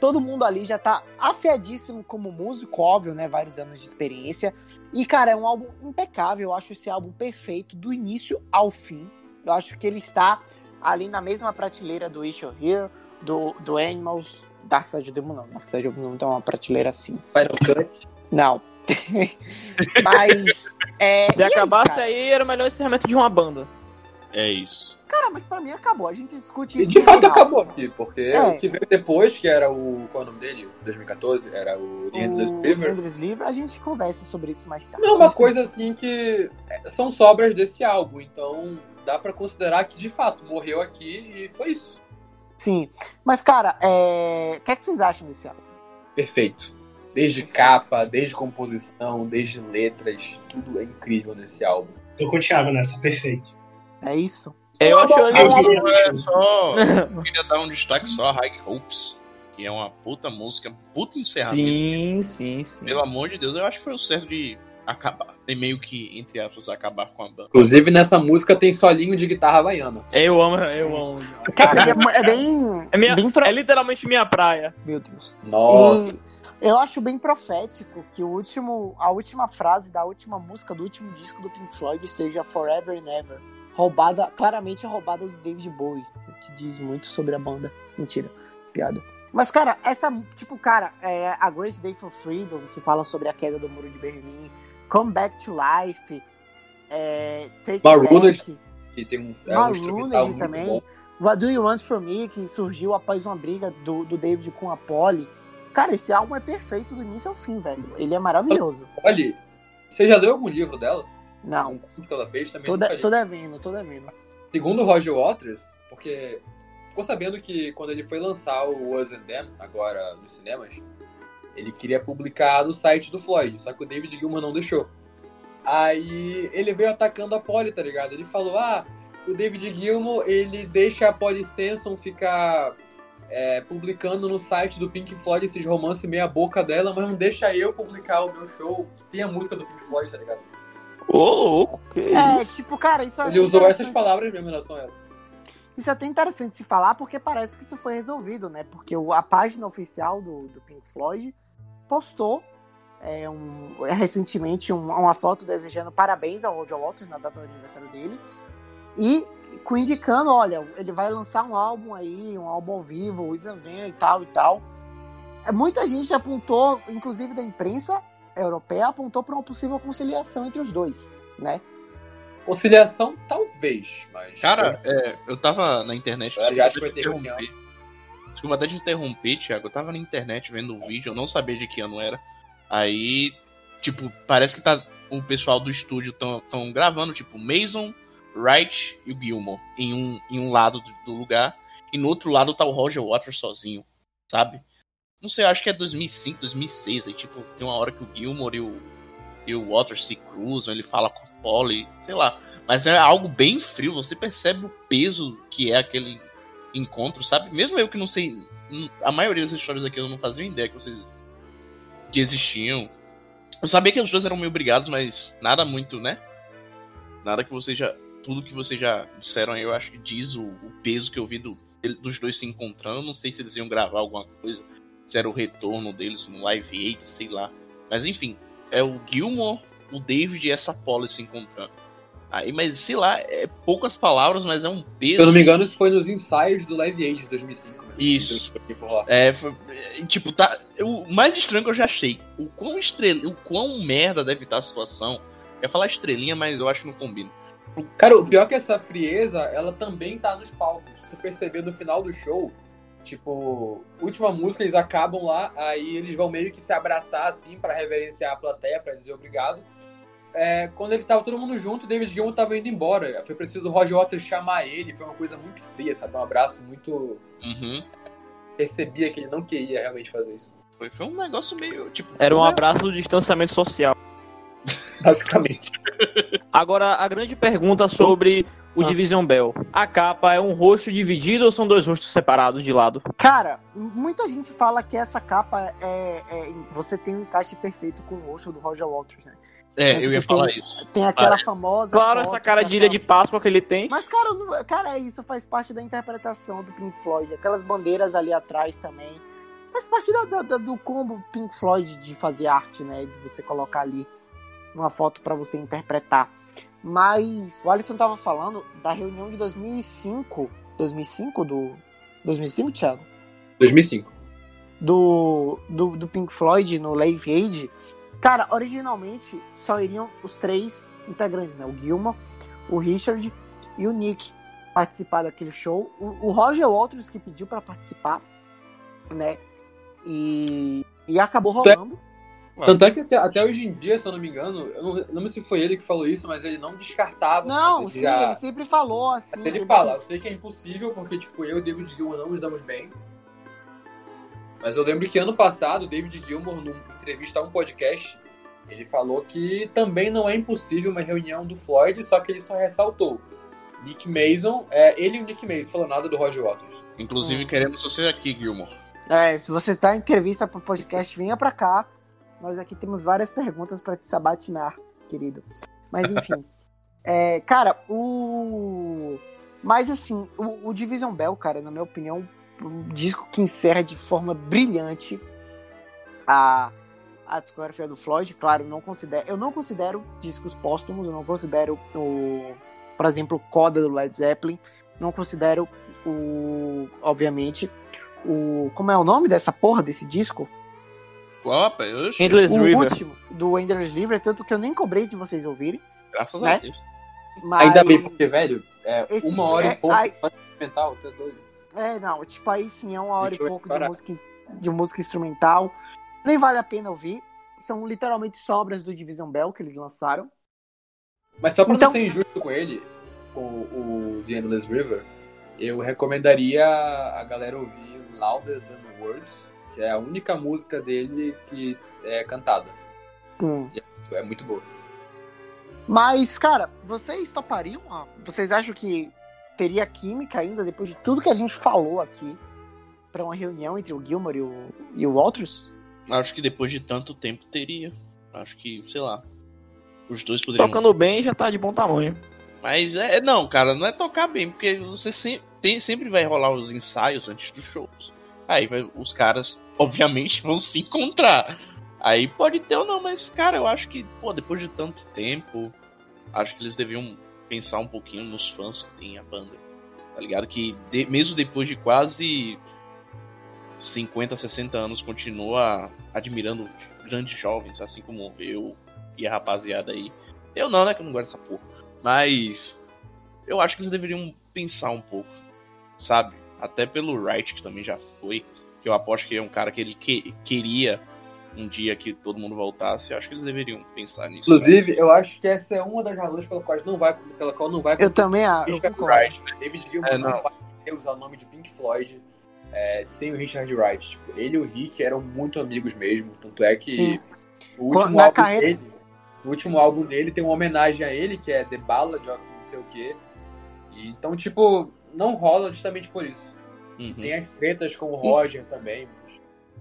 S1: Todo mundo ali já tá afiadíssimo como músico, óbvio, né? Vários anos de experiência. E, cara, é um álbum impecável. Eu acho esse álbum perfeito do início ao fim. Eu acho que ele está ali na mesma prateleira do Were Here, do, do Animals, Dark Side of the Moon não. Dark Side of the Moon não tem uma prateleira assim.
S2: Final Cut.
S1: Não. *laughs* mas. É,
S5: Se
S1: e aí,
S5: acabasse
S1: cara?
S5: aí, era o melhor encerramento de uma banda.
S6: É isso.
S1: Cara, mas pra mim acabou. A gente discute
S2: E
S1: isso.
S2: de
S1: no
S2: fato
S1: final.
S2: acabou aqui, porque
S1: É.
S2: o que veio depois, que era o. Qual é o nome dele? 2014? Era o The Endless River.
S1: Endless River, a gente conversa sobre isso mais tarde.
S2: Não, uma coisa assim que é, são sobras desse álbum, então dá pra considerar que de fato morreu aqui e foi isso.
S1: Sim. Mas, cara, é... o que, é que vocês acham desse álbum?
S2: Perfeito. Desde
S1: Perfeito.
S2: capa, desde composição, desde letras, tudo é incrível nesse álbum.
S4: Tô com o Thiago nessa, perfeito.
S1: É isso?
S5: Eu acho ele
S4: Eu
S5: um álbum-
S4: queria-
S6: É *laughs* só. Eu queria *laughs* dar um destaque só a High Hopes, que é uma puta música, puta encerramento.
S5: Sim, sim, sim.
S6: Pelo amor de Deus, eu acho que foi o certo de acabar. Tem meio que, entre aspas, acabar com a banda.
S2: Inclusive nessa música tem solinho de guitarra havaiana.
S5: Eu amo, eu amo.
S1: Cara, é, é bem.
S5: É, minha,
S1: bem pro...
S5: é literalmente minha praia.
S1: Meu Deus.
S2: Nossa.
S1: E eu acho bem profético que o último, a última frase da última música do último disco do Pink Floyd seja Forever and Ever. Roubada, claramente roubada do David Bowie, o que diz muito sobre a banda. Mentira, piada. Mas, cara, essa, tipo, cara, é A Great Day for Freedom, que fala sobre a queda do Muro de Berlim, Come Back to Life, é, Take
S2: Marooned,
S1: Back,
S2: Que tem um, é um instrumental
S1: também.
S2: bom.
S1: What Do You Want From Me, que surgiu após uma briga do, do David com a Polly. Cara, esse álbum é perfeito do início ao fim, velho. Ele é maravilhoso.
S2: Olha, você já leu algum livro dela? Um
S1: Não,
S2: curso que ela fez também?
S1: de,
S2: li.
S1: tô devendo, tô devendo.
S2: Segundo o Roger Waters, porque ficou sabendo que quando ele foi lançar o Us and Them, agora nos cinemas, ele queria publicar no site do Floyd, só que o David Gilmour não deixou. Aí ele veio atacando a Polly, tá ligado? Ele falou, ah, o David Gilmour, ele deixa a Polly Sanson ficar é, publicando no site do Pink Floyd esses romances meia boca dela, mas não deixa eu publicar o meu show que tem a música do Pink Floyd, tá ligado?
S5: Ô, louco, que
S1: É,
S5: isso?
S1: tipo, cara, isso é
S2: Ele usou essas palavras mesmo em relação a ela.
S1: Isso é até interessante se falar, porque parece que isso foi resolvido, né? Porque o- a página oficial do, do Pink Floyd postou é, um- recentemente um- uma foto desejando parabéns ao Roger Waters na data do aniversário dele. E com indicando, olha, ele vai lançar um álbum aí, um álbum ao vivo, o Isan vem e tal e tal. É, Muita gente apontou, inclusive da imprensa europeia, apontou para uma possível conciliação entre os dois, né?
S2: Conciliação, talvez, mas.
S6: Cara, é, eu tava na internet.
S2: Eu já acho que vai ter
S6: interromper. Desculpa até te interromper, Thiago. Eu tava na internet vendo o vídeo, eu não sabia de que ano era. Aí, tipo, parece que tá. O pessoal do estúdio tão, tão gravando, tipo, Mason, Wright e o Gilmore em um, em um lado do, lugar. E no outro lado tá o Roger Waters sozinho, sabe? Não sei, acho que é 2005, 2006. Aí, tipo, tem uma hora que o Gilmore e o, e o Waters se cruzam, ele fala com a Polly, sei lá. Mas é algo bem frio, você percebe o peso que é aquele encontro, sabe? Mesmo eu que não sei. A maioria das histórias aqui eu não fazia ideia que vocês. que existiam. Eu sabia que os dois eram meio brigados, mas nada muito, né? Nada que vocês já. Tudo que vocês já disseram aí, eu acho que diz o, o peso que eu vi do, dos dois se encontrando. Não sei se eles iam gravar alguma coisa, se era o retorno deles no Live Aid, sei lá. Mas enfim, é o Gilmore, o David e essa Polly se encontrando. Aí, mas sei lá, é poucas palavras, mas é um peso.
S2: Se eu não me engano, isso foi nos ensaios do Live Aid de 2005. né?
S6: Isso. É, foi- é, tipo, tá. O mais estranho que eu já achei. O quão estrela, o quão merda deve estar a situação. Eu ia falar estrelinha, mas eu acho que não combina.
S2: Cara, o pior é que essa frieza, ela também tá nos palcos. Se tu perceber no final do show, tipo, última música, eles acabam lá, aí eles vão meio que se abraçar assim pra reverenciar a plateia, pra dizer obrigado. É, quando ele tava todo mundo junto, o David Gilmour tava indo embora. Foi preciso o Roger Waters chamar ele, foi uma coisa muito fria, sabe? Um abraço muito.
S6: Uhum.
S2: Percebia que ele não queria realmente fazer isso.
S6: Foi, foi um negócio meio, tipo.
S5: Era um
S6: porra,
S5: abraço do distanciamento social. *laughs*
S2: Basicamente.
S5: Agora, a grande pergunta sobre o
S1: Ah.
S5: Division Bell. A capa é um rosto dividido ou são dois rostos separados de lado?
S1: Cara, muita gente fala que essa capa é. é- você tem um encaixe perfeito com o rosto do Roger Waters, né?
S6: É, eu ia falar
S1: tem-
S6: isso.
S1: Tem aquela famosa.
S5: Claro, essa cara de ilha de Páscoa que ele tem.
S1: Mas, cara, não- cara, isso faz parte da interpretação do Pink Floyd. Aquelas bandeiras ali atrás também. Faz parte da- da- do combo Pink Floyd de fazer arte, né? De você colocar ali uma foto pra você interpretar. Mas o Alisson tava falando da reunião de 2005. 2005 do. 2005, Thiago?
S2: 2005.
S1: do, do, do Pink Floyd no Live Aid, cara, originalmente só iriam os três integrantes, né? O Gilmore, o Richard e o Nick participar daquele show. O, o Roger Waters que pediu pra participar, né? E, e acabou rolando.
S2: Tanto é que até, até hoje em dia, se eu não me engano, eu não, não lembro se foi ele que falou isso, mas ele não descartava.
S1: Não, sim,
S2: ele já-
S1: ele sempre falou assim.
S2: Ele fala, eu sei que é impossível, porque, tipo, eu e o David Gilmour não nos damos bem. Mas eu lembro que ano passado, o David Gilmour, numa entrevista a um podcast, ele falou que também não é impossível uma reunião do Floyd, só que ele só ressaltou. Nick Mason, é, ele e o Nick Mason, falou nada do Roger Waters.
S6: Inclusive,
S1: Hum.
S6: queremos você aqui, Gilmore.
S1: É, se você está em entrevista pro podcast, venha pra cá. Nós aqui temos várias perguntas pra te sabatinar, querido. Mas *laughs* enfim. é, cara, o. Mas assim, o, o Division Bell, cara, na minha opinião, um disco que encerra de forma brilhante a, a discografia do Floyd. Claro, não considero, eu não considero discos póstumos, eu não considero o. Por exemplo, o Coda do Led Zeppelin. Não considero o. Obviamente, o. Como é o nome dessa porra desse disco?
S6: Opa, oxe,
S5: Endless
S1: o
S5: River.
S1: último do Endless River, tanto que eu nem cobrei de vocês ouvirem.
S6: graças
S1: né?
S6: a Deus.
S1: Mas...
S2: Ainda bem, porque, velho, é
S1: Esse-
S2: uma hora
S1: é,
S2: e pouco
S1: ai-
S2: mental, tá doido.
S1: É, não, tipo, aí sim é uma hora
S2: Deixa
S1: e pouco de música, de música instrumental. Nem vale a pena ouvir. São literalmente sobras do Division Bell que eles lançaram.
S2: Mas só pra
S1: Então-
S2: não ser injusto com ele, com o The Endless River, eu recomendaria a galera ouvir Louder Than Words, que é a única música dele que é cantada.
S1: Hum.
S2: É muito boa.
S1: Mas, cara, vocês topariam? Vocês acham que teria química ainda depois de tudo que a gente falou aqui? pra uma reunião entre o Gilmore e o, e o Walters?
S6: Acho que depois de tanto tempo teria. Acho que, sei lá. Os dois poderiam.
S5: Tocando bem já tá de bom tamanho.
S6: Mas é, não, cara, não é tocar bem, porque você sempre, tem, sempre vai rolar os ensaios antes dos shows. Aí vai, os caras, obviamente, *laughs* vão se encontrar. Aí pode ter ou não, mas, cara, eu acho que, pô, depois de tanto tempo, acho que eles deviam pensar um pouquinho nos fãs que tem a banda. Tá ligado? Que de- mesmo depois de quase 50, 60 anos, continua admirando grandes jovens, assim como eu e a rapaziada aí. Eu não, né? Que eu não gosto dessa porra. Mas eu acho que eles deveriam pensar um pouco, sabe? Até pelo Wright, que também já foi. Que eu aposto que é um cara que ele que- queria um dia que todo mundo voltasse. Eu acho que eles deveriam pensar nisso.
S2: Inclusive, eu acho que essa é uma das razões pela qual não vai, pela qual não vai
S1: Eu também eu
S2: Richard
S1: concordo.
S2: Wright, né? David Gilmour
S6: É,
S2: não.
S6: não.
S2: vai usar o nome de Pink Floyd é, sem o Richard Wright. Tipo, ele e o Rick eram muito amigos mesmo. Tanto é que
S1: Sim.
S2: o último
S1: na
S2: álbum
S1: carreira-
S2: dele. O último álbum dele tem uma homenagem a ele, que é The Ballad of não sei o quê. E, então, tipo, não rola justamente por isso.
S6: Uhum.
S2: Tem as tretas com o Roger também.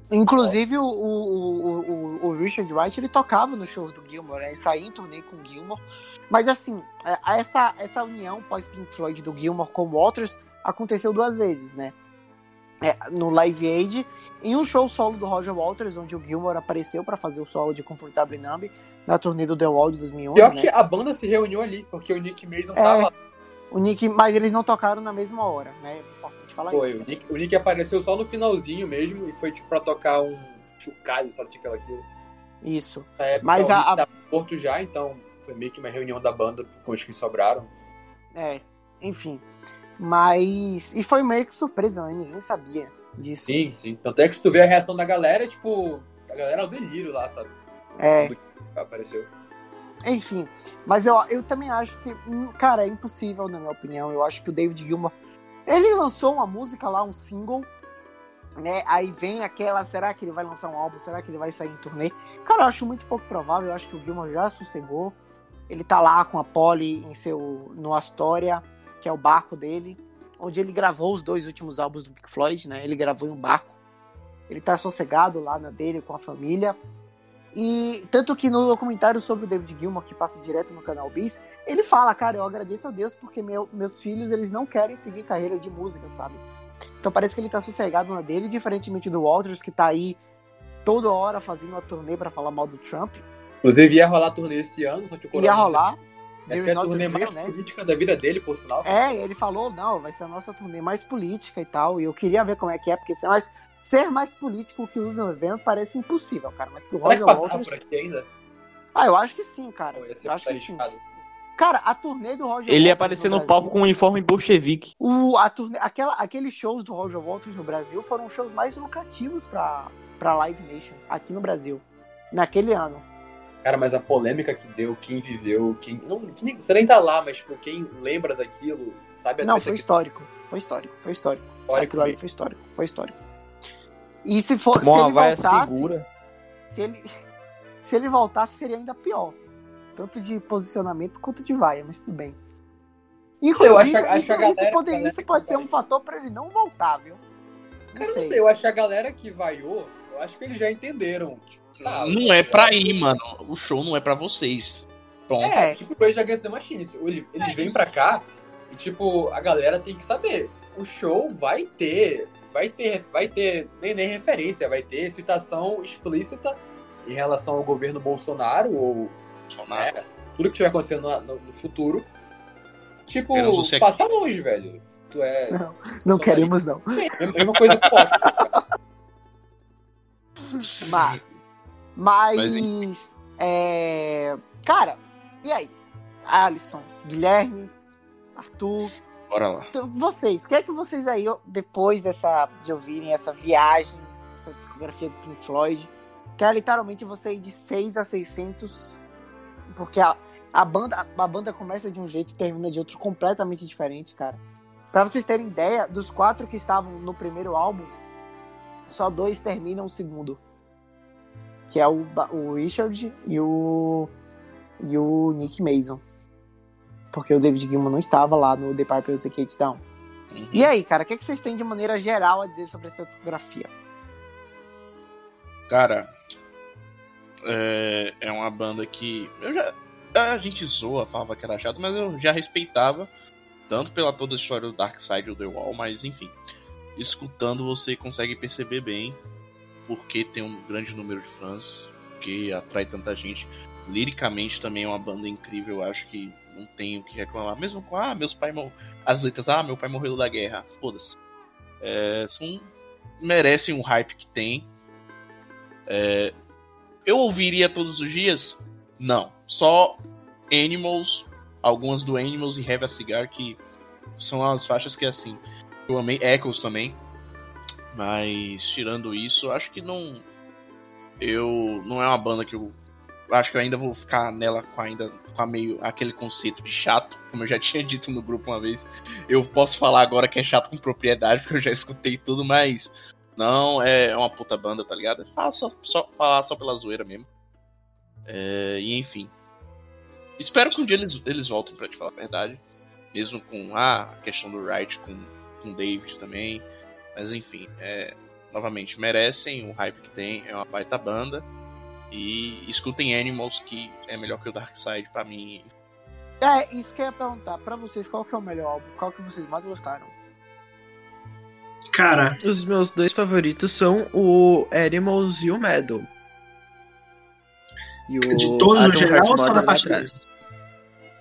S1: Inclusive, o, o, o, Richard Wright, ele tocava no show do Gilmore, né? Ele saía em turnê com o Gilmore. Mas assim, é, essa, essa união pós-Pink Floyd do Gilmore com o Waters aconteceu duas vezes, né? É, no Live Aid, em um show solo do Roger Waters, onde o Gilmore apareceu pra fazer o solo de Comfortable Numb, na turnê do The Wall de 2011,
S2: Pior
S1: né?
S2: que a banda se reuniu ali, porque o Nick Mason
S1: É,
S2: tava
S1: O Nick, mas eles não tocaram na mesma hora, né? Importante falar
S2: Foi,
S1: isso.
S2: o Nick, o Nick apareceu só no finalzinho mesmo e foi tipo pra tocar um chocalho, sabe tipo aquilo.
S1: Isso.
S2: Época,
S1: Mas a- a-
S2: no Porto já, então foi meio que uma reunião da banda com os que sobraram.
S1: É, enfim. Mas. E foi meio que surpresa, né? Ninguém sabia disso.
S2: Sim, sim. Tanto é que se tu vê a reação da galera, tipo, a galera é o delírio lá, sabe?
S1: É,
S2: apareceu.
S1: enfim. Mas eu, eu também acho que, hum, cara, é impossível, na minha opinião. Eu acho que o David Gilmour. Ele lançou uma música lá, um single. Né? Aí vem aquela, será que ele vai lançar um álbum? Será que ele vai sair em turnê? Cara, eu acho muito pouco provável. Eu acho que o Gilmour já sossegou. Ele tá lá com a Polly em seu, no Astoria, que é o barco dele, onde ele gravou os dois últimos álbuns do Pink Floyd, né? Ele gravou em um barco. Ele tá sossegado lá na dele com a família. E tanto que no documentário sobre o David Gilmour, que passa direto no canal Bis, ele fala, cara, eu agradeço a Deus porque meu- meus filhos, eles não querem seguir carreira de música, sabe? Então parece que ele tá sossegado na dele, diferentemente do Walters, que tá aí toda hora fazendo uma turnê pra falar mal do Trump.
S2: Inclusive ia rolar turnê esse ano, só que o
S1: Ia rolar.
S2: Essa é a turnê
S1: a
S2: mais
S1: né?
S2: política da vida dele, por sinal.
S1: É, ele falou, não, vai ser a nossa turnê mais política e tal. E eu queria ver como é que é, porque ser mais, ser mais político que usa no evento parece impossível, cara. Mas pro
S2: que
S1: Roger Waters.
S2: por aqui ainda?
S1: Ah, eu acho que sim, cara. Eu acho que sim. Cara, a turnê do Roger
S5: Ele ia aparecer no
S1: Brasil-
S5: palco com um uniforme bolchevique.
S1: O, a turnê, aquela, aqueles shows do Roger Waters no Brasil foram os shows mais lucrativos pra, pra Live Nation aqui no Brasil. Naquele ano.
S2: Cara, mas a polêmica que deu, quem viveu, quem. Não, quem- você nem tá lá, mas tipo, quem lembra daquilo, sabe a
S1: Não, foi
S2: que
S1: histórico. Foi histórico, foi histórico.
S2: histórico
S1: Aquilo ali foi histórico, foi histórico. E se, for, se ele
S5: vaia
S1: voltasse,
S5: segura.
S1: se ele, *laughs* se ele voltasse, seria ainda pior. Tanto de posicionamento quanto de vaia, mas tudo bem. Inclusive,
S2: Eu acho a- acho
S1: isso,
S2: galera-
S1: isso, poderia- isso
S2: que
S1: pode ser
S2: vai-
S1: um fator pra ele não voltar, viu?
S2: Cara, eu não sei, eu acho que a galera que vaiou, eu acho que eles já entenderam. Tipo, tá,
S6: Não é pra ir, mano. O show não é pra vocês. Pronto.
S2: É, tipo o Rage Against the Machine. Eles, eles vêm pra cá e, tipo, a galera tem que saber. O show vai ter. Vai ter. Vai ter. Nem, nem referência, vai ter citação explícita em relação ao governo Bolsonaro ou
S6: Bolsonaro.
S2: né, tudo que estiver acontecendo no, no- futuro. Tipo,
S6: você aqui.
S2: passa longe, velho. Tu é.
S1: Não, não queremos, não.
S2: É a mesma coisa que pode. *laughs*
S1: Mas, mas é, cara, e aí? Alisson, Guilherme, Arthur,
S6: Bora lá.
S1: então, vocês, o que é que vocês aí, depois dessa, de ouvirem essa viagem, essa discografia do Pink Floyd, que é literalmente você ir de 6 a 600, porque a, a, banda, a banda começa de um jeito e termina de outro completamente diferente, cara. Pra vocês terem ideia, dos quatro que estavam no primeiro álbum, só dois terminam o segundo. Que é o, o Richard e o, e o Nick Mason. Porque o David Gilmour não estava lá no The Piper of the Cage Down.
S6: Uhum.
S1: E aí, cara, o que, que vocês têm de maneira geral a dizer sobre essa discografia?
S6: Cara, é, é uma banda que eu já a gente zoa, falava que era chato, mas eu já respeitava tanto pela toda a história do Dark Side of The Wall, mas enfim, escutando você consegue perceber bem porque tem um grande número de fãs, que atrai tanta gente. Liricamente também é uma banda incrível, eu acho que não tenho o que reclamar. Mesmo com, ah, meus pais morreram. As letras, ah, meu pai morreu da guerra. Foda-se. É, são, merecem um hype que tem. É, eu ouviria todos os dias? Não. Só Animals, algumas do Animals e Have a Cigar, que são as faixas que assim. Eu amei Echoes também. Mas tirando isso, acho que não. Eu. Não é uma banda que eu. Acho que eu ainda vou ficar nela com ainda com meio aquele conceito de chato, como eu já tinha dito no grupo uma vez. Eu posso falar agora que é chato com propriedade, *laughs* porque eu já escutei tudo, mas não é uma puta banda, tá ligado? Fala só, só, falar só pela zoeira mesmo. É, e enfim. Espero que um dia eles, eles voltem pra te falar a verdade. Mesmo com ah, a questão do Wright com, com David também. Mas enfim, é, novamente, merecem o hype que tem, é uma baita banda. E escutem Animals, que é melhor que o Dark Side pra mim.
S1: É, isso que eu ia perguntar. Pra vocês, qual que é o melhor álbum? Qual que vocês mais gostaram?
S4: Cara,
S3: Os meus dois favoritos são o Animals e o Metal. E o
S4: de todos
S3: Atom
S4: no geral ou só da parte
S3: lá
S4: 2?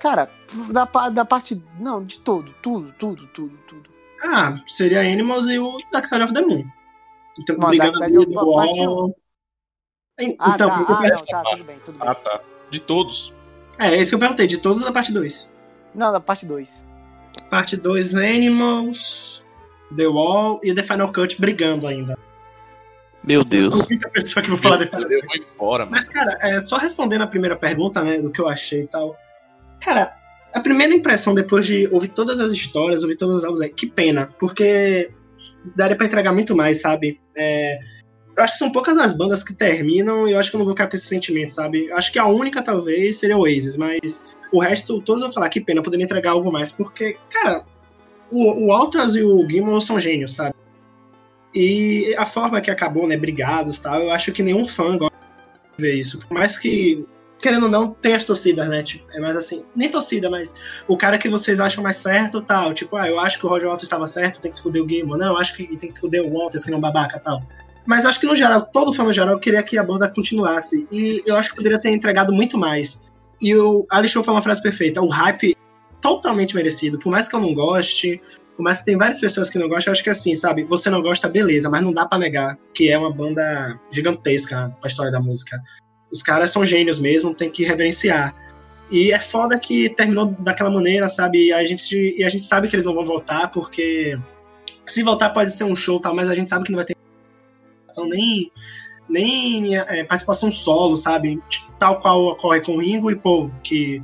S1: Cara, da, da parte. Não, de todo. Tudo, tudo, tudo, tudo.
S4: Ah, seria Animals e o Dark Side of the Moon. Então,
S1: Não,
S4: brigando
S1: Dark Side
S4: ali
S1: of
S4: do
S1: the Moon,
S4: Wall. En-
S1: Ah,
S4: Então,
S1: tá. Ah, não, tá, tudo bem, tudo bem.
S6: Ah, tá. De todos.
S4: é, esse que eu perguntei, de todos da parte 2.
S1: Não, da parte 2.
S4: Parte 2, Animals, The Wall e The Final Cut brigando ainda.
S5: Meu
S4: Eu
S5: Deus.
S4: sou a única pessoa que vou falar The Final
S6: Eu vou embora, mano.
S4: Mas, cara, é, só respondendo a primeira pergunta, né, do que eu achei e tal. Cara, a primeira impressão depois de ouvir todas as histórias, ouvir todos os álbuns, é que pena, porque daria pra entregar muito mais, sabe? É, eu acho que são poucas as bandas que terminam e eu acho que eu não vou ficar com esse sentimento, sabe? Eu acho que a única, talvez, seria o Oasis, mas o resto, todos vou falar que pena, eu poderia entregar algo mais, porque, cara, o, o e o Gilmour são gênios, sabe? E a forma que acabou, né, brigados tal, eu acho que nenhum fã gosta de ver isso. Por mais que, querendo ou não, tem as torcidas, né? Tipo, é mais assim, nem torcida, mas o cara que vocês acham mais certo tal. Tipo, ah, eu acho que o Roger Waters estava certo, tem que se fuder o Gilmour. Não, eu acho que tem que se fuder o Walters, que não é um babaca tal. Mas acho que no geral, todo fã no geral queria que a banda continuasse. E eu acho que poderia ter entregado muito mais. E o Show falou uma frase perfeita: o hype totalmente merecido. Por mais que eu não goste, por mais que tem várias pessoas que não gostam, eu acho que é assim, sabe? Você não gosta, beleza, mas não dá pra negar que é uma banda gigantesca pra história da música. Os caras são gênios mesmo, tem que reverenciar. E é foda que terminou daquela maneira, sabe? E a gente, e a gente sabe que eles não vão voltar, porque se voltar pode ser um show, tal, mas a gente sabe que não vai ter nem, nem é, participação solo, sabe? Tal qual ocorre com o Ringo e Paul, que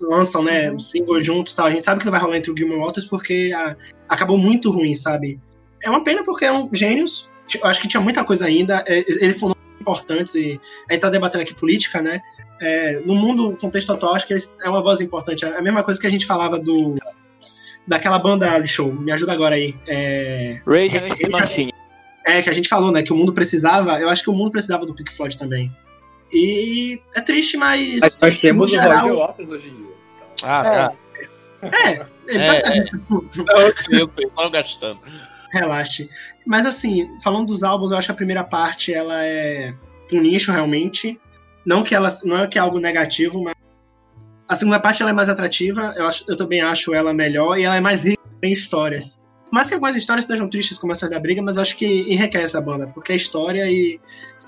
S4: lançam, né,
S1: Uhum.
S4: singles juntos tal. A gente sabe que não vai rolar entre o Gilmore Walters porque a- acabou muito ruim, sabe? É uma pena porque eram gênios. Eu acho que tinha muita coisa ainda. é, Eles são importantes e a gente tá debatendo aqui política, né? É, no mundo, no contexto atual, acho que eles, é uma voz importante. É a mesma coisa que a gente falava do daquela banda Ali Show. Me ajuda agora aí. É,
S5: Rage Against the Machine.
S4: É, que a gente falou, né? Que o mundo precisava. Eu acho que o mundo precisava do Pink Floyd também. E é triste, mas.
S2: Mas nós temos o
S4: geral-
S2: Roger Waters hoje em dia. Então,
S6: Ah,
S1: É.
S6: tá.
S4: É, ele
S6: É,
S4: tá certo.
S6: Não, eu só gastando.
S4: Relaxe. Mas assim, falando dos álbuns, eu acho que a primeira parte ela é um nicho realmente. Não que ela não é que é algo negativo, mas a segunda parte ela é mais atrativa. Eu, acho, eu também acho ela melhor e ela é mais rica em histórias. Mais que algumas histórias sejam tristes como essas da briga, mas acho que enriquece a banda, porque é história e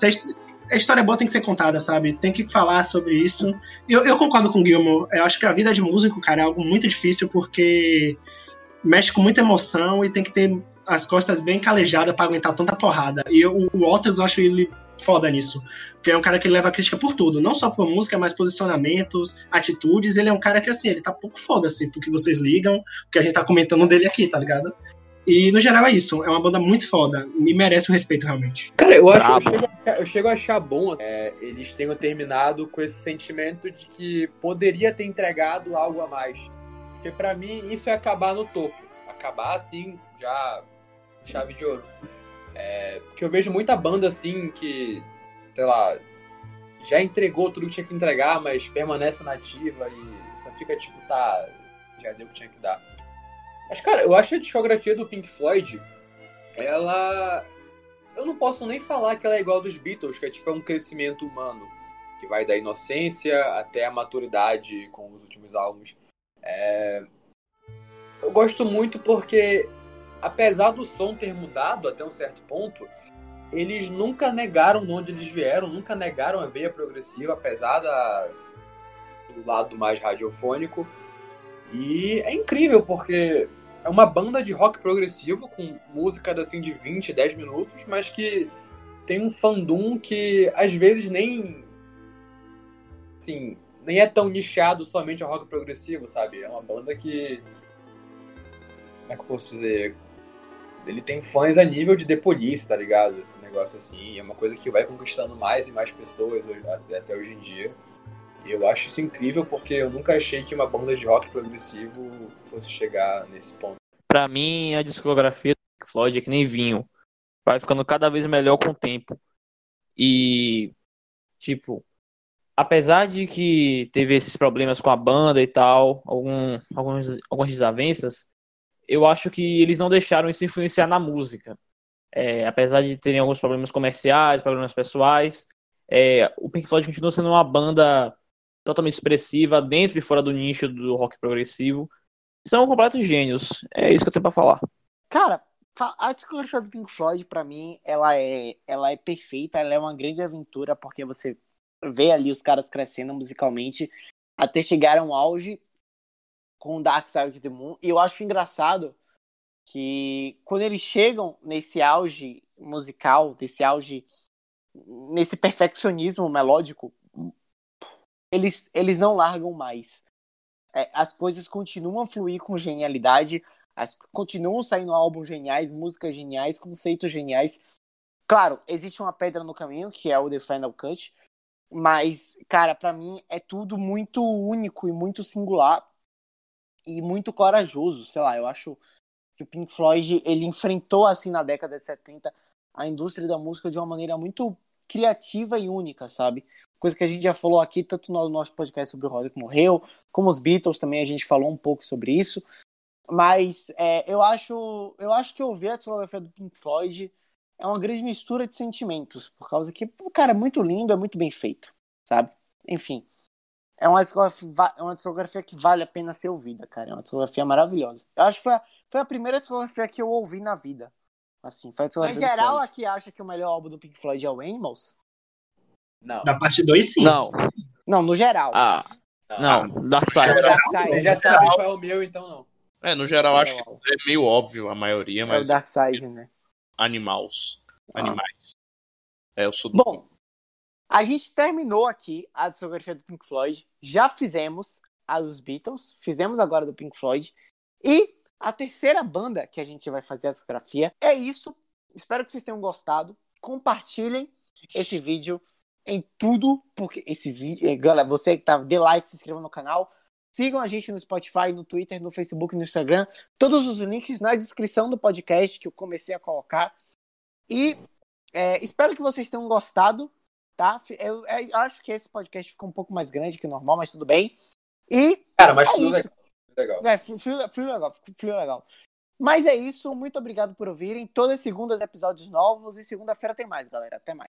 S4: a, his- a história boa tem que ser contada, sabe? Tem que falar sobre isso. Eu, eu concordo com o Gilmore. Eu acho que a vida de músico, cara, é algo muito difícil porque mexe com muita emoção e tem que ter as costas bem calejadas pra aguentar tanta porrada. E eu, o Waters, eu acho ele foda nisso. Porque é um cara que leva a crítica por tudo. Não só por música, mas posicionamentos, atitudes. Ele é um cara que, assim, ele tá pouco foda-se porque vocês ligam, porque a gente tá comentando dele aqui, tá ligado? E, no geral, é isso. É uma banda muito foda. Me merece o respeito, realmente.
S2: Cara, eu acho eu chego, a, eu chego a achar bom é, eles tenham terminado com esse sentimento de que poderia ter entregado algo a mais. Porque pra mim isso é acabar no topo. acabar assim, já chave de ouro. É, porque eu vejo muita banda assim que, sei lá, já entregou tudo que tinha que entregar, mas permanece nativa e só fica tipo, tá, já deu o que tinha que dar. Mas, cara, eu acho a discografia do Pink Floyd, ela. Eu não posso nem falar que ela é igual a dos Beatles, que é tipo é um crescimento humano, que vai da inocência até a maturidade com os últimos álbuns. É... Eu gosto muito porque, apesar do som ter mudado até um certo ponto, eles nunca negaram de onde eles vieram, nunca negaram a veia progressiva, apesar da... do lado mais radiofônico. E é incrível porque é uma banda de rock progressivo com música assim de 20, 10 minutos, mas que tem um fandom que às vezes nem assim, nem é tão nichado somente ao rock progressivo, sabe? É uma banda que como é que eu posso dizer? Ele tem fãs a nível de The Police, tá ligado? Esse negócio assim. É uma coisa que vai conquistando mais e mais pessoas até hoje em dia. E eu acho isso incrível porque eu nunca achei que uma banda de rock progressivo fosse chegar nesse ponto.
S5: Pra mim, a discografia do Floyd é que nem vinho. Vai ficando cada vez melhor com o tempo. E, tipo, apesar de que teve esses problemas com a banda e tal, algum, alguns, algumas desavenças, eu acho que eles não deixaram isso influenciar na música. É, apesar de terem alguns problemas comerciais, problemas pessoais, é, o Pink Floyd continua sendo uma banda totalmente expressiva dentro e fora do nicho do rock progressivo. São completos gênios. É isso que eu tenho pra falar.
S1: Cara, a discografia do Pink Floyd, para mim, ela é, ela é perfeita, ela é uma grande aventura, porque você vê ali os caras crescendo musicalmente até chegar a um auge com Dark Side of the Moon. E eu acho engraçado que quando eles chegam nesse auge musical, nesse auge, nesse perfeccionismo melódico, eles, eles não largam mais. É, as coisas continuam a fluir com genialidade, as, continuam saindo álbuns geniais, músicas geniais, conceitos geniais. Claro, existe uma pedra no caminho, que é o The Final Cut, mas, cara, para mim é tudo muito único e muito singular e muito corajoso, sei lá, eu acho que o Pink Floyd, ele enfrentou, assim, na década de 70, a indústria da música de uma maneira muito criativa e única, sabe? coisa que a gente já falou aqui, tanto no nosso podcast sobre o Roderick morreu, como os Beatles também a gente falou um pouco sobre isso. Mas é, eu acho eu acho que ouvir a discografia do Pink Floyd é uma grande mistura de sentimentos, por causa que, cara, é muito lindo, é muito bem feito, sabe? Enfim, é uma discografia, é uma discografia que vale a pena ser ouvida, cara. É uma discografia maravilhosa. Eu acho que foi a, foi a primeira discografia que eu ouvi na vida. Assim, foi a discografia Em geral, aqui acha que o melhor álbum do Pink Floyd é o Animals?
S2: Não.
S4: Da parte 2, sim.
S5: Não.
S1: Não, no geral.
S5: Ah. Não, Dark Side.
S1: Dark Side.
S2: Você já sabe qual é o meu, então não.
S6: É, no geral, acho que é meio óbvio a maioria, mas.
S1: É o Dark Side, né?
S6: Animals. Animais. É, eu sou
S1: do. Bom, a gente terminou aqui a discografia do Pink Floyd. Já fizemos a dos Beatles. Fizemos agora do Pink Floyd. E a terceira banda que a gente vai fazer a discografia é isso. Espero que vocês tenham gostado. Compartilhem esse vídeo em tudo, porque esse vídeo. Eh, galera, você que tá, dê like, se inscreva no canal. Sigam a gente no Spotify, no Twitter, no Facebook, no Instagram. Todos os links na descrição do podcast que eu comecei a colocar. E é, espero que vocês tenham gostado, tá? Eu, eu, acho que esse podcast ficou um pouco mais grande que o normal, mas tudo bem. E.
S2: Cara, mas é legal.
S1: É, fluiu, fluiu legal, fluiu legal. Mas é isso, muito obrigado por ouvirem. Todas as segundas episódios novos e segunda-feira tem mais, galera. Até mais.